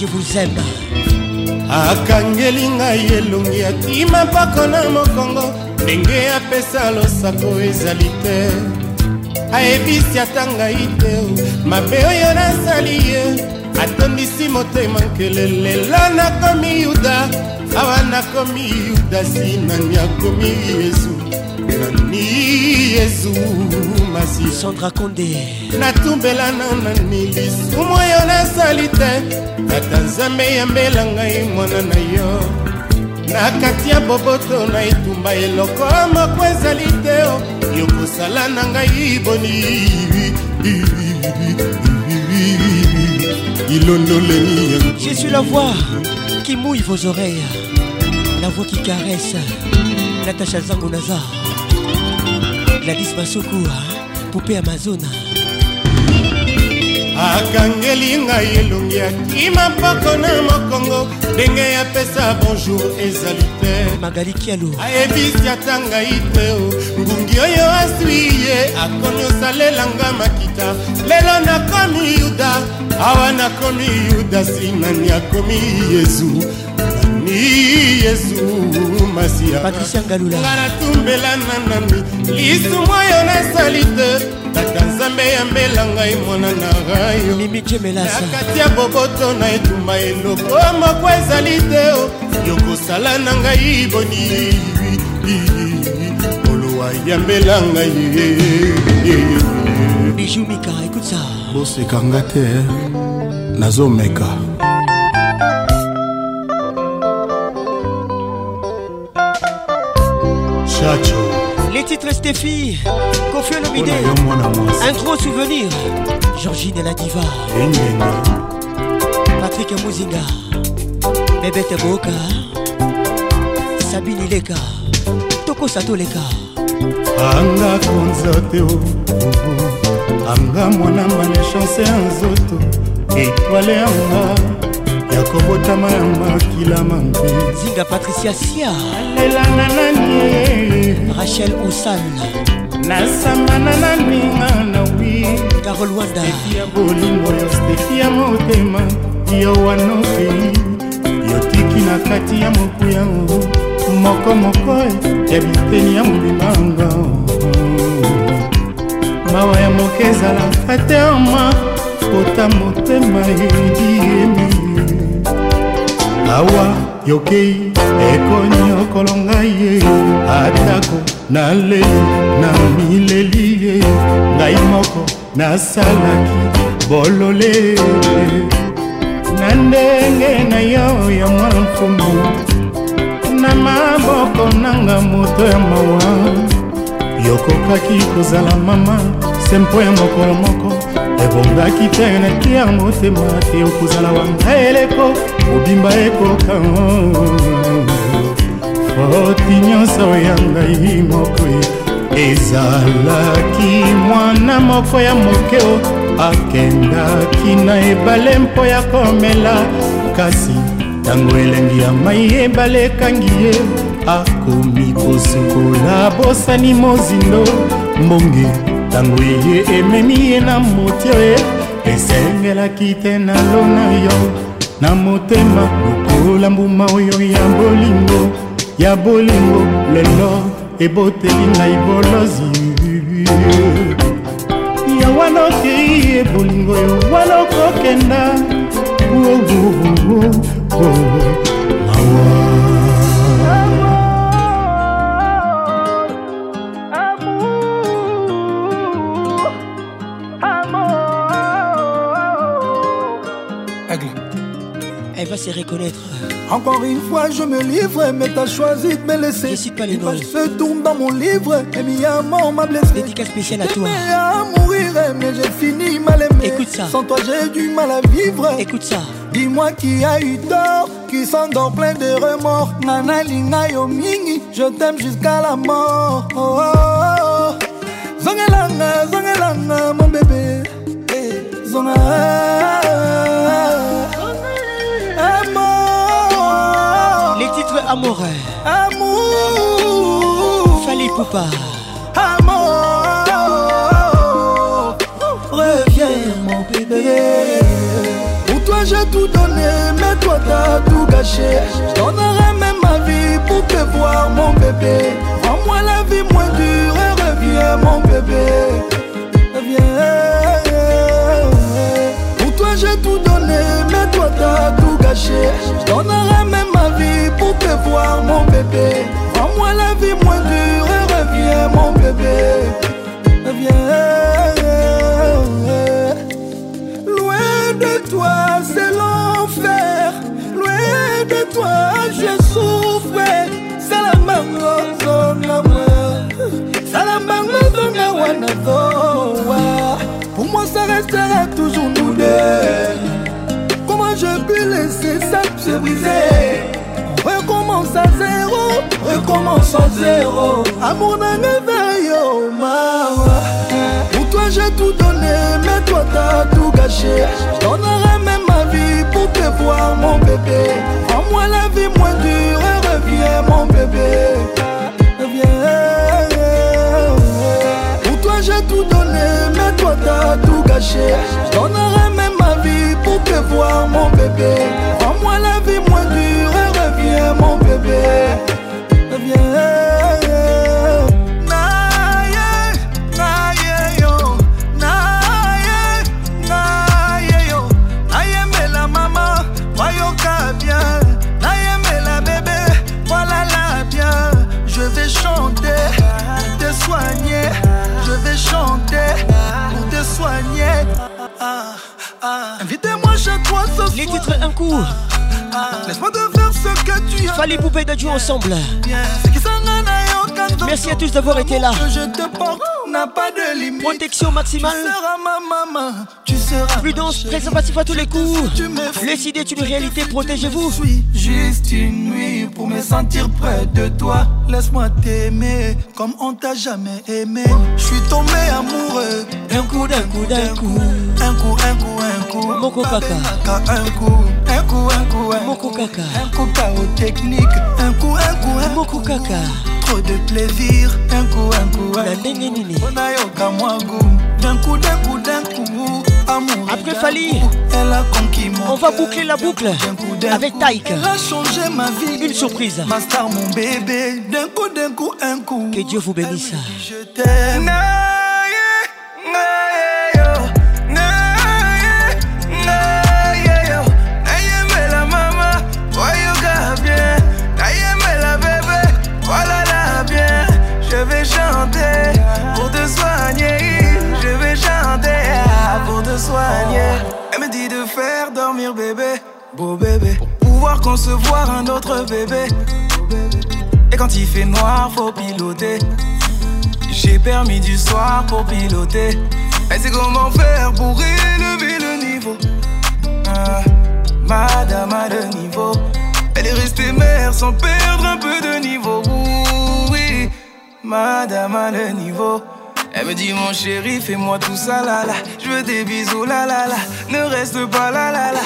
je vous aime akangeli
ngai elongi akima mpako na mokongo ndenge apesa losako ezali te ayebisi ata ngai te mabe oyo nasali ye atondisi motema nkele lelo nakomi yuda awa nakomi yuda si nani akomi yezu nani
yezu basi sandra konde natumbela nana
nilisumu oyo nasali te tata nzambe yambela ngai mwana na yo na kati ya boboto na etumba eloko moko ezali te oh. yokosala na ngai boni ilondolemi je suis
la voix qui mouille vos oreilles la voix qui caresse natacha zango nazar gladis masokua pope amazona
akangeli ngai elongi akima mpako na mokongo ndenge yapesa bonjour ezali te magali kialo ayebisi ata ngai te o oh. ngungi oyo aswi ye akomi osalelanga makita lelo nakomi yuda awa nakomi yuda sinani
akomi yezu ni yesu masiyanga natumbelana nami lisumu oyo nasali te tata nzambe yambela ngai mwana na rayoakati ya boboto na etumba eloko
moko ezali te yokosala na ngai boni olowa yambela ngai bijumika ekutsa
bosekanga te nazomeka
chacho les titres Stéphie Kofi Olomide Un gros souvenir Georgine et la diva Patrick Mouzinga Bébé Teboka Sabine Ileka Toko Sato Leka
anga konza te anga mwananga nechance ya nzoto etwale yanga ya kobotama
ya makila mampe zinga patricia sia alelana nani rachel osan
nasambana na ninga na wi
carol wanda
ya bolingo yo stefi ya motema yo wana okei yotiki na kati ya mokuya moko moko ya biteni ya mobimanga mawa ya moke ezalaka te oma pota motema eyedi yemi awa yokei ekonyokolo ngai ye atako naleli na mileli ye ngai moko nasalaki bolole na ndenge na yo ya mwana mfumu na maboko nanga moto ya mawa yokokaki kozala mama sempo ya mokolo moko ebongaki te na tiare motema te okozala wangayele po kobimba ekoka foti nyonso ya ngai moko ezalaki mwana moko ya moke o akendaki na ebale mpo ya komela kasi ntango elengi ya mai ebale ekangi ye akomi kosukola bosani mozindo mbonge ntango ye ememi ye na motio esengelaki te na lona yo na motema lokola mbuma oyo ya bolingo ya bolingo lelo eboteli ngai bolozi ya wana okei ye bolingo yo wana okokenda
c'est reconnaître.
Encore une fois, je me livre, mais t'as choisi de me laisser.
Je cite pas
les
se
tourne dans mon livre, et mi mort m'a blessé. Dédicace
spéciale à toi. à
mourir, mais j'ai fini mal aimé.
Écoute ça.
Sans toi, j'ai du mal à vivre.
Écoute ça.
Dis-moi qui a eu tort, qui s'endort plein de remords. Nana Lina yo je t'aime jusqu'à la mort. Oh, oh, oh. mon bébé. Hey. Eh, Amour Amour
Fali papa,
Amour Reviens mon bébé Pour toi j'ai tout donné mais toi t'as tout gâché Je même ma vie pour te voir mon bébé Rends-moi la vie moins dure reviens mon bébé Reviens Pour toi j'ai tout donné, mais toi t'as tout gâché. Pour te voir mon bébé Rends-moi la vie moins dure et reviens mon bébé Reviens Loin de toi c'est l'enfer Loin de toi je souffre Salam a la Pour moi ça restera toujours nous deux Comment je peux laisser ça se briser recommence à zéro recommence à zéro amour d'un éveil oh mawa pour toi j'ai tout donné mais toi t'as tout gâché je même ma vie pour te voir mon bébé En moi la vie moins dure et reviens mon bébé reviens pour toi j'ai tout donné mais toi t'as tout gâché je même ma vie pour te voir mon bébé En moi la a naïe yo la maman va yo ca a naïe la bébé voilà la bien je vais chanter te soigner je vais chanter pour te soigner invite moi je crois ce son
le un coup
Laisse-moi te faire ce que tu as.
Fallait poupée de Dieu ensemble. Merci à tous d'avoir été là.
je te porte n'a pas de limite.
Protection maximale. Tu seras ma maman,
tu seras Prudence, préservatif
à tous les coups. Laisse tu une réalité, protégez-vous.
Juste une nuit pour me sentir près de toi laisse-moi t'aimer comme on t'a jamais aimé. Je suis tombé amoureux. Un coup, d'un coup, d'un coup. Un coup, un coup, un coup. Moko kaka. Un coup, un coup, un coup. Moko kaka. Un coup KO technique. Un coup, un coup, un coup. Moko
kaka.
Trop de plaisir. Un coup, un coup, un coup.
On
a D'un coup, d'un coup, d'un coup. Amour
Après
Fali, elle a conquis
On va boucler la boucle avec Taïk. Elle
a ma vie.
Une surprise.
Ma mon bébé. D'un coup, d'un coup, un coup.
Que Dieu vous bénisse.
je t'aime. bébé, pouvoir concevoir un autre bébé. Et quand il fait noir, faut piloter. J'ai permis du soir pour piloter. Elle sait comment faire pour élever le niveau. Ah, madame a le niveau. Elle est restée mère sans perdre un peu de niveau. Oui, madame a le niveau. Elle me dit mon chéri, fais-moi tout ça là là. Je veux des bisous là là là. Ne reste pas là la là.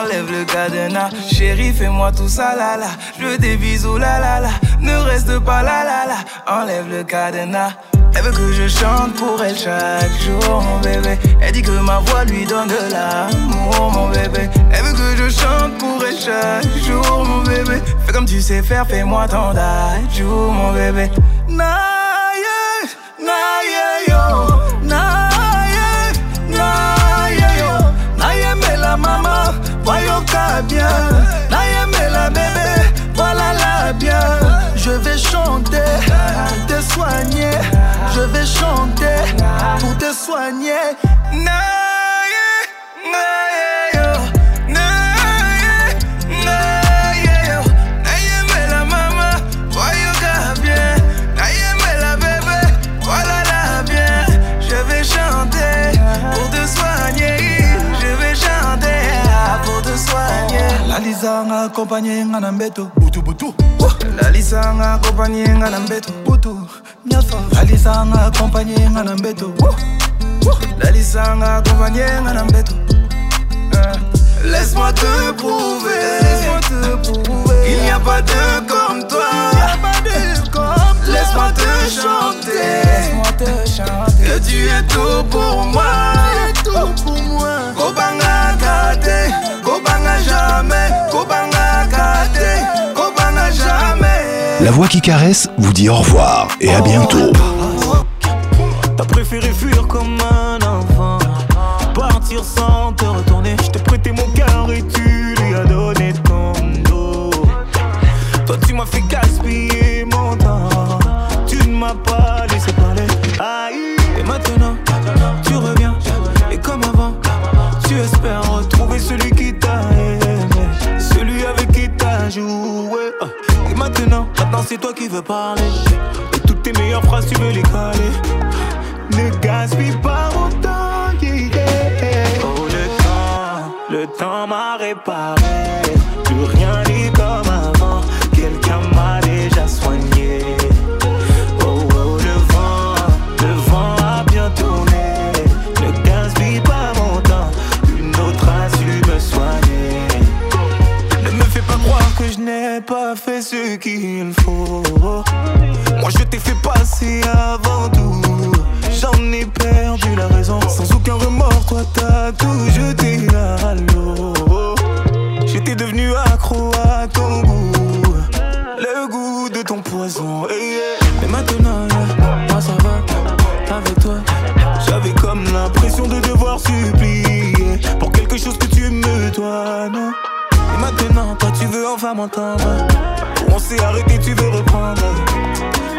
Enlève le cadenas, chéri, fais-moi tout ça là là. Je veux des bisous là là là. Ne reste pas là la là. Enlève le cadenas. Elle veut que je chante pour elle chaque jour, mon bébé. Elle dit que ma voix lui donne de l'amour, mon bébé. Elle veut que je chante pour elle chaque jour, mon bébé. Fais comme tu sais faire, fais-moi ton jour, mon bébé. Naïe, naïe. la la bébé, voilà la bien. Je vais chanter pour te soigner, je vais chanter pour te soigner. lalisa n'a accompagné nga na mbeto butu butu oh, lalisa n'a accompagné nga na mbeto butu nyonso accompagné nga mbeto lalisa na mbeto oh, oh. Eh. Laisse-moi te prouver, Laisse-moi te prouver, il n'y a pas de comme toi, il n'y a pas de Laisse-moi te chanter. Laisse-moi te chanter. Que tu es tout pour moi. Tu es tout pour moi. Kobanga gâté. Kobanga jamais. Kobanga gâté. Kobanga jamais. La voix qui caresse vous dit au revoir et à bientôt. T'as préféré fuir comme un enfant. Partir sans te maintenant. c'est toi qui veux parler. toutes tes meilleures phrases, tu veux les coller. Ne gaspille pas mon temps, Oh, le temps, le temps m'a réparé. Plus rien pas fait ce qu'il faut. Moi je t'ai fait passer avant tout. J'en ai perdu la raison. Sans aucun remords, toi t'as tout jeté à l'eau. J'étais devenu accro à ton goût. Le goût de ton poison. Eh, eh. Mais maintenant, moi ça va. Avec toi, j'avais comme l'impression de devoir supplier. veux enfin m'entendre. On s'est arrêté, tu veux reprendre.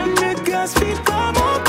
Ne gaspille pas mon temps.